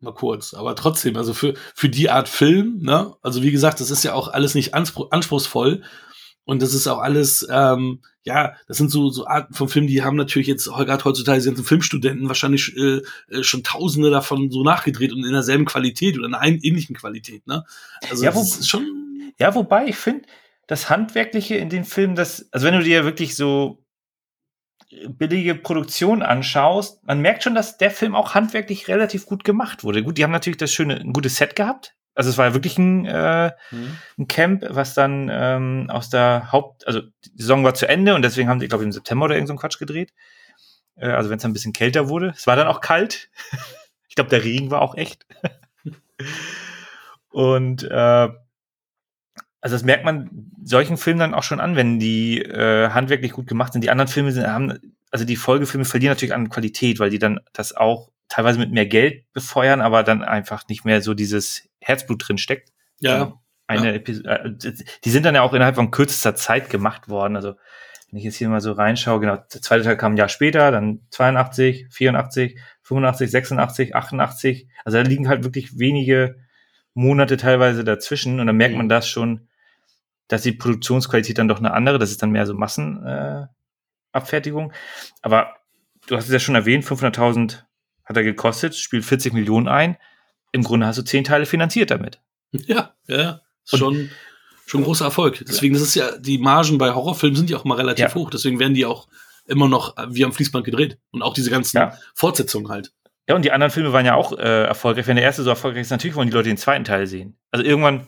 [SPEAKER 3] Mal kurz, aber trotzdem, also für, für die Art Film, ne, also wie gesagt, das ist ja auch alles nicht anspruchsvoll und das ist auch alles, ähm, ja, das sind so, so Arten von Filmen, die haben natürlich jetzt gerade heutzutage sind Filmstudenten wahrscheinlich äh, äh, schon Tausende davon so nachgedreht und in derselben Qualität oder in einer ähnlichen Qualität, ne?
[SPEAKER 2] Also ja, wo, das ist schon. Ja, wobei ich finde, das Handwerkliche in den Filmen, das, also wenn du dir wirklich so billige Produktion anschaust, man merkt schon, dass der Film auch handwerklich relativ gut gemacht wurde. Gut, die haben natürlich das schöne, ein gutes Set gehabt, also es war ja wirklich ein, äh, mhm. ein Camp, was dann ähm, aus der Haupt, also die Saison war zu Ende und deswegen haben die, glaube ich, im September oder irgend so Quatsch gedreht. Äh, also wenn es ein bisschen kälter wurde. Es war dann auch kalt. ich glaube, der Regen war auch echt. und äh, also das merkt man solchen Filmen dann auch schon an, wenn die äh, handwerklich gut gemacht sind. Die anderen Filme sind, haben, also die Folgefilme verlieren natürlich an Qualität, weil die dann das auch teilweise mit mehr Geld befeuern, aber dann einfach nicht mehr so dieses Herzblut drin steckt.
[SPEAKER 3] Ja.
[SPEAKER 2] Eine ja. Episode, äh, die sind dann ja auch innerhalb von kürzester Zeit gemacht worden. Also wenn ich jetzt hier mal so reinschaue, genau, der zweite Teil kam ein Jahr später, dann 82, 84, 85, 86, 88. Also da liegen halt wirklich wenige Monate teilweise dazwischen und dann merkt mhm. man das schon, dass die Produktionsqualität dann doch eine andere, das ist dann mehr so Massenabfertigung. Äh, Aber du hast es ja schon erwähnt, 500.000 hat er gekostet, spielt 40 Millionen ein. Im Grunde hast du zehn Teile finanziert damit.
[SPEAKER 3] Ja, ja, schon, schon ein großer Erfolg. Deswegen, das ist ja, die Margen bei Horrorfilmen sind ja auch mal relativ ja. hoch. Deswegen werden die auch immer noch wie am Fließband gedreht. Und auch diese ganzen ja. Fortsetzungen halt.
[SPEAKER 2] Ja, und die anderen Filme waren ja auch äh, erfolgreich. Wenn der erste so erfolgreich ist, natürlich wollen die Leute den zweiten Teil sehen. Also irgendwann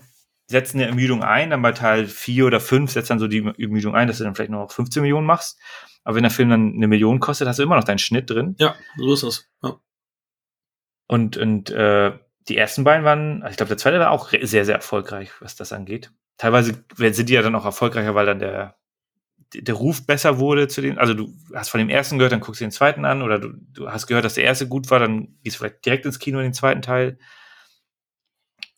[SPEAKER 2] setzen eine Ermüdung ein, dann bei Teil 4 oder 5 setzt dann so die Ermüdung ein, dass du dann vielleicht noch 15 Millionen machst. Aber wenn der Film dann eine Million kostet, hast du immer noch deinen Schnitt drin.
[SPEAKER 3] Ja, so ist das. Ja.
[SPEAKER 2] Und, und äh, die ersten beiden waren, also ich glaube, der zweite war auch sehr, sehr erfolgreich, was das angeht. Teilweise sind die ja dann auch erfolgreicher, weil dann der, der Ruf besser wurde zu den, also du hast von dem ersten gehört, dann guckst du den zweiten an oder du, du hast gehört, dass der erste gut war, dann gehst du vielleicht direkt ins Kino in den zweiten Teil.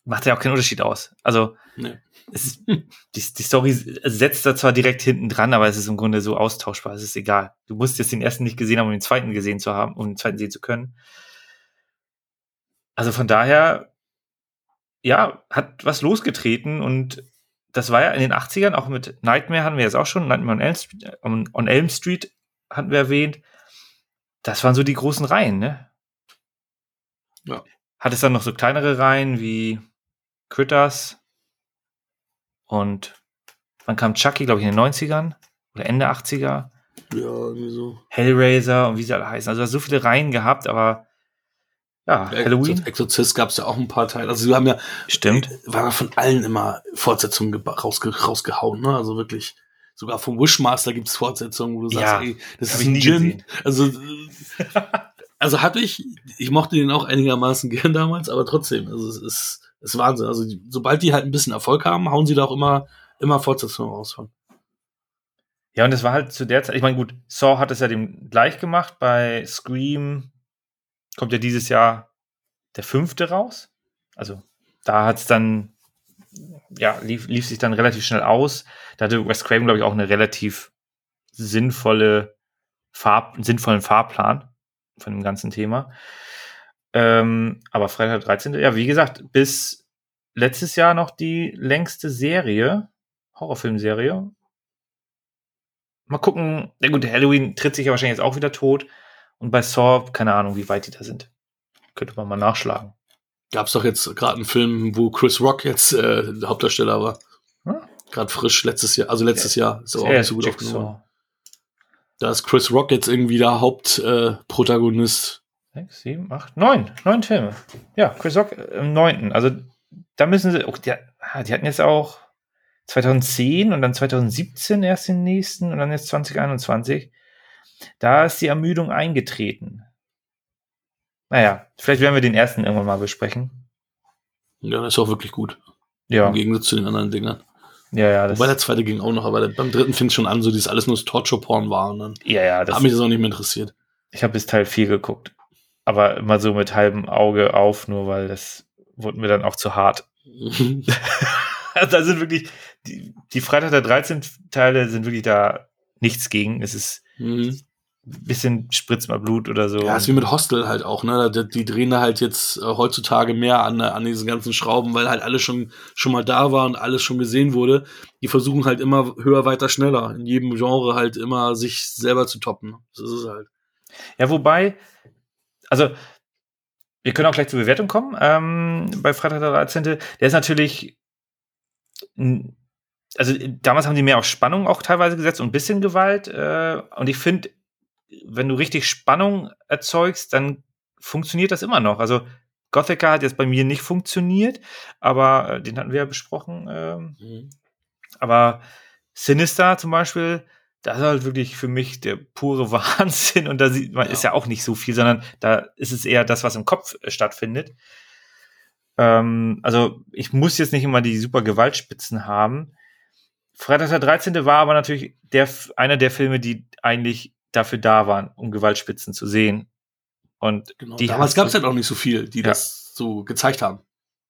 [SPEAKER 2] Macht ja auch keinen Unterschied aus. Also nee. es, die, die Story setzt da zwar direkt hinten dran, aber es ist im Grunde so austauschbar. Es ist egal. Du musst jetzt den ersten nicht gesehen haben, um den zweiten gesehen zu haben, um den zweiten sehen zu können. Also von daher, ja, hat was losgetreten und das war ja in den 80ern, auch mit Nightmare hatten wir jetzt auch schon, Nightmare on Elm Street, on Elm Street hatten wir erwähnt. Das waren so die großen Reihen, ne? Ja. Hat es dann noch so kleinere Reihen wie Critters und wann kam Chucky, glaube ich, in den 90ern oder Ende 80er?
[SPEAKER 3] Ja, irgendwie so.
[SPEAKER 2] Hellraiser und wie sie alle heißen. Also so viele Reihen gehabt, aber ja, Halloween.
[SPEAKER 3] Exorzist gab es ja auch ein paar Teile. Also wir haben ja.
[SPEAKER 2] Stimmt.
[SPEAKER 3] War von allen immer Fortsetzungen rausge rausgehauen, ne? Also wirklich. Sogar vom Wishmaster gibt es Fortsetzungen, wo du sagst, ja, ey, das ist ein Gin. Also, also hatte ich, ich mochte den auch einigermaßen gern damals, aber trotzdem, also es ist, ist Wahnsinn. Also sobald die halt ein bisschen Erfolg haben, hauen sie da auch immer, immer Fortsetzungen raus von.
[SPEAKER 2] Ja, und es war halt zu der Zeit, ich meine, gut, Saw hat es ja dem gleich gemacht bei Scream, kommt ja dieses Jahr der fünfte raus. Also da hat es dann, ja, lief, lief sich dann relativ schnell aus. Da hatte Wes Craven, glaube ich, auch eine relativ sinnvolle Farb, sinnvollen Fahrplan von dem ganzen Thema. Ähm, aber Freitag 13. Ja, wie gesagt, bis letztes Jahr noch die längste Serie, Horrorfilmserie. Mal gucken. Ja gut, Halloween tritt sich ja wahrscheinlich jetzt auch wieder tot. Und bei Saw, keine Ahnung, wie weit die da sind. Könnte man mal nachschlagen.
[SPEAKER 3] Gab es doch jetzt gerade einen Film, wo Chris Rock jetzt äh, der Hauptdarsteller war. Hm? Gerade frisch, letztes Jahr, also letztes ja. Jahr. Ist auch nicht so gut aufgenommen. Da ist Chris Rock jetzt irgendwie der Hauptprotagonist.
[SPEAKER 2] Äh, Sechs, sieben, acht, neun. Neun Filme. Ja, Chris Rock im neunten. Also da müssen sie. Oh, die, ah, die hatten jetzt auch 2010 und dann 2017 erst den nächsten und dann jetzt 2021. Da ist die Ermüdung eingetreten. Naja, vielleicht werden wir den ersten irgendwann mal besprechen.
[SPEAKER 3] Ja, das ist auch wirklich gut.
[SPEAKER 2] Ja.
[SPEAKER 3] Im Gegensatz zu den anderen Dingern.
[SPEAKER 2] Ja, ja.
[SPEAKER 3] Wobei der zweite ging auch noch, aber beim dritten fing es schon an, so dass alles nur Torture-Porn war. Und dann
[SPEAKER 2] ja, ja.
[SPEAKER 3] Das hat mich das auch nicht mehr interessiert.
[SPEAKER 2] Ich habe bis Teil 4 geguckt. Aber immer so mit halbem Auge auf, nur weil das wurde mir dann auch zu hart. da sind wirklich, die, die Freitag der 13 Teile sind wirklich da nichts gegen. Es ist mhm bisschen spritzt mal Blut oder so.
[SPEAKER 3] Ja, ist wie mit Hostel halt auch, ne? Die, die drehen da halt jetzt äh, heutzutage mehr an, an diesen ganzen Schrauben, weil halt alles schon, schon mal da war und alles schon gesehen wurde. Die versuchen halt immer höher, weiter, schneller. In jedem Genre halt immer sich selber zu toppen. Das ist es halt.
[SPEAKER 2] Ja, wobei, also, wir können auch gleich zur Bewertung kommen. Ähm, bei Freitag der 13. Der ist natürlich, also damals haben die mehr auf Spannung auch teilweise gesetzt und ein bisschen Gewalt. Äh, und ich finde, wenn du richtig Spannung erzeugst, dann funktioniert das immer noch. Also Gothica hat jetzt bei mir nicht funktioniert, aber äh, den hatten wir ja besprochen. Ähm, mhm. Aber Sinister zum Beispiel, das ist halt wirklich für mich der pure Wahnsinn und da sieht man, ja. ist ja auch nicht so viel, sondern da ist es eher das, was im Kopf äh, stattfindet. Ähm, also ich muss jetzt nicht immer die super Gewaltspitzen haben. Freitag der 13. war aber natürlich der, einer der Filme, die eigentlich dafür da waren, um Gewaltspitzen zu sehen. Und
[SPEAKER 3] genau, damals gab es halt auch nicht so viel, die ja. das so gezeigt haben.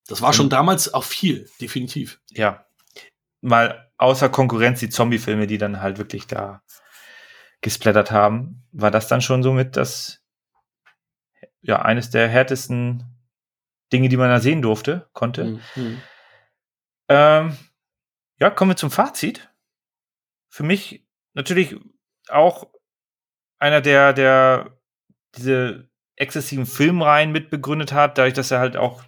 [SPEAKER 3] Das war schon mhm. damals auch viel, definitiv.
[SPEAKER 2] Ja. Mal außer Konkurrenz die Zombie-Filme, die dann halt wirklich da gesplattert haben, war das dann schon so mit das, ja, eines der härtesten Dinge, die man da sehen durfte, konnte. Mhm. mhm. Ähm, ja, kommen wir zum Fazit. Für mich natürlich auch einer, der, der diese exzessiven Filmreihen mitbegründet hat, dadurch, dass er halt auch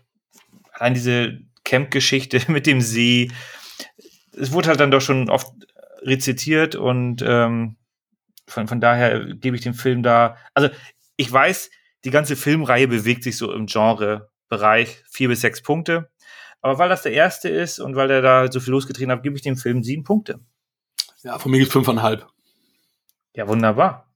[SPEAKER 2] allein diese Camp-Geschichte mit dem See, es wurde halt dann doch schon oft rezitiert und ähm, von, von daher gebe ich dem Film da, also ich weiß, die ganze Filmreihe bewegt sich so im Genre-Bereich, vier bis sechs Punkte. Aber weil das der erste ist und weil er da so viel losgetreten hat, gebe ich dem Film sieben Punkte.
[SPEAKER 3] Ja, von mir gibt es fünfeinhalb.
[SPEAKER 2] Ja, wunderbar.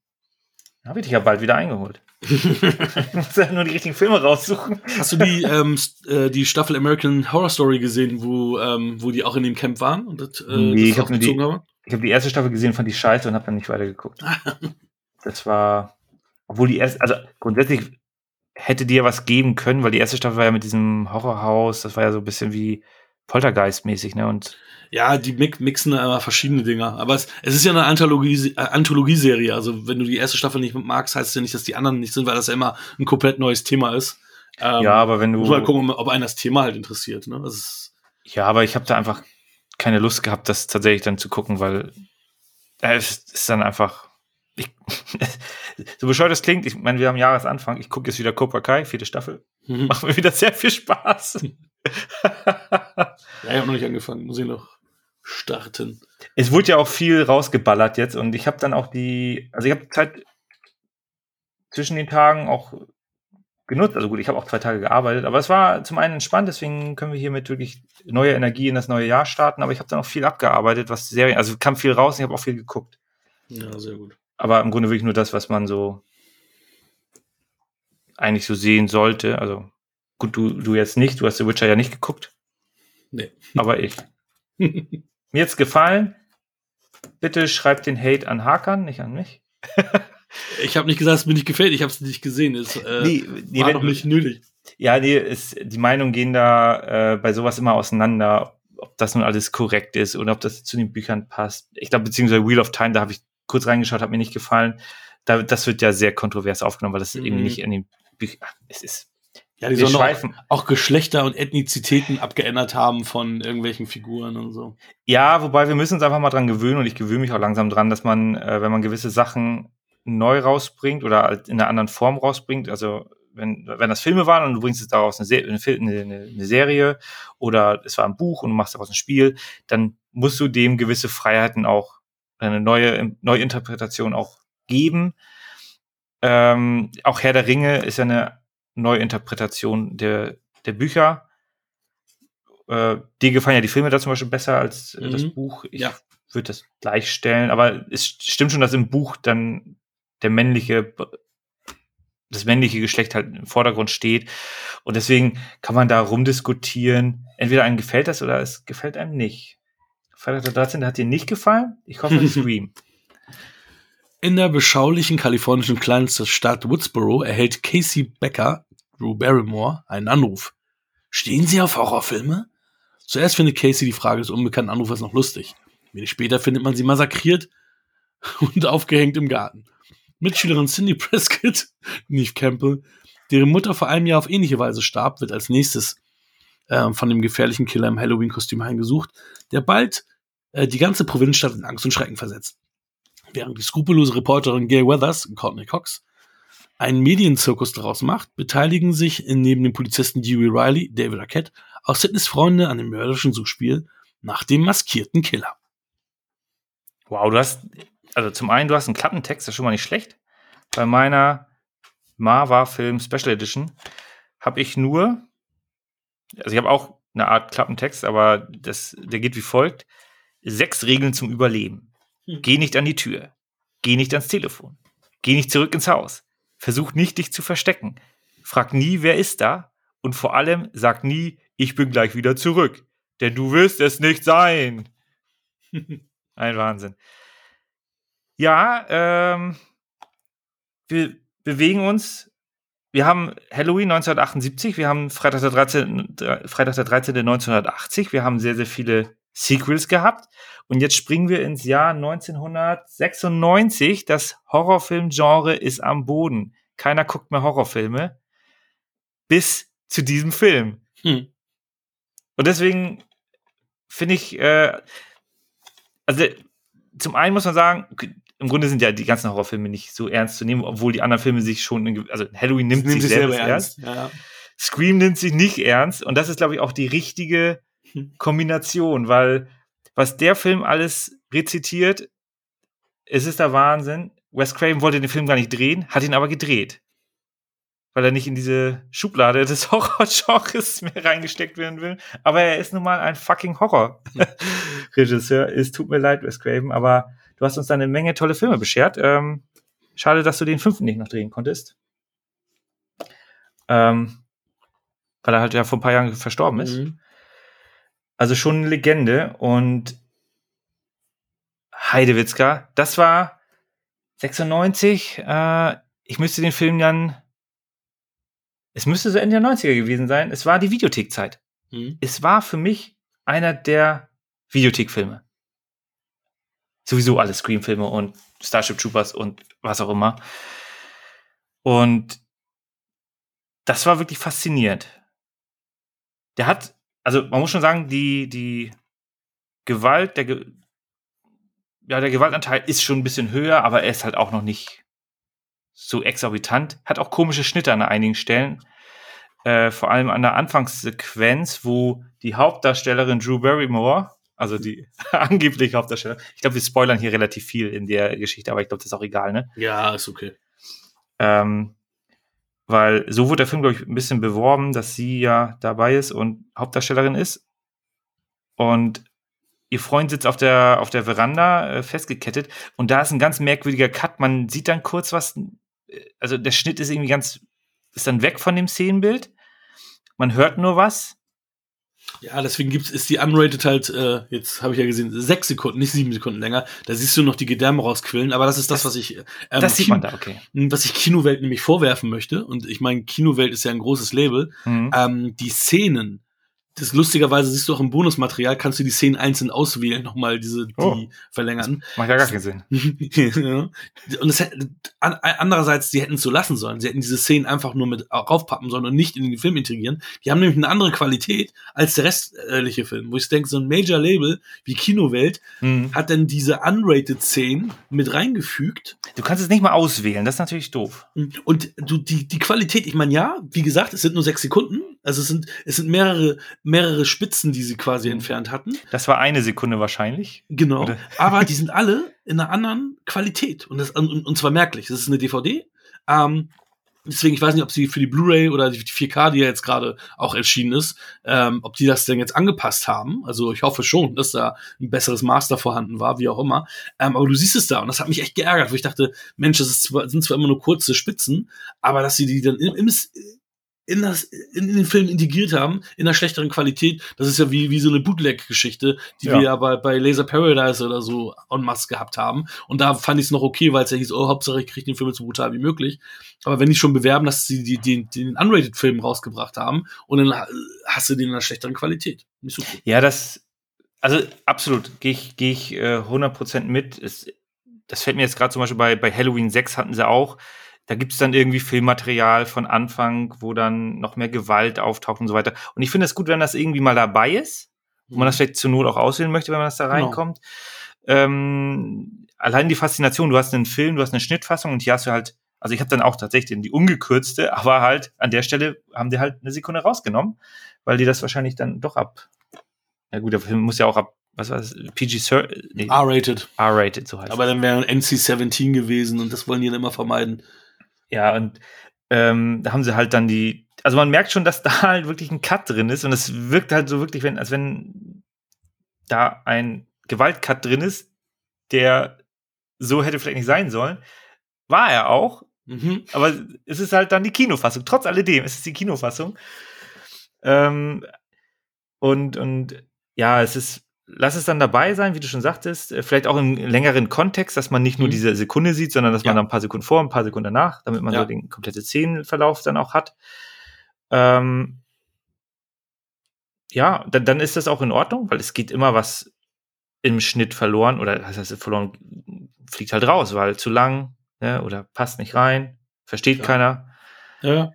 [SPEAKER 2] Habe ich dich ja bald wieder eingeholt. Ich muss ja nur die richtigen Filme raussuchen.
[SPEAKER 3] Hast du die, ähm, äh, die Staffel American Horror Story gesehen, wo, ähm, wo die auch in dem Camp waren? Und
[SPEAKER 2] das, äh, nee, das ich die, ich habe die erste Staffel gesehen, fand die scheiße und habe dann nicht weitergeguckt. das war, obwohl die erste, also grundsätzlich hätte dir was geben können, weil die erste Staffel war ja mit diesem Horrorhaus, das war ja so ein bisschen wie Poltergeist-mäßig, ne? Und
[SPEAKER 3] ja, die mixen immer verschiedene Dinger. Aber es, es ist ja eine Anthologie, äh, Anthologie-Serie. Also, wenn du die erste Staffel nicht magst, heißt es ja nicht, dass die anderen nicht sind, weil das ja immer ein komplett neues Thema ist.
[SPEAKER 2] Ähm, ja, aber wenn du.
[SPEAKER 3] Muss mal gucken, ob einen das Thema halt interessiert, ne?
[SPEAKER 2] ja, aber ich habe da einfach keine Lust gehabt, das tatsächlich dann zu gucken, weil äh, es ist dann einfach. Ich, so bescheuert das klingt, ich meine, wir haben Jahresanfang, ich gucke jetzt wieder Cobra Kai, vierte Staffel. Mhm. Macht mir wieder sehr viel Spaß.
[SPEAKER 3] ja, ich habe noch nicht angefangen, muss ich noch starten.
[SPEAKER 2] Es wurde ja auch viel rausgeballert jetzt und ich habe dann auch die, also ich habe Zeit zwischen den Tagen auch genutzt. Also gut, ich habe auch zwei Tage gearbeitet, aber es war zum einen entspannt, deswegen können wir hier mit wirklich neuer Energie in das neue Jahr starten. Aber ich habe dann auch viel abgearbeitet, was Serien, also kam viel raus und ich habe auch viel geguckt.
[SPEAKER 3] Ja, sehr gut.
[SPEAKER 2] Aber im Grunde wirklich nur das, was man so eigentlich so sehen sollte. Also gut, du, du jetzt nicht, du hast The Witcher ja nicht geguckt.
[SPEAKER 3] Nee.
[SPEAKER 2] Aber ich. Mir jetzt gefallen. Bitte schreibt den Hate an Hakan, nicht an mich.
[SPEAKER 3] Ich habe nicht gesagt, es mir nicht gefällt, ich habe es nicht gesehen. Es äh, nee, nee, war doch nicht nötig.
[SPEAKER 2] Ja, nee, ist, die Meinungen gehen da äh, bei sowas immer auseinander, ob das nun alles korrekt ist oder ob das zu den Büchern passt. Ich glaube, beziehungsweise Wheel of Time, da habe ich kurz reingeschaut, hat mir nicht gefallen. Da, das wird ja sehr kontrovers aufgenommen, weil das mhm. eben nicht in den Büchern. Es ist.
[SPEAKER 3] Ja, die sollen auch, auch Geschlechter und Ethnizitäten abgeändert haben von irgendwelchen Figuren und so.
[SPEAKER 2] Ja, wobei wir müssen uns einfach mal dran gewöhnen und ich gewöhne mich auch langsam dran, dass man, äh, wenn man gewisse Sachen neu rausbringt oder halt in einer anderen Form rausbringt. Also wenn, wenn das Filme waren und du bringst jetzt daraus eine, Se eine, eine, eine, Serie oder es war ein Buch und du machst daraus ein Spiel, dann musst du dem gewisse Freiheiten auch, eine neue Neuinterpretation auch geben. Ähm, auch Herr der Ringe ist ja eine Neuinterpretation der, der Bücher. Äh, dir gefallen ja die Filme da zum Beispiel besser als äh, mhm. das Buch. Ich ja. würde das gleichstellen, aber es stimmt schon, dass im Buch dann der männliche, das männliche Geschlecht halt im Vordergrund steht. Und deswegen kann man da rumdiskutieren. Entweder einem gefällt das oder es gefällt einem nicht. Freitag der 13. hat dir nicht gefallen? Ich hoffe, Scream.
[SPEAKER 3] In der beschaulichen kalifornischen Kleinstadt Woodsboro erhält Casey Becker, Drew Barrymore, einen Anruf. Stehen Sie auf Horrorfilme? Zuerst findet Casey die Frage des unbekannten Anrufers noch lustig. Wenig später findet man sie massakriert und aufgehängt im Garten. Mitschülerin Cindy Prescott, Neve Campbell, deren Mutter vor einem Jahr auf ähnliche Weise starb, wird als nächstes äh, von dem gefährlichen Killer im Halloween-Kostüm heimgesucht, der bald äh, die ganze Provinzstadt in Angst und Schrecken versetzt. Während die skrupellose Reporterin Gail Weathers, Courtney Cox, einen Medienzirkus daraus macht, beteiligen sich neben dem Polizisten Dewey Riley, David Arquette, auch Sidneys Freunde an dem mörderischen Suchspiel nach dem maskierten Killer.
[SPEAKER 2] Wow, du hast also zum einen, du hast einen Klappentext, das ist schon mal nicht schlecht. Bei meiner Marva-Film Special Edition habe ich nur, also ich habe auch eine Art Klappentext, aber das, der geht wie folgt. Sechs Regeln zum Überleben. Hm. Geh nicht an die Tür. Geh nicht ans Telefon. Geh nicht zurück ins Haus. Versuch nicht, dich zu verstecken. Frag nie, wer ist da. Und vor allem sag nie, ich bin gleich wieder zurück. Denn du wirst es nicht sein. Ein Wahnsinn. Ja, ähm, wir bewegen uns. Wir haben Halloween 1978, wir haben Freitag der 13. Freitag der 13. 1980, wir haben sehr, sehr viele Sequels gehabt. Und jetzt springen wir ins Jahr 1996. Das Horrorfilm-Genre ist am Boden. Keiner guckt mehr Horrorfilme. Bis zu diesem Film. Hm. Und deswegen finde ich, äh, also zum einen muss man sagen, im Grunde sind ja die ganzen Horrorfilme nicht so ernst zu nehmen, obwohl die anderen Filme sich schon, in, also Halloween nimmt sich, sich selber ernst. ernst. Ja. Scream nimmt sich nicht ernst und das ist, glaube ich, auch die richtige. Kombination, weil was der Film alles rezitiert, es ist der Wahnsinn. Wes Craven wollte den Film gar nicht drehen, hat ihn aber gedreht. Weil er nicht in diese Schublade des Horror-Genres mehr reingesteckt werden will. Aber er ist nun mal ein fucking Horror-Regisseur. es tut mir leid, Wes Craven, aber Du hast uns da eine Menge tolle Filme beschert. Ähm, schade, dass du den fünften nicht noch drehen konntest. Ähm, weil er halt ja vor ein paar Jahren verstorben ist. Mhm. Also schon eine Legende und Heidewitzka. Das war 96. Äh, ich müsste den Film dann. Es müsste so Ende der 90er gewesen sein. Es war die Videothekzeit. Mhm. Es war für mich einer der Videothekfilme. Sowieso alle Scream-Filme und Starship Troopers und was auch immer. Und das war wirklich faszinierend. Der hat, also man muss schon sagen, die, die Gewalt, der, Ge ja, der Gewaltanteil ist schon ein bisschen höher, aber er ist halt auch noch nicht so exorbitant. Hat auch komische Schnitte an einigen Stellen. Äh, vor allem an der Anfangssequenz, wo die Hauptdarstellerin Drew Barrymore, also die angebliche Hauptdarstellerin, ich glaube, wir spoilern hier relativ viel in der Geschichte, aber ich glaube, das ist auch egal, ne?
[SPEAKER 3] Ja, ist okay.
[SPEAKER 2] Ähm, weil so wurde der Film, glaube ich, ein bisschen beworben, dass sie ja dabei ist und Hauptdarstellerin ist. Und ihr Freund sitzt auf der, auf der Veranda äh, festgekettet und da ist ein ganz merkwürdiger Cut. Man sieht dann kurz was, äh, also der Schnitt ist irgendwie ganz, ist dann weg von dem Szenenbild. Man hört nur was
[SPEAKER 3] ja, deswegen gibt's, ist die unrated halt, äh, jetzt habe ich ja gesehen, sechs Sekunden, nicht sieben Sekunden länger. Da siehst du noch die Gedärme rausquillen, aber das ist das, was ich, ähm,
[SPEAKER 2] das sieht Kino, man da, okay.
[SPEAKER 3] Was ich Kinowelt nämlich vorwerfen möchte, und ich meine, Kinowelt ist ja ein großes Label, mhm. ähm, die Szenen, das lustigerweise siehst du auch im Bonusmaterial, kannst du die Szenen einzeln auswählen, nochmal diese, die oh, verlängern.
[SPEAKER 2] Macht ja gar keinen Sinn.
[SPEAKER 3] ja. Und das, an, andererseits, sie hätten es so lassen sollen. Sie hätten diese Szenen einfach nur mit raufpappen sollen und nicht in den Film integrieren. Die haben nämlich eine andere Qualität als der restliche Film. Wo ich denke, so ein Major-Label wie Kinowelt mhm. hat dann diese unrated Szenen mit reingefügt.
[SPEAKER 2] Du kannst es nicht mal auswählen, das ist natürlich doof.
[SPEAKER 3] Und du, die, die Qualität, ich meine, ja, wie gesagt, es sind nur sechs Sekunden. Also es sind, es sind mehrere mehrere Spitzen, die sie quasi mhm. entfernt hatten.
[SPEAKER 2] Das war eine Sekunde wahrscheinlich.
[SPEAKER 3] Genau. Oder? Aber die sind alle in einer anderen Qualität. Und, das, und, und zwar merklich. Das ist eine DVD. Ähm, deswegen, ich weiß nicht, ob sie für die Blu-ray oder die 4K, die ja jetzt gerade auch erschienen ist, ähm, ob die das denn jetzt angepasst haben. Also ich hoffe schon, dass da ein besseres Master vorhanden war, wie auch immer. Ähm, aber du siehst es da und das hat mich echt geärgert, wo ich dachte, Mensch, das zwar, sind zwar immer nur kurze Spitzen, aber dass sie die dann im, im, in, das, in den Film integriert haben, in einer schlechteren Qualität. Das ist ja wie, wie so eine Bootleg-Geschichte, die ja. wir ja bei, bei Laser Paradise oder so en masse gehabt haben. Und da fand ich es noch okay, weil es ja hieß, oh, Hauptsache ich kriege den Film so brutal wie möglich. Aber wenn die schon bewerben, dass sie die, die, den Unrated-Film rausgebracht haben und dann hast du den in einer schlechteren Qualität.
[SPEAKER 2] Nicht so cool. Ja, das, also absolut, gehe ich, geh ich äh, 100% mit. Es, das fällt mir jetzt gerade zum Beispiel bei, bei Halloween 6 hatten sie auch da gibt es dann irgendwie Filmmaterial von Anfang, wo dann noch mehr Gewalt auftaucht und so weiter. Und ich finde es gut, wenn das irgendwie mal dabei ist, wo man das vielleicht zur Not auch auswählen möchte, wenn man das da genau. reinkommt. Genau. Ähm, allein die Faszination, du hast einen Film, du hast eine Schnittfassung und hier hast du halt, also ich habe dann auch tatsächlich die ungekürzte, aber halt an der Stelle haben die halt eine Sekunde rausgenommen, weil die das wahrscheinlich dann doch ab. Ja gut, der Film muss ja auch ab was war das? PG
[SPEAKER 3] nee, R-rated.
[SPEAKER 2] R-rated, so
[SPEAKER 3] heißt Aber dann wäre NC-17 gewesen und das wollen die dann immer vermeiden.
[SPEAKER 2] Ja, und ähm, da haben sie halt dann die, also man merkt schon, dass da halt wirklich ein Cut drin ist und es wirkt halt so wirklich, wenn, als wenn da ein Gewaltcut drin ist, der so hätte vielleicht nicht sein sollen. War er auch, mhm. aber es ist halt dann die Kinofassung. Trotz alledem ist es die Kinofassung. Ähm, und, und ja, es ist lass es dann dabei sein, wie du schon sagtest, äh, vielleicht auch im längeren Kontext, dass man nicht nur mhm. diese Sekunde sieht, sondern dass ja. man dann ein paar Sekunden vor, ein paar Sekunden danach, damit man ja. so den kompletten Szenenverlauf dann auch hat. Ähm, ja, dann, dann ist das auch in Ordnung, weil es geht immer was im Schnitt verloren oder das heißt verloren fliegt halt raus, weil zu lang ne, oder passt nicht rein, versteht ja. keiner.
[SPEAKER 3] Ja.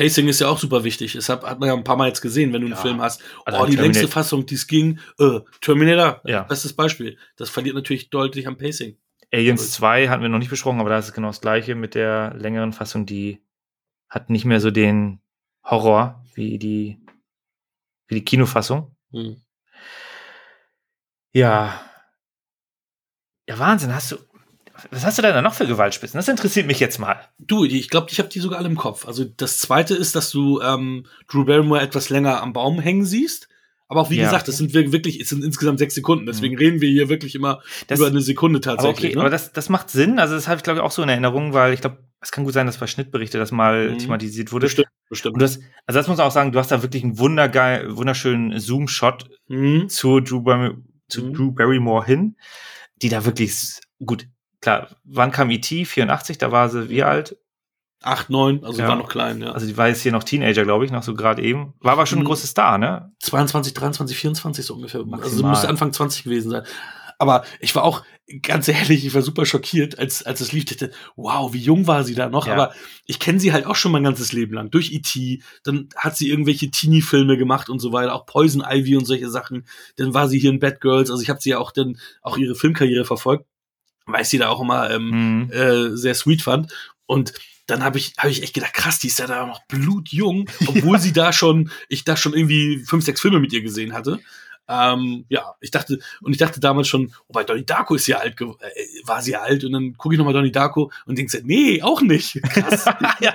[SPEAKER 3] Pacing ist ja auch super wichtig. Das hat, hat man ja ein paar Mal jetzt gesehen, wenn du einen ja. Film hast. Also oh, die längste Fassung, die es ging, äh, Terminator, ja. bestes Beispiel. Das verliert natürlich deutlich am Pacing.
[SPEAKER 2] Aliens 2 hatten wir noch nicht besprochen, aber da ist es genau das gleiche mit der längeren Fassung, die hat nicht mehr so den Horror wie die, wie die Kinofassung. Hm. Ja. Ja, Wahnsinn, hast du, was hast du denn da noch für Gewaltspitzen? Das interessiert mich jetzt mal.
[SPEAKER 3] Du, ich glaube, ich habe die sogar alle im Kopf. Also das zweite ist, dass du ähm, Drew Barrymore etwas länger am Baum hängen siehst. Aber auch wie ja. gesagt, das sind wirklich, es sind insgesamt sechs Sekunden. Deswegen mhm. reden wir hier wirklich immer das, über eine Sekunde tatsächlich.
[SPEAKER 2] Aber okay, ne? aber das, das macht Sinn. Also das habe ich glaube ich auch so in Erinnerung, weil ich glaube, es kann gut sein, dass bei Schnittberichte das mal mhm. thematisiert wurde.
[SPEAKER 3] Bestimmt, bestimmt.
[SPEAKER 2] Und das, also das muss man auch sagen, du hast da wirklich einen wundergeil, wunderschönen Zoom-Shot mhm. zu Drew, Bar zu mhm. Drew Barrymore hin die da wirklich gut, klar, wann kam E.T.? 84, da war sie wie alt?
[SPEAKER 3] 8, 9, also ja. war noch klein, ja.
[SPEAKER 2] Also die war jetzt hier noch Teenager, glaube ich, noch so gerade eben. War aber schon ein hm. großer Star, ne?
[SPEAKER 3] 22, 23, 24 so ungefähr. Maximal. Also müsste Anfang 20 gewesen sein. Aber ich war auch, ganz ehrlich, ich war super schockiert, als, als es lief. Ich dachte, wow, wie jung war sie da noch? Ja. Aber ich kenne sie halt auch schon mein ganzes Leben lang. Durch E.T., dann hat sie irgendwelche Teenie-Filme gemacht und so weiter, auch Poison Ivy und solche Sachen. Dann war sie hier in Bad Girls. Also ich habe sie ja auch dann auch ihre Filmkarriere verfolgt, weil ich sie da auch immer ähm, mhm. äh, sehr sweet fand. Und dann habe ich, hab ich echt gedacht, krass, die ist ja da noch blutjung, obwohl sie da schon, ich da schon irgendwie fünf, sechs Filme mit ihr gesehen hatte. Ähm, ja, ich dachte, und ich dachte damals schon, oh, bei Donnie Darko ist sie alt, äh, war sie alt, und dann gucke ich nochmal Donnie Darko und denke, nee, auch nicht. Krass. ja.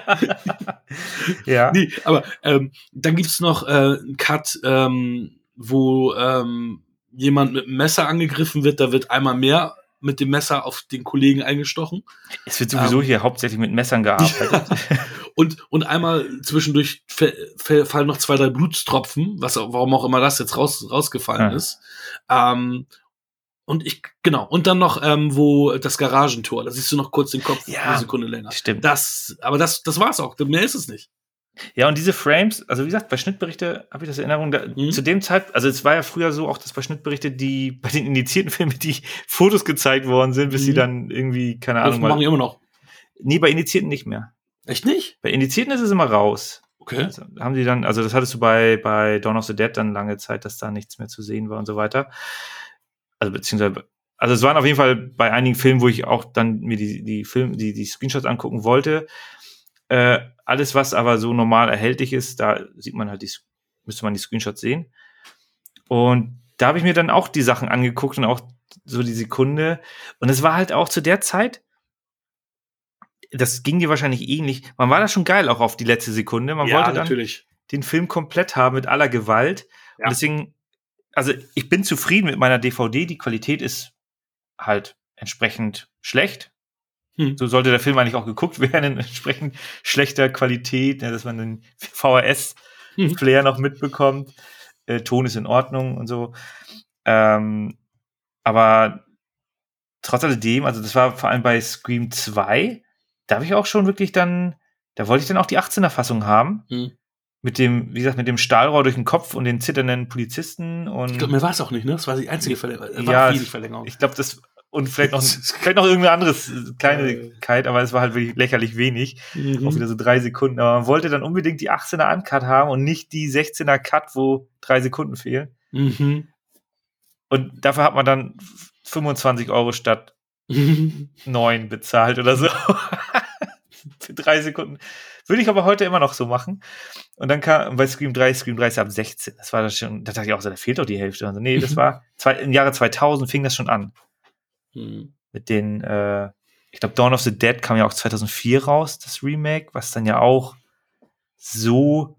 [SPEAKER 3] ja. Nee, aber ähm, dann gibt's noch äh, einen Cut, ähm, wo ähm, jemand mit einem Messer angegriffen wird, da wird einmal mehr mit dem Messer auf den Kollegen eingestochen.
[SPEAKER 2] Es wird sowieso ähm, hier hauptsächlich mit Messern gearbeitet.
[SPEAKER 3] und, und einmal zwischendurch fallen noch zwei, drei Blutstropfen, was, warum auch immer das jetzt raus, rausgefallen ja. ist. Ähm, und ich, genau, und dann noch, ähm, wo das Garagentor, da siehst du noch kurz den Kopf
[SPEAKER 2] ja, eine
[SPEAKER 3] Sekunde länger.
[SPEAKER 2] Stimmt.
[SPEAKER 3] Das, aber das, das war's auch. Mehr ist es nicht.
[SPEAKER 2] Ja, und diese Frames, also wie gesagt, bei Schnittberichte habe ich das in Erinnerung, da, mhm. zu dem Zeitpunkt, also es war ja früher so auch, dass bei Schnittberichte, die bei den indizierten Filmen, die Fotos gezeigt worden sind, bis mhm. sie dann irgendwie, keine Ahnung.
[SPEAKER 3] Das machen die immer noch.
[SPEAKER 2] Nee, bei Indizierten nicht mehr.
[SPEAKER 3] Echt nicht?
[SPEAKER 2] Bei Indizierten ist es immer raus.
[SPEAKER 3] Okay.
[SPEAKER 2] Also, haben die dann, also das hattest du bei, bei Dawn of the Dead dann lange Zeit, dass da nichts mehr zu sehen war und so weiter. Also beziehungsweise, also es waren auf jeden Fall bei einigen Filmen, wo ich auch dann mir die, die Film, die, die Screenshots angucken wollte, äh, alles, was aber so normal erhältlich ist, da sieht man halt die, müsste man die Screenshots sehen. Und da habe ich mir dann auch die Sachen angeguckt und auch so die Sekunde. Und es war halt auch zu der Zeit, das ging dir wahrscheinlich ähnlich. Man war da schon geil auch auf die letzte Sekunde. Man ja, wollte dann
[SPEAKER 3] natürlich.
[SPEAKER 2] den Film komplett haben mit aller Gewalt. Ja. Und deswegen, also ich bin zufrieden mit meiner DVD. Die Qualität ist halt entsprechend schlecht. Hm. So sollte der Film eigentlich auch geguckt werden, in entsprechend schlechter Qualität, ja, dass man den VHS-Flair hm. noch mitbekommt. Äh, Ton ist in Ordnung und so. Ähm, aber trotz alledem, also das war vor allem bei Scream 2, da habe ich auch schon wirklich dann, da wollte ich dann auch die 18er-Fassung haben. Hm. Mit dem, wie gesagt, mit dem Stahlrohr durch den Kopf und den zitternden Polizisten und.
[SPEAKER 3] Ich glaube, mir war es auch nicht, ne? Das war die einzige Verlängerung.
[SPEAKER 2] Ja, Verlängerung. ich glaube, das und vielleicht noch, vielleicht noch irgendein anderes Kleinigkeit, aber es war halt wirklich lächerlich wenig. Mhm. Auch wieder so drei Sekunden. Aber man wollte dann unbedingt die 18er Uncut haben und nicht die 16er Cut, wo drei Sekunden fehlen.
[SPEAKER 3] Mhm.
[SPEAKER 2] Und dafür hat man dann 25 Euro statt neun bezahlt oder so. Für drei Sekunden. Würde ich aber heute immer noch so machen. Und dann kam bei Scream 3, Scream 3 ist ab 16. Das war das schon, da dachte ich auch so, da fehlt doch die Hälfte. Also, nee, das mhm. war, zwei, im Jahre 2000 fing das schon an. Mhm. Mit den, äh, ich glaube, Dawn of the Dead kam ja auch 2004 raus, das Remake, was dann ja auch so,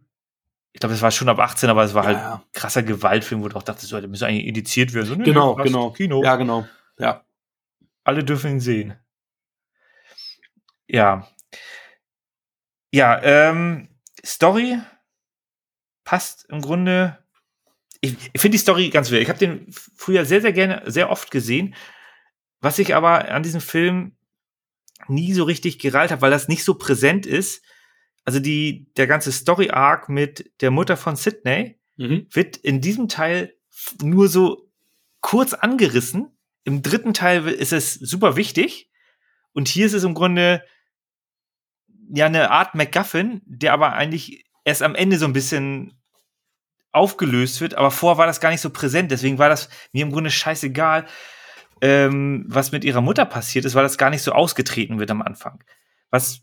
[SPEAKER 2] ich glaube, es war schon ab 18, aber es war ja, halt ja. krasser Gewaltfilm, wo du auch dachtest, so, der müsste eigentlich indiziert werden. So,
[SPEAKER 3] nee, genau, genau. Kino. Ja, genau. Ja.
[SPEAKER 2] Alle dürfen ihn sehen. Ja. Ja, ähm, Story passt im Grunde. Ich, ich finde die Story ganz wild. Ich habe den früher sehr, sehr gerne, sehr oft gesehen. Was ich aber an diesem Film nie so richtig gereilt habe, weil das nicht so präsent ist. Also die, der ganze Story-Arc mit der Mutter von Sidney mhm. wird in diesem Teil nur so kurz angerissen. Im dritten Teil ist es super wichtig. Und hier ist es im Grunde ja eine Art MacGuffin, der aber eigentlich erst am Ende so ein bisschen aufgelöst wird. Aber vorher war das gar nicht so präsent. Deswegen war das mir im Grunde scheißegal ähm, was mit ihrer Mutter passiert ist, weil das gar nicht so ausgetreten wird am Anfang. Was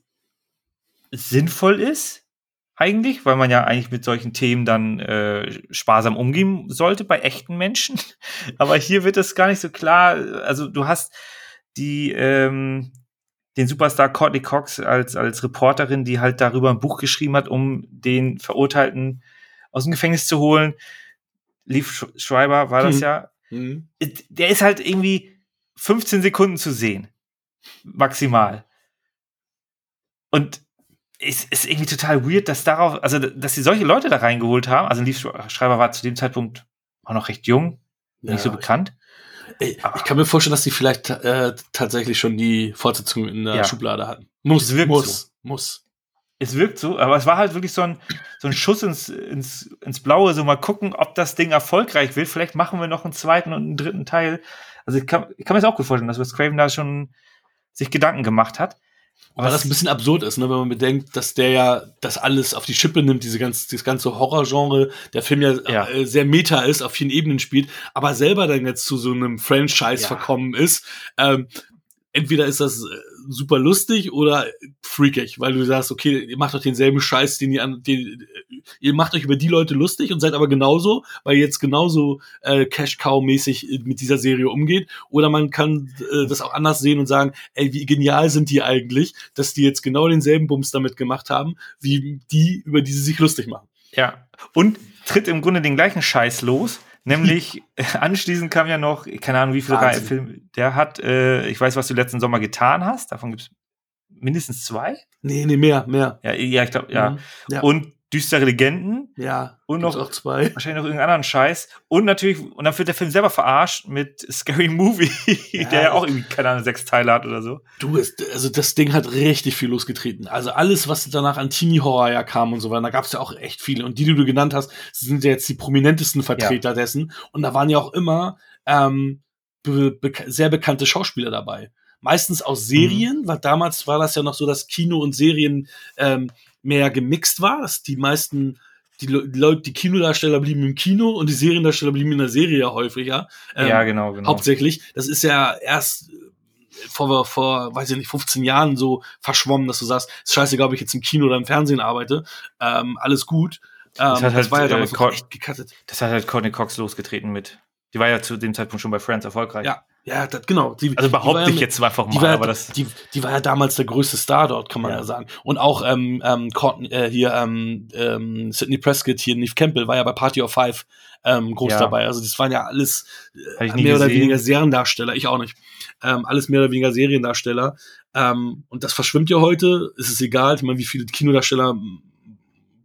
[SPEAKER 2] sinnvoll ist, eigentlich, weil man ja eigentlich mit solchen Themen dann äh, sparsam umgehen sollte bei echten Menschen. Aber hier wird es gar nicht so klar. Also du hast die ähm, den Superstar Courtney Cox als als Reporterin, die halt darüber ein Buch geschrieben hat, um den Verurteilten aus dem Gefängnis zu holen. Leaf Schreiber war das mhm. ja. Mhm. Der ist halt irgendwie 15 Sekunden zu sehen. Maximal. Und es ist irgendwie total weird, dass darauf, also dass sie solche Leute da reingeholt haben. Also ein Liefschreiber war zu dem Zeitpunkt auch noch recht jung, nicht ja, so bekannt.
[SPEAKER 3] Ey, ich kann mir vorstellen, dass die vielleicht äh, tatsächlich schon die Fortsetzung in der ja. Schublade hatten.
[SPEAKER 2] Muss, muss, so. muss. Es wirkt so, aber es war halt wirklich so ein, so ein Schuss ins, ins, ins Blaue, so mal gucken, ob das Ding erfolgreich wird. Vielleicht machen wir noch einen zweiten und einen dritten Teil. Also ich kann, ich kann mir das auch gut vorstellen, dass Wes Craven da schon sich Gedanken gemacht hat.
[SPEAKER 3] Weil das ein bisschen absurd ist, ne, wenn man bedenkt, dass der ja das alles auf die Schippe nimmt, diese ganze, dieses ganze Horrorgenre, der Film ja, ja. Äh, sehr meta ist, auf vielen Ebenen spielt, aber selber dann jetzt zu so einem Franchise ja. verkommen ist. Ähm, entweder ist das äh, super lustig oder freakig, weil du sagst, okay, ihr macht doch denselben Scheiß, den ihr an, den, ihr macht euch über die Leute lustig und seid aber genauso, weil ihr jetzt genauso äh, Cash Cow mäßig mit dieser Serie umgeht. Oder man kann äh, das auch anders sehen und sagen, ey, wie genial sind die eigentlich, dass die jetzt genau denselben Bums damit gemacht haben, wie die, über die sie sich lustig machen.
[SPEAKER 2] Ja. Und tritt im Grunde den gleichen Scheiß los Nämlich anschließend kam ja noch, keine Ahnung, wie viele Reihe Film, der hat, äh, ich weiß, was du letzten Sommer getan hast, davon gibt es mindestens zwei?
[SPEAKER 3] Nee, nee, mehr, mehr.
[SPEAKER 2] Ja, ja ich glaube, ja. Mhm. ja. Und düstere Legenden.
[SPEAKER 3] Ja.
[SPEAKER 2] Und noch auch zwei. Wahrscheinlich noch irgendeinen anderen Scheiß. Und natürlich, und dann wird der Film selber verarscht mit Scary Movie, ja, der ja auch irgendwie, keine Ahnung, sechs Teile hat oder so.
[SPEAKER 3] Du, also das Ding hat richtig viel losgetreten. Also alles, was danach an Teenie-Horror ja kam und so weiter, da gab es ja auch echt viele. Und die, die du genannt hast, sind ja jetzt die prominentesten Vertreter ja. dessen. Und da waren ja auch immer ähm, be be sehr bekannte Schauspieler dabei meistens aus Serien, mhm. weil damals war das ja noch so, dass Kino und Serien ähm, mehr gemixt war, dass die meisten die Leute, die Kinodarsteller blieben im Kino und die Seriendarsteller blieben in der Serie ja häufiger.
[SPEAKER 2] Ähm, ja, genau, genau.
[SPEAKER 3] Hauptsächlich. Das ist ja erst vor, vor, weiß ich nicht, 15 Jahren so verschwommen, dass du sagst, ist scheißegal, ob ich jetzt im Kino oder im Fernsehen arbeite, ähm, alles gut.
[SPEAKER 2] Ähm, das, hat halt, war ja damals äh, echt gecuttet. Das hat halt Courtney Cox losgetreten mit. Die war ja zu dem Zeitpunkt schon bei Friends erfolgreich.
[SPEAKER 3] Ja, ja, das, genau.
[SPEAKER 2] Die, also behaupte ich ja, jetzt einfach mal,
[SPEAKER 3] war,
[SPEAKER 2] aber das.
[SPEAKER 3] Die, die war ja damals der größte Star dort, kann man ja, ja sagen. Und auch ähm, ähm, Courtney, äh, hier ähm, ähm, Sidney Prescott, hier Neve Campbell war ja bei Party of Five ähm, groß ja. dabei. Also das waren ja alles äh, mehr oder weniger Seriendarsteller. Ich auch nicht. Ähm, alles mehr oder weniger Seriendarsteller. Ähm, und das verschwimmt ja heute. Es ist egal. Ich meine, wie viele Kinodarsteller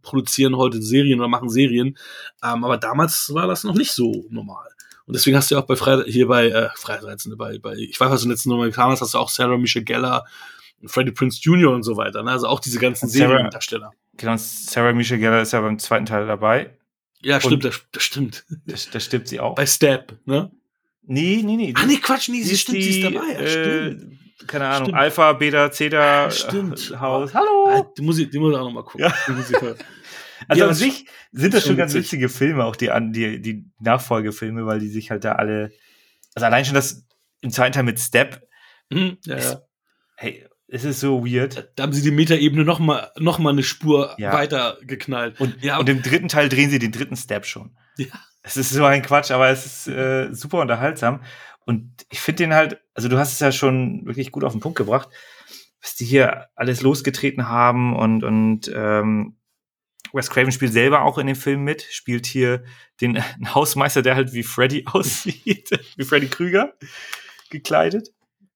[SPEAKER 3] produzieren heute Serien oder machen Serien. Ähm, aber damals war das noch nicht so normal. Und deswegen hast du ja auch bei Freitag, hier bei äh, Freireizende, bei, bei, ich weiß, was du letzten getan hast, hast du auch Sarah Michelle Geller, Freddie Prince Jr. und so weiter. Ne? Also auch diese ganzen Seriendarsteller.
[SPEAKER 2] Genau, Sarah Michelle Geller ist ja beim zweiten Teil dabei.
[SPEAKER 3] Ja, stimmt, das, das stimmt.
[SPEAKER 2] Da stirbt sie auch.
[SPEAKER 3] Bei Step, ne?
[SPEAKER 2] Nee, nee, nee.
[SPEAKER 3] Ah, nee, Quatsch, nee, sie, stimmt, die, sie ist dabei. Ja,
[SPEAKER 2] äh, keine Ahnung, stimmt. Alpha, Beta, Zeta,
[SPEAKER 3] ja, stimmt.
[SPEAKER 2] Haus. Hallo!
[SPEAKER 3] Ah, die muss ich, die muss ich auch noch mal gucken. Ja.
[SPEAKER 2] Also ja, an sich sind das schon ganz witzig. witzige Filme, auch die, die, die Nachfolgefilme, weil die sich halt da alle. Also allein schon das im zweiten Teil mit Step.
[SPEAKER 3] Mhm, ja, ist, ja.
[SPEAKER 2] Hey, es ist so weird.
[SPEAKER 3] Da haben sie die Metaebene noch mal, noch mal eine Spur ja. weiter geknallt.
[SPEAKER 2] Und, ja, und im dritten Teil drehen sie den dritten Step schon. Ja. Es ist so ein Quatsch, aber es ist äh, super unterhaltsam. Und ich finde den halt, also du hast es ja schon wirklich gut auf den Punkt gebracht, was die hier alles losgetreten haben und, und ähm, Wes Craven spielt selber auch in dem Film mit, spielt hier den Hausmeister, der halt wie Freddy aussieht, wie Freddy Krüger gekleidet.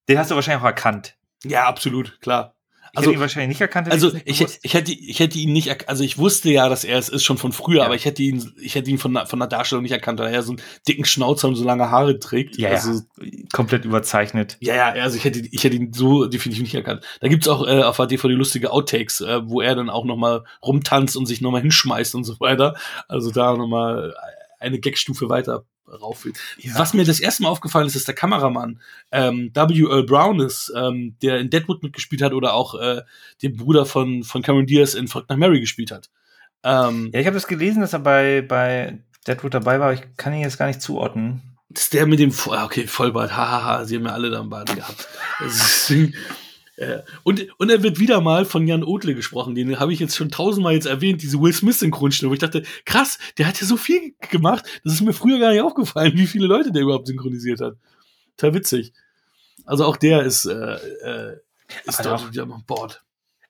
[SPEAKER 2] Den hast du wahrscheinlich auch erkannt.
[SPEAKER 3] Ja, absolut, klar.
[SPEAKER 2] Also, hätte ihn wahrscheinlich nicht erkannt.
[SPEAKER 3] Also ich, ich, hätte, ich hätte ihn nicht, also ich wusste ja, dass er es ist schon von früher, ja. aber ich hätte ihn, ich hätte ihn von, von der Darstellung nicht erkannt, weil er so einen dicken Schnauzer und so lange Haare trägt.
[SPEAKER 2] Ja,
[SPEAKER 3] also,
[SPEAKER 2] ja. komplett überzeichnet.
[SPEAKER 3] Ja, ja, also ich hätte, ich hätte ihn so definitiv nicht erkannt. Da gibt's auch äh, auf der DVD lustige Outtakes, äh, wo er dann auch nochmal rumtanzt und sich nochmal hinschmeißt und so weiter. Also da nochmal eine Gagstufe weiter rauf will. Ja. Was mir das erste Mal aufgefallen ist, ist der Kameramann ähm, W. Earl Brown ist, ähm, der in Deadwood mitgespielt hat oder auch äh, den Bruder von, von Cameron Diaz in Folgt nach Mary gespielt hat.
[SPEAKER 2] Ähm, ja, ich habe das gelesen, dass er bei, bei Deadwood dabei war, ich kann ihn jetzt gar nicht zuordnen.
[SPEAKER 3] Das ist der mit dem, ah, okay, Vollbart, hahaha, sie haben ja alle da einen Bart gehabt. Deswegen, und, und er wird wieder mal von Jan Odle gesprochen, den habe ich jetzt schon tausendmal jetzt erwähnt, diese Will Smith Synchronstimme, wo ich dachte, krass, der hat ja so viel gemacht, das ist mir früher gar nicht aufgefallen, wie viele Leute der überhaupt synchronisiert hat. Total witzig. Also auch der ist, äh, äh, ist also dort wieder an Bord.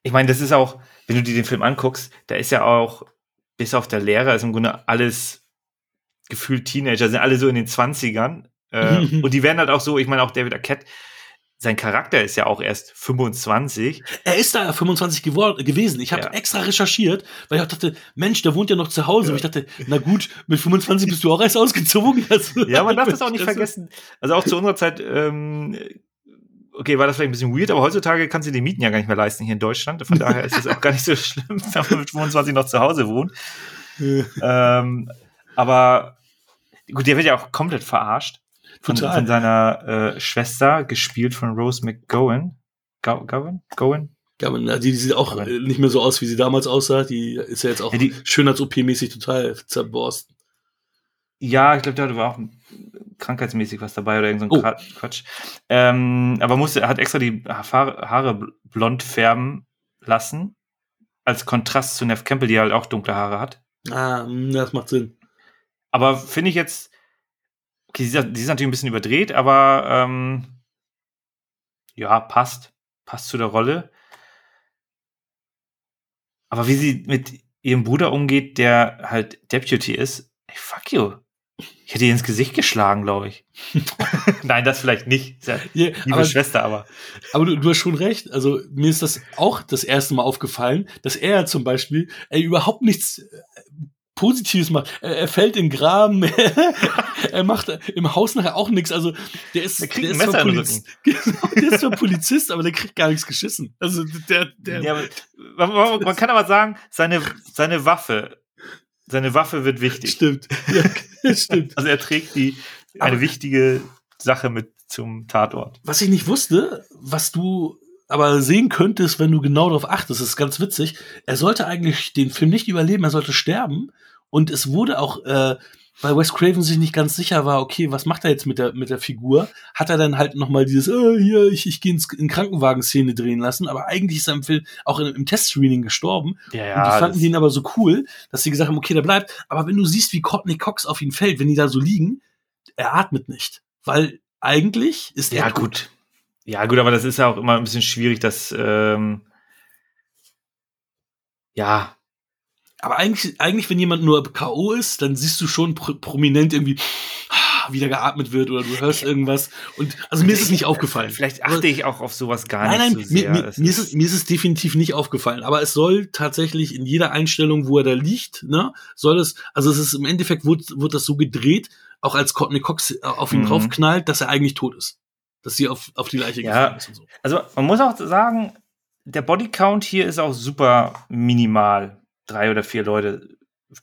[SPEAKER 2] Ich meine, das ist auch, wenn du dir den Film anguckst, da ist ja auch, bis auf der Lehrer, ist im Grunde alles gefühlt Teenager, sind alle so in den 20ern. Äh, und die werden halt auch so, ich meine auch David Arquette, sein Charakter ist ja auch erst 25.
[SPEAKER 3] Er ist da 25 gewesen. Ich habe ja. extra recherchiert, weil ich auch dachte, Mensch, der wohnt ja noch zu Hause. Ja. Und ich dachte, na gut, mit 25 bist du auch erst ausgezogen.
[SPEAKER 2] Also, ja, man darf das auch nicht vergessen. Also auch zu unserer Zeit, ähm, okay, war das vielleicht ein bisschen weird, aber heutzutage kannst du die Mieten ja gar nicht mehr leisten hier in Deutschland. Von daher ist es auch gar nicht so schlimm, wenn man mit 25 noch zu Hause wohnt. ähm, aber gut, der wird ja auch komplett verarscht von, von seiner äh, Schwester, gespielt von Rose McGowan. Go Gowan? Gowan?
[SPEAKER 3] Gowan, ja, die, die sieht auch Gowan. nicht mehr so aus, wie sie damals aussah. Die ist ja jetzt auch ja, Schönheits-OP-mäßig total zerborst.
[SPEAKER 2] Ja, ich glaube, da war auch krankheitsmäßig was dabei oder irgend so ein oh. Quatsch. Ähm, aber musste, hat extra die Haare, Haare blond färben lassen, als Kontrast zu Neff Campbell, die halt auch dunkle Haare hat.
[SPEAKER 3] Ah, das macht Sinn.
[SPEAKER 2] Aber finde ich jetzt, Okay, sie ist, die ist natürlich ein bisschen überdreht, aber ähm, ja, passt. Passt zu der Rolle. Aber wie sie mit ihrem Bruder umgeht, der halt Deputy ist, ey, fuck you. Ich hätte ihr ins Gesicht geschlagen, glaube ich. Nein, das vielleicht nicht. Ja yeah, liebe aber, Schwester, aber.
[SPEAKER 3] Aber du, du, hast schon recht. Also mir ist das auch das erste Mal aufgefallen, dass er zum Beispiel ey, überhaupt nichts Positives macht. Er, er fällt in den Graben, er macht im Haus nachher auch nichts. Also der ist, der
[SPEAKER 2] kriegt der ein Messer
[SPEAKER 3] Poliz genau, der ist zwar Polizist, aber der kriegt gar nichts geschissen. Also der, der.
[SPEAKER 2] Ja, man, man, kann aber sagen, seine, seine Waffe, seine Waffe wird wichtig.
[SPEAKER 3] Stimmt. Ja, stimmt.
[SPEAKER 2] Also er trägt die eine aber, wichtige Sache mit zum Tatort.
[SPEAKER 3] Was ich nicht wusste, was du aber sehen könntest, wenn du genau darauf achtest, ist ganz witzig. Er sollte eigentlich den Film nicht überleben, er sollte sterben. Und es wurde auch, äh, weil Wes Craven sich nicht ganz sicher war, okay, was macht er jetzt mit der, mit der Figur, hat er dann halt nochmal dieses, äh, hier, ich, ich gehe ins in Krankenwagen-Szene drehen lassen, aber eigentlich ist er im Film auch in, im Testscreening gestorben.
[SPEAKER 2] Ja, ja,
[SPEAKER 3] und die fanden ihn aber so cool, dass sie gesagt haben, okay, der bleibt. Aber wenn du siehst, wie Courtney Cox auf ihn fällt, wenn die da so liegen, er atmet nicht. Weil eigentlich ist
[SPEAKER 2] er. Ja, gut. Ja, gut, aber das ist ja auch immer ein bisschen schwierig, dass, ähm, ja,
[SPEAKER 3] aber eigentlich, eigentlich, wenn jemand nur K.O. ist, dann siehst du schon pro prominent irgendwie wieder geatmet wird oder du hörst irgendwas. Und also mir ist es nicht aufgefallen.
[SPEAKER 2] Vielleicht achte ich auch auf sowas gar
[SPEAKER 3] nein,
[SPEAKER 2] nicht
[SPEAKER 3] nein, so sehr. Mir, mir, mir, ist es, mir ist es definitiv nicht aufgefallen. Aber es soll tatsächlich in jeder Einstellung, wo er da liegt, ne, soll es, also es ist im Endeffekt, wird, wird das so gedreht, auch als Courtney Cox äh, auf ihn mhm. draufknallt, dass er eigentlich tot ist. Dass sie auf, auf die Leiche
[SPEAKER 2] ja, gefallen ist und so. Also man muss auch sagen, der Bodycount hier ist auch super minimal drei oder vier Leute.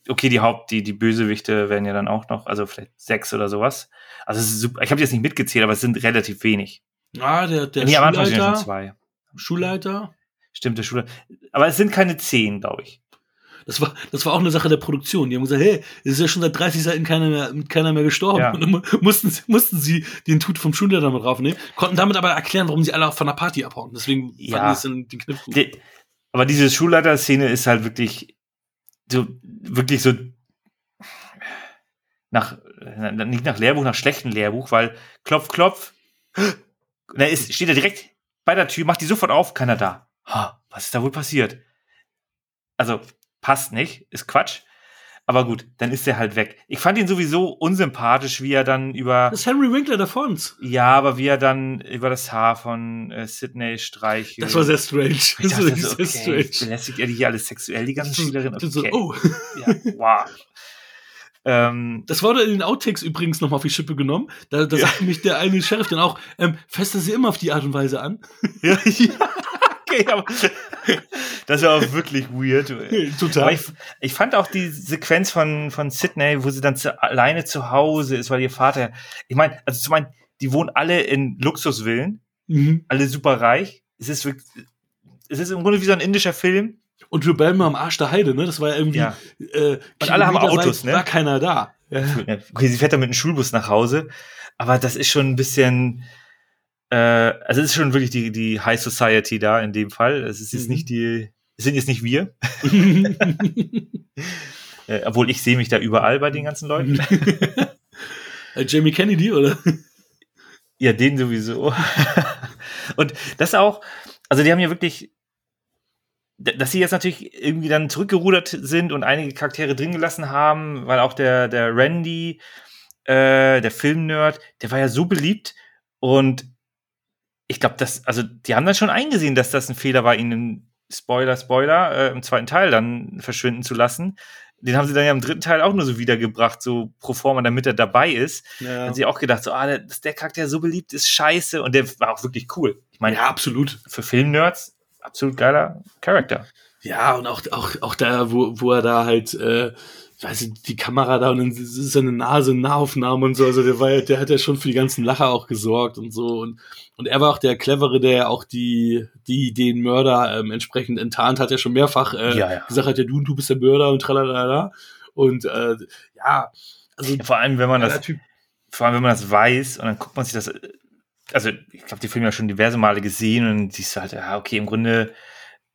[SPEAKER 2] Okay, die Haupt, die, die Bösewichte werden ja dann auch noch, also vielleicht sechs oder sowas. Also es ist super. Ich habe jetzt nicht mitgezählt, aber es sind relativ wenig.
[SPEAKER 3] Ah, der, der
[SPEAKER 2] nee, Schulleiter. Am Anfang schon zwei.
[SPEAKER 3] Schulleiter.
[SPEAKER 2] Stimmt, der Schulleiter. Aber es sind keine zehn, glaube ich.
[SPEAKER 3] Das war, das war auch eine Sache der Produktion. Die haben gesagt, hey, es ist ja schon seit 30 Seiten keiner mehr, keiner mehr gestorben. Ja. Und dann mussten, mussten sie den Tut vom Schulleiter mit draufnehmen, konnten damit aber erklären, warum sie alle von der Party abhauen. Deswegen
[SPEAKER 2] ja. fanden sie den, den Kniff gut. Aber diese Schulleiter-Szene ist halt wirklich so, wirklich so nach, nicht nach Lehrbuch, nach schlechten Lehrbuch, weil klopf, klopf, da ist, steht er direkt bei der Tür, macht die sofort auf, keiner da. Ha, was ist da wohl passiert? Also, passt nicht, ist Quatsch. Aber gut, dann ist er halt weg. Ich fand ihn sowieso unsympathisch, wie er dann über.
[SPEAKER 3] Das ist Henry Winkler der Fonz.
[SPEAKER 2] Ja, aber wie er dann über das Haar von äh, Sydney streichelt.
[SPEAKER 3] Das war sehr strange.
[SPEAKER 2] Ich das war sehr okay, strange. Belästigt er die hier alles sexuell, die ganzen Schülerinnen? Okay. So, oh. Ja, wow.
[SPEAKER 3] Ähm, das wurde in den Outtakes übrigens nochmal auf die Schippe genommen. Da, da ja. sagt mich der eine Sheriff dann auch, ähm, fässt er sie immer auf die Art und Weise an.
[SPEAKER 2] Ja, ja okay, aber das war auch wirklich weird.
[SPEAKER 3] Total.
[SPEAKER 2] Ich, ich fand auch die Sequenz von, von Sydney, wo sie dann zu, alleine zu Hause ist, weil ihr Vater, ich meine, also zu meinen, die wohnen alle in Luxusvillen, mhm. alle super reich. Es ist wirklich, es ist im Grunde wie so ein indischer Film.
[SPEAKER 3] Und wir bleiben am Arsch der Heide, ne? Das war ja irgendwie.
[SPEAKER 2] Ja. Äh, und alle haben Autos, ne?
[SPEAKER 3] War keiner da.
[SPEAKER 2] Ja. Okay, sie fährt dann mit einem Schulbus nach Hause, aber das ist schon ein bisschen äh, also es ist schon wirklich die, die High Society da in dem Fall. Es ist jetzt mhm. nicht die, es sind jetzt nicht wir. äh, obwohl ich sehe mich da überall bei den ganzen Leuten.
[SPEAKER 3] Äh, Jamie Kennedy, oder?
[SPEAKER 2] Ja, den sowieso. Und das auch, also die haben ja wirklich, dass sie jetzt natürlich irgendwie dann zurückgerudert sind und einige Charaktere drin gelassen haben, weil auch der, der Randy, äh, der Filmnerd, der war ja so beliebt und ich glaube, das, also die haben dann schon eingesehen, dass das ein Fehler war, ihn Spoiler, Spoiler, äh, im zweiten Teil dann verschwinden zu lassen. Den haben sie dann ja im dritten Teil auch nur so wiedergebracht, so pro forma, damit er dabei ist. Ja. Haben sie auch gedacht, so, ah, dass der Charakter so beliebt ist, scheiße. Und der war auch wirklich cool.
[SPEAKER 3] Ich meine, ja, absolut.
[SPEAKER 2] Für Filmnerds, absolut geiler Charakter.
[SPEAKER 3] Ja, und auch, auch, auch da, wo, wo er da halt, äh, weiß ich, die Kamera da und dann ist seine Nase in Nahaufnahme und so. Also der war ja, der hat ja schon für die ganzen Lacher auch gesorgt und so. Und, und er war auch der Clevere, der auch die, die den Mörder ähm, entsprechend enttarnt hat, ja schon mehrfach äh, ja, ja. gesagt hat, ja, du, du bist der Mörder und tralala. Und äh, ja,
[SPEAKER 2] also. Ja, vor allem, wenn man das, typ, vor allem, wenn man das weiß und dann guckt man sich das, also ich glaube, die Filme ja schon diverse Male gesehen und siehst halt, ja, okay, im Grunde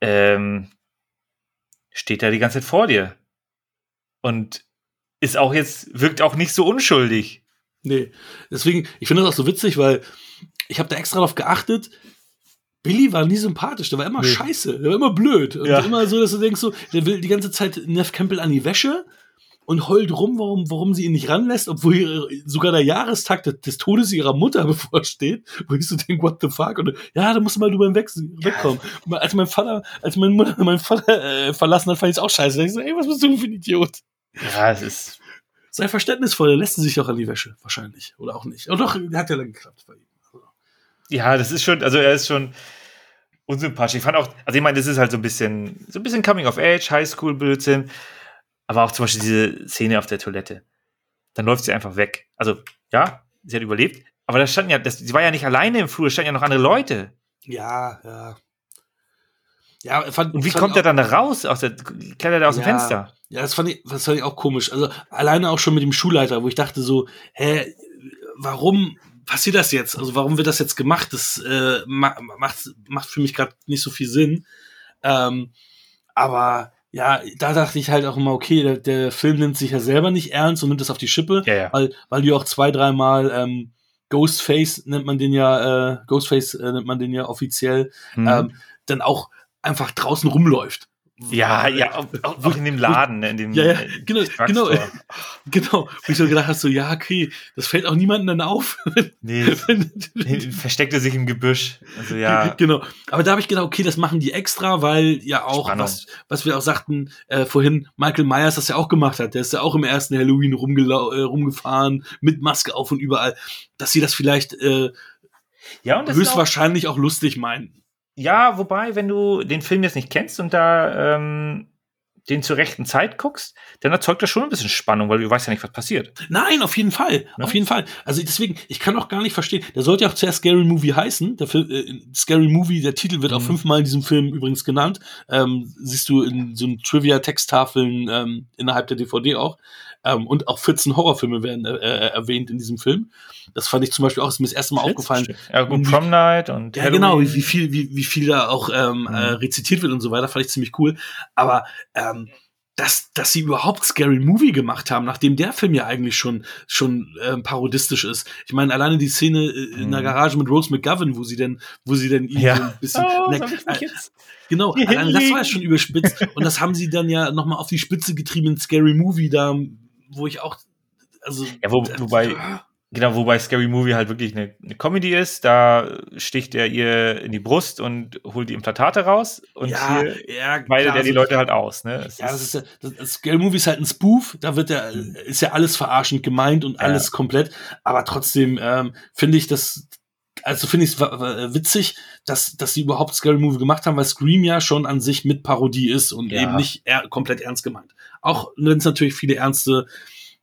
[SPEAKER 2] ähm, steht er die ganze Zeit vor dir und ist auch jetzt, wirkt auch nicht so unschuldig.
[SPEAKER 3] Nee, deswegen, ich finde das auch so witzig, weil ich habe da extra darauf geachtet, Billy war nie sympathisch, der war immer nee. scheiße, der war immer blöd. Und ja. immer so, dass du denkst, so, der will die ganze Zeit Neff Campbell an die Wäsche und heult rum, warum, warum sie ihn nicht ranlässt, obwohl ihre, sogar der Jahrestag des Todes ihrer Mutter bevorsteht, wo ich so denke, what the fuck? Und ja, da musst du mal drüber hinweg, wegkommen. Als mein Vater, als meine Mutter meinen Vater äh, verlassen hat, fand ich es auch scheiße. Da ich so, ey, was bist du für ein Idiot?
[SPEAKER 2] Ja, es ist.
[SPEAKER 3] Sei verständnisvoll, der lässt sich auch an die Wäsche, wahrscheinlich. Oder auch nicht. Und doch, hat ja dann geklappt bei ihm. Also.
[SPEAKER 2] Ja, das ist schon, also er ist schon unsympathisch. Ich fand auch, also ich meine, das ist halt so ein bisschen, so ein bisschen Coming of Age, Highschool-Blödsinn. Aber auch zum Beispiel diese Szene auf der Toilette. Dann läuft sie einfach weg. Also, ja, sie hat überlebt. Aber da standen ja, das, sie war ja nicht alleine im Flur, da standen ja noch andere Leute.
[SPEAKER 3] Ja, ja.
[SPEAKER 2] Ja, fand, Und wie kommt er dann da raus? Aus der, klettert er aus ja, dem Fenster?
[SPEAKER 3] Ja, das fand, ich, das fand ich auch komisch. Also alleine auch schon mit dem Schulleiter, wo ich dachte so, hä, warum passiert das jetzt? Also warum wird das jetzt gemacht? Das äh, macht, macht für mich gerade nicht so viel Sinn. Ähm, aber ja, da dachte ich halt auch immer, okay, der, der, Film nimmt sich ja selber nicht ernst und nimmt das auf die Schippe,
[SPEAKER 2] ja, ja.
[SPEAKER 3] weil, weil du auch zwei, dreimal ähm, Ghostface nennt man den ja, äh, Ghostface äh, nennt man den ja offiziell, mhm. ähm, dann auch einfach draußen rumläuft.
[SPEAKER 2] Ja, ja, auch, auch in dem Laden, ne, in dem
[SPEAKER 3] ja, ja, genau, genau, genau. Wo ich so gedacht habe, so, ja, okay, das fällt auch niemandem dann auf.
[SPEAKER 2] Nee, versteckte sich im Gebüsch. Also ja.
[SPEAKER 3] Genau. Aber da habe ich gedacht, okay, das machen die extra, weil ja auch, was, was wir auch sagten äh, vorhin, Michael Myers das ja auch gemacht hat. Der ist ja auch im ersten Halloween äh, rumgefahren, mit Maske auf und überall. Dass sie das vielleicht äh, ja, und das höchstwahrscheinlich auch, auch lustig meinen.
[SPEAKER 2] Ja, wobei, wenn du den Film jetzt nicht kennst und da ähm, den zur rechten Zeit guckst, dann erzeugt das schon ein bisschen Spannung, weil du weißt ja nicht, was passiert.
[SPEAKER 3] Nein, auf jeden Fall. Ja? Auf jeden Fall. Also deswegen, ich kann auch gar nicht verstehen. Der sollte ja auch zuerst Scary Movie heißen. Der Film, äh, Scary Movie, der Titel wird mhm. auch fünfmal in diesem Film übrigens genannt. Ähm, siehst du in so Trivia-Texttafeln ähm, innerhalb der DVD auch. Ähm, und auch 14 Horrorfilme werden äh, äh, erwähnt in diesem Film. Das fand ich zum Beispiel auch, ist mir das erste Mal aufgefallen.
[SPEAKER 2] Ja, gut, Prom Night und.
[SPEAKER 3] Ja, Halloween. genau, wie, viel, wie, wie viel da auch ähm, mhm. äh, rezitiert wird und so weiter, fand ich ziemlich cool. Aber ähm, dass, dass sie überhaupt Scary Movie gemacht haben, nachdem der Film ja eigentlich schon, schon äh, parodistisch ist. Ich meine, alleine die Szene äh, in der mhm. Garage mit Rose McGovern, wo sie denn, wo sie denn
[SPEAKER 2] ja. ein
[SPEAKER 3] bisschen. Oh, ne, äh, genau, alleine das war ja schon überspitzt. und das haben sie dann ja nochmal auf die Spitze getrieben in Scary Movie, da wo ich auch, also.
[SPEAKER 2] Ja, wo, wobei, genau, wobei Scary Movie halt wirklich eine, eine, Comedy ist. Da sticht er ihr in die Brust und holt die Implantate raus und
[SPEAKER 3] ja, hier
[SPEAKER 2] ja, weidet er die Leute halt aus, ne?
[SPEAKER 3] Das ja, das ist ja, das, Scary Movie ist halt ein Spoof, da wird ja, mhm. ist ja alles verarschend gemeint und alles ja. komplett, aber trotzdem ähm, finde ich das, also finde ich es witzig, dass, dass sie überhaupt Scary Movie gemacht haben, weil Scream ja schon an sich mit Parodie ist und ja. eben nicht er komplett ernst gemeint. Auch wenn es natürlich viele ernste,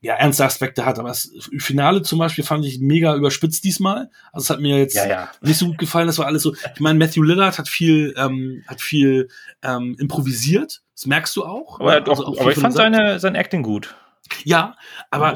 [SPEAKER 3] ja, ernste Aspekte hat. Aber das Finale zum Beispiel fand ich mega überspitzt diesmal. Also es hat mir jetzt
[SPEAKER 2] ja, ja.
[SPEAKER 3] nicht so gut gefallen. Das war alles so. Ich meine, Matthew Lillard hat viel, ähm, hat viel ähm, improvisiert. Das merkst du auch.
[SPEAKER 2] Aber, also auch, aber ich fand seine, sein Acting gut.
[SPEAKER 3] Ja, aber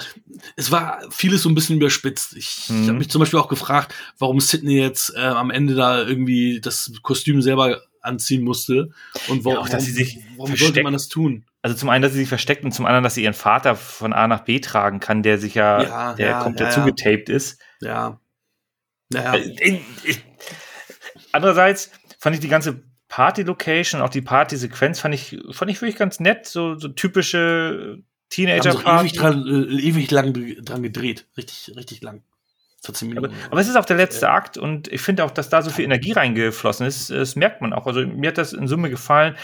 [SPEAKER 3] es war vieles so ein bisschen überspitzt. Ich mhm. habe mich zum Beispiel auch gefragt, warum Sidney jetzt äh, am Ende da irgendwie das Kostüm selber anziehen musste und warum, ja, auch,
[SPEAKER 2] dass sie sich
[SPEAKER 3] warum sollte man das tun?
[SPEAKER 2] Also zum einen, dass sie sich versteckt und zum anderen, dass sie ihren Vater von A nach B tragen kann, der sich ja,
[SPEAKER 3] ja
[SPEAKER 2] der
[SPEAKER 3] ja,
[SPEAKER 2] komplett ja, zugetaped ist.
[SPEAKER 3] Ja.
[SPEAKER 2] Naja. Äh, andererseits fand ich die ganze Party-Location, auch die Party-Sequenz fand ich, fand ich wirklich ganz nett, so, so typische Teenager-Party.
[SPEAKER 3] Ewig, dran, äh, ewig lang dran gedreht, richtig, richtig lang.
[SPEAKER 2] 14 Minuten. Aber, aber, es ist auch der letzte Akt und ich finde auch, dass da so viel Energie reingeflossen ist. Das merkt man auch. Also mir hat das in Summe gefallen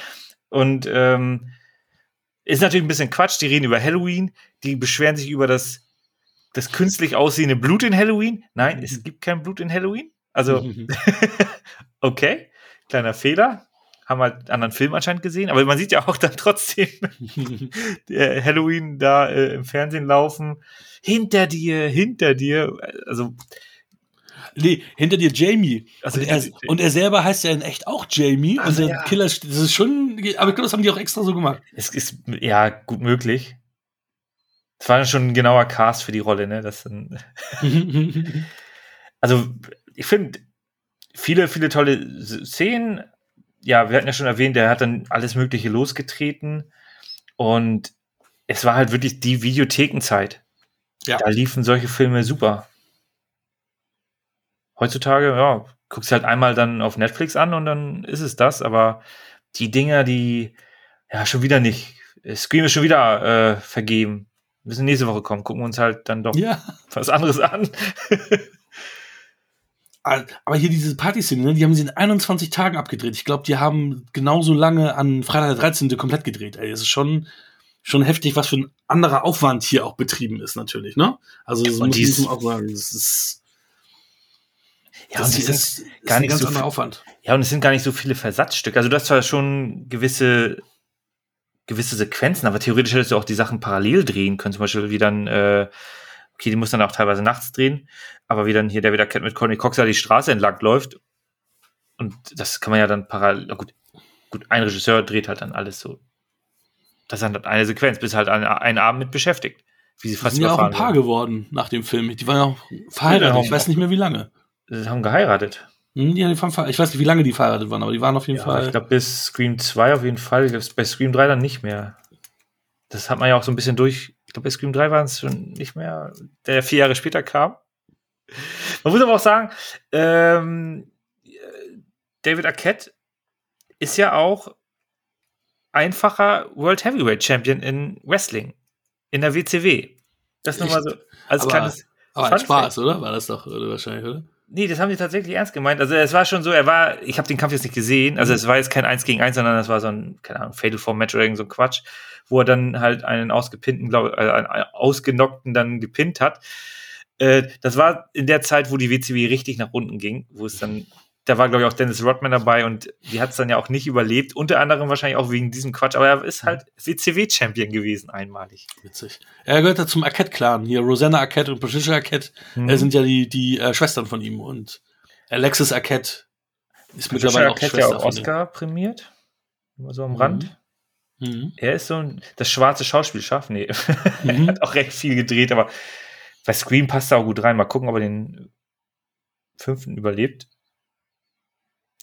[SPEAKER 2] und ähm, ist natürlich ein bisschen Quatsch. Die reden über Halloween, die beschweren sich über das, das künstlich aussehende Blut in Halloween. Nein, mhm. es gibt kein Blut in Halloween. Also, mhm. okay, kleiner Fehler. Haben halt einen anderen Film anscheinend gesehen, aber man sieht ja auch dann trotzdem Halloween da äh, im Fernsehen laufen. Hinter dir, hinter dir. Also,
[SPEAKER 3] Nee, hinter dir Jamie. Also und, er, und er selber heißt ja in echt auch Jamie. Also und der ja. Killer, das ist schon, aber ich glaube, das haben die auch extra so gemacht.
[SPEAKER 2] Es ist ja gut möglich. Das war schon ein genauer Cast für die Rolle, ne? Das also, ich finde viele, viele tolle Szenen. Ja, wir hatten ja schon erwähnt, der hat dann alles Mögliche losgetreten. Und es war halt wirklich die Videothekenzeit. Ja. Da liefen solche Filme super heutzutage, ja, guckst halt einmal dann auf Netflix an und dann ist es das, aber die Dinger, die, ja, schon wieder nicht. Scream ist schon wieder äh, vergeben. Wir müssen nächste Woche kommen, gucken wir uns halt dann doch ja. was anderes an.
[SPEAKER 3] aber hier diese Partyszene, ne, die haben sie in 21 Tagen abgedreht. Ich glaube, die haben genauso lange an Freitag der 13. komplett gedreht. Ey, es ist schon, schon heftig, was für ein anderer Aufwand hier auch betrieben ist, natürlich, ne? Also, das muss man auch sagen. Das ist,
[SPEAKER 2] ja, das und ist, ist gar nicht so viel Aufwand. Ja, und es sind gar nicht so viele Versatzstücke. Also du hast zwar schon gewisse gewisse Sequenzen, aber theoretisch hättest du auch die Sachen parallel drehen können. Zum Beispiel wie dann, äh, okay, die muss dann auch teilweise nachts drehen, aber wie dann hier der wieder Cat mit Conny Cox die Straße entlang läuft. Und das kann man ja dann parallel, gut, gut, ein Regisseur dreht halt dann alles so. Das ist dann halt eine Sequenz, bis halt ein, ein Abend mit beschäftigt.
[SPEAKER 3] Wie sie fast sind ja auch ein Paar werden. geworden nach dem Film. Die waren ja auch verheiratet. Ich weiß nicht mehr wie lange.
[SPEAKER 2] Sie haben geheiratet.
[SPEAKER 3] Hm, ja, die waren, ich weiß nicht, wie lange die verheiratet waren, aber die waren auf jeden ja, Fall.
[SPEAKER 2] Ich glaube, bis Scream 2 auf jeden Fall. Bei Scream 3 dann nicht mehr. Das hat man ja auch so ein bisschen durch. Ich glaube, bei Scream 3 waren es schon nicht mehr, der vier Jahre später kam. Man muss aber auch sagen, ähm, David Arquette ist ja auch einfacher World Heavyweight Champion in Wrestling. In der WCW. Das nochmal so als
[SPEAKER 3] aber, kleines. Aber ein Spaß, oder? War das doch oder wahrscheinlich, oder?
[SPEAKER 2] Nee, das haben die tatsächlich ernst gemeint. Also es war schon so, er war, ich habe den Kampf jetzt nicht gesehen, also es war jetzt kein 1 gegen 1, sondern es war so ein, keine Ahnung, Fatal Four Match oder irgend so ein Quatsch, wo er dann halt einen ausgepinnten, glaube äh, einen ausgenockten dann gepinnt hat. Äh, das war in der Zeit, wo die WCW richtig nach unten ging, wo es dann da war, glaube ich, auch Dennis Rodman dabei und die hat es dann ja auch nicht überlebt. Unter anderem wahrscheinlich auch wegen diesem Quatsch, aber er ist halt WCW-Champion gewesen, einmalig.
[SPEAKER 3] Witzig. Er gehört ja zum Arquette-Clan. Hier Rosanna Arquette und Patricia Arquette mhm. äh, sind ja die, die äh, Schwestern von ihm und Alexis Arquette
[SPEAKER 2] ist Patricia mittlerweile auch Arquette Schwester ja auch Oscar prämiert. Immer so am mhm. Rand. Mhm. Er ist so ein, das schwarze Schauspielschaf. Nee, er hat auch recht viel gedreht, aber bei Scream passt er auch gut rein. Mal gucken, ob er den fünften überlebt.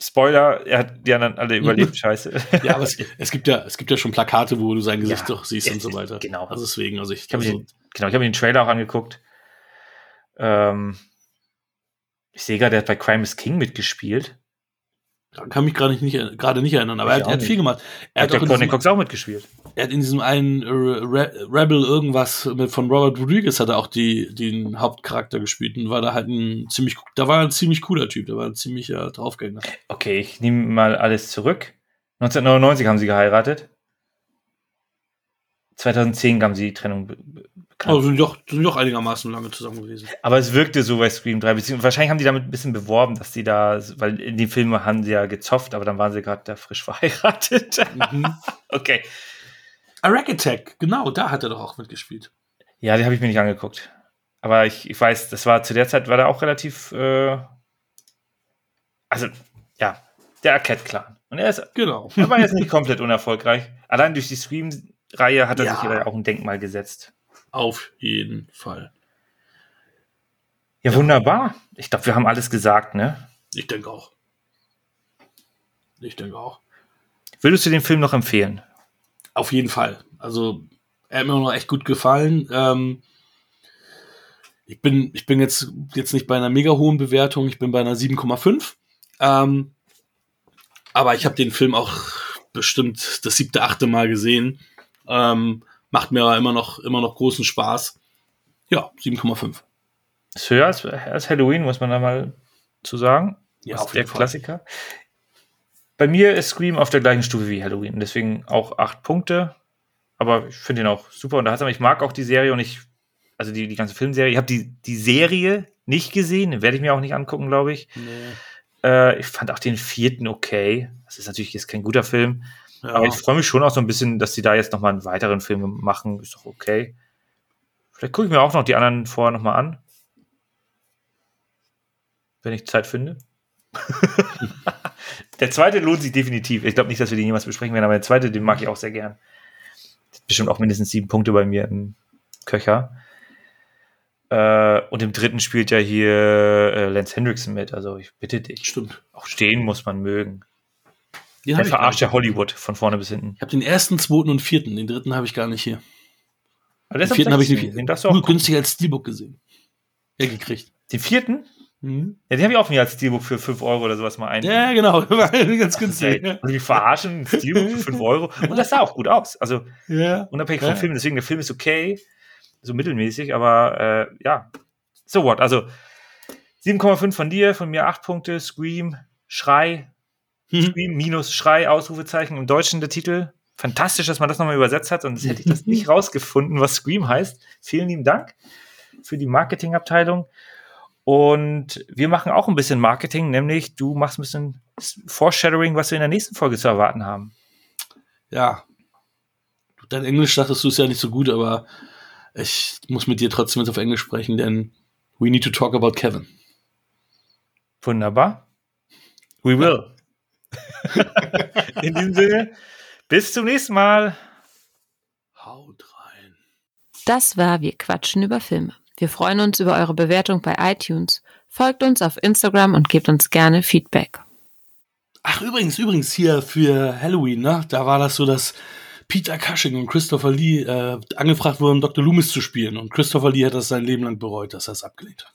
[SPEAKER 2] Spoiler, er hat die anderen alle überlebt, scheiße.
[SPEAKER 3] Ja, aber es, es, gibt ja, es gibt ja schon Plakate, wo du sein Gesicht ja, doch siehst und so weiter.
[SPEAKER 2] Genau.
[SPEAKER 3] Also deswegen, also ich.
[SPEAKER 2] ich also, den, genau, ich habe den Trailer auch angeguckt. Ähm, ich sehe gerade, der hat bei Crime is King mitgespielt.
[SPEAKER 3] Kann mich gerade nicht, gerade nicht erinnern, aber er, er, hat viel gemacht.
[SPEAKER 2] Er hat, hat Courtney Cox auch mitgespielt.
[SPEAKER 3] Er hat in diesem einen Re Rebel irgendwas mit, von Robert Rodriguez hat er auch die, den Hauptcharakter gespielt und war da halt ein ziemlich, da war ein ziemlich cooler Typ, da war ein ziemlicher Draufgänger.
[SPEAKER 2] Okay, ich nehme mal alles zurück. 1999 haben sie geheiratet. 2010 haben sie die Trennung
[SPEAKER 3] bekannt. Also sind doch, sind doch einigermaßen lange zusammen gewesen.
[SPEAKER 2] Aber es wirkte so bei Scream 3. Beziehungsweise wahrscheinlich haben die damit ein bisschen beworben, dass die da, weil in den Filmen haben sie ja gezofft, aber dann waren sie gerade da frisch verheiratet. Mhm. okay.
[SPEAKER 3] A Rack Attack, genau, da hat er doch auch mitgespielt.
[SPEAKER 2] Ja, die habe ich mir nicht angeguckt. Aber ich, ich weiß, das war zu der Zeit, war der auch relativ, äh, also, ja, der Arquette-Clan. Und er ist, genau. er war jetzt nicht komplett unerfolgreich. Allein durch die Scream Reihe hat er ja. sich ja auch ein Denkmal gesetzt.
[SPEAKER 3] Auf jeden Fall.
[SPEAKER 2] Ja, ja. wunderbar. Ich glaube, wir haben alles gesagt, ne?
[SPEAKER 3] Ich denke auch. Ich denke auch.
[SPEAKER 2] Würdest du den Film noch empfehlen?
[SPEAKER 3] Auf jeden Fall. Also, er hat mir noch echt gut gefallen. Ähm, ich bin, ich bin jetzt, jetzt nicht bei einer mega hohen Bewertung, ich bin bei einer 7,5. Ähm, aber ich habe den Film auch bestimmt das siebte, achte Mal gesehen. Ähm, macht mir immer noch, immer noch großen Spaß. Ja, 7,5.
[SPEAKER 2] Ist höher als, als Halloween, muss man da mal zu sagen.
[SPEAKER 3] Ja,
[SPEAKER 2] auf der Klassiker. Bei mir ist Scream auf der gleichen Stufe wie Halloween, deswegen auch acht Punkte. Aber ich finde ihn auch super unterhaltsam. Ich mag auch die Serie und ich, also die, die ganze Filmserie. Ich habe die, die Serie nicht gesehen, werde ich mir auch nicht angucken, glaube ich. Nee. Äh, ich fand auch den vierten okay. Das ist natürlich jetzt kein guter Film. Ja. Aber ich freue mich schon auch so ein bisschen, dass sie da jetzt nochmal einen weiteren Film machen. Ist doch okay. Vielleicht gucke ich mir auch noch die anderen vorher nochmal an. Wenn ich Zeit finde. der zweite lohnt sich definitiv. Ich glaube nicht, dass wir den jemals besprechen werden, aber der zweite, den mag ich auch sehr gern. Bestimmt auch mindestens sieben Punkte bei mir im Köcher. Äh, und im dritten spielt ja hier äh, Lance Hendrickson mit. Also ich bitte dich.
[SPEAKER 3] Stimmt.
[SPEAKER 2] Auch stehen muss man mögen. Den der verarscht ja Hollywood von vorne bis hinten.
[SPEAKER 3] Ich habe den ersten, zweiten und vierten. Den dritten habe ich gar nicht hier.
[SPEAKER 2] Aber den vierten habe ich
[SPEAKER 3] nicht. Den darfst du auch günstig als Steelbook gesehen. Ja, gekriegt.
[SPEAKER 2] Den vierten? Mhm. Ja, den habe ich auch mir als Steelbook für 5 Euro oder sowas mal ein.
[SPEAKER 3] Ja, genau. Ganz günstig.
[SPEAKER 2] Also, die verarschen Steelbook für 5 Euro. Und das sah auch gut aus. Also,
[SPEAKER 3] ja.
[SPEAKER 2] unabhängig vom Film. Deswegen, der Film ist okay. So mittelmäßig, aber äh, ja. So what? Also, 7,5 von dir, von mir 8 Punkte. Scream, Schrei. Mhm. Scream minus Schrei, Ausrufezeichen. Im Deutschen der Titel. Fantastisch, dass man das nochmal übersetzt hat. Sonst hätte ich das nicht rausgefunden, was Scream heißt. Vielen lieben Dank für die Marketingabteilung. Und wir machen auch ein bisschen Marketing, nämlich du machst ein bisschen Foreshadowing, was wir in der nächsten Folge zu erwarten haben.
[SPEAKER 3] Ja. Dein Englisch dachtest du ist ja nicht so gut, aber ich muss mit dir trotzdem jetzt auf Englisch sprechen, denn we need to talk about Kevin.
[SPEAKER 2] Wunderbar. We will. in diesem Sinne, bis zum nächsten Mal.
[SPEAKER 3] Haut rein.
[SPEAKER 1] Das war Wir quatschen über Filme. Wir freuen uns über eure Bewertung bei iTunes. Folgt uns auf Instagram und gebt uns gerne Feedback.
[SPEAKER 3] Ach, übrigens, übrigens hier für Halloween, ne? Da war das so, dass Peter Cushing und Christopher Lee äh, angefragt wurden, Dr. Loomis zu spielen. Und Christopher Lee hat das sein Leben lang bereut, dass er es abgelehnt hat.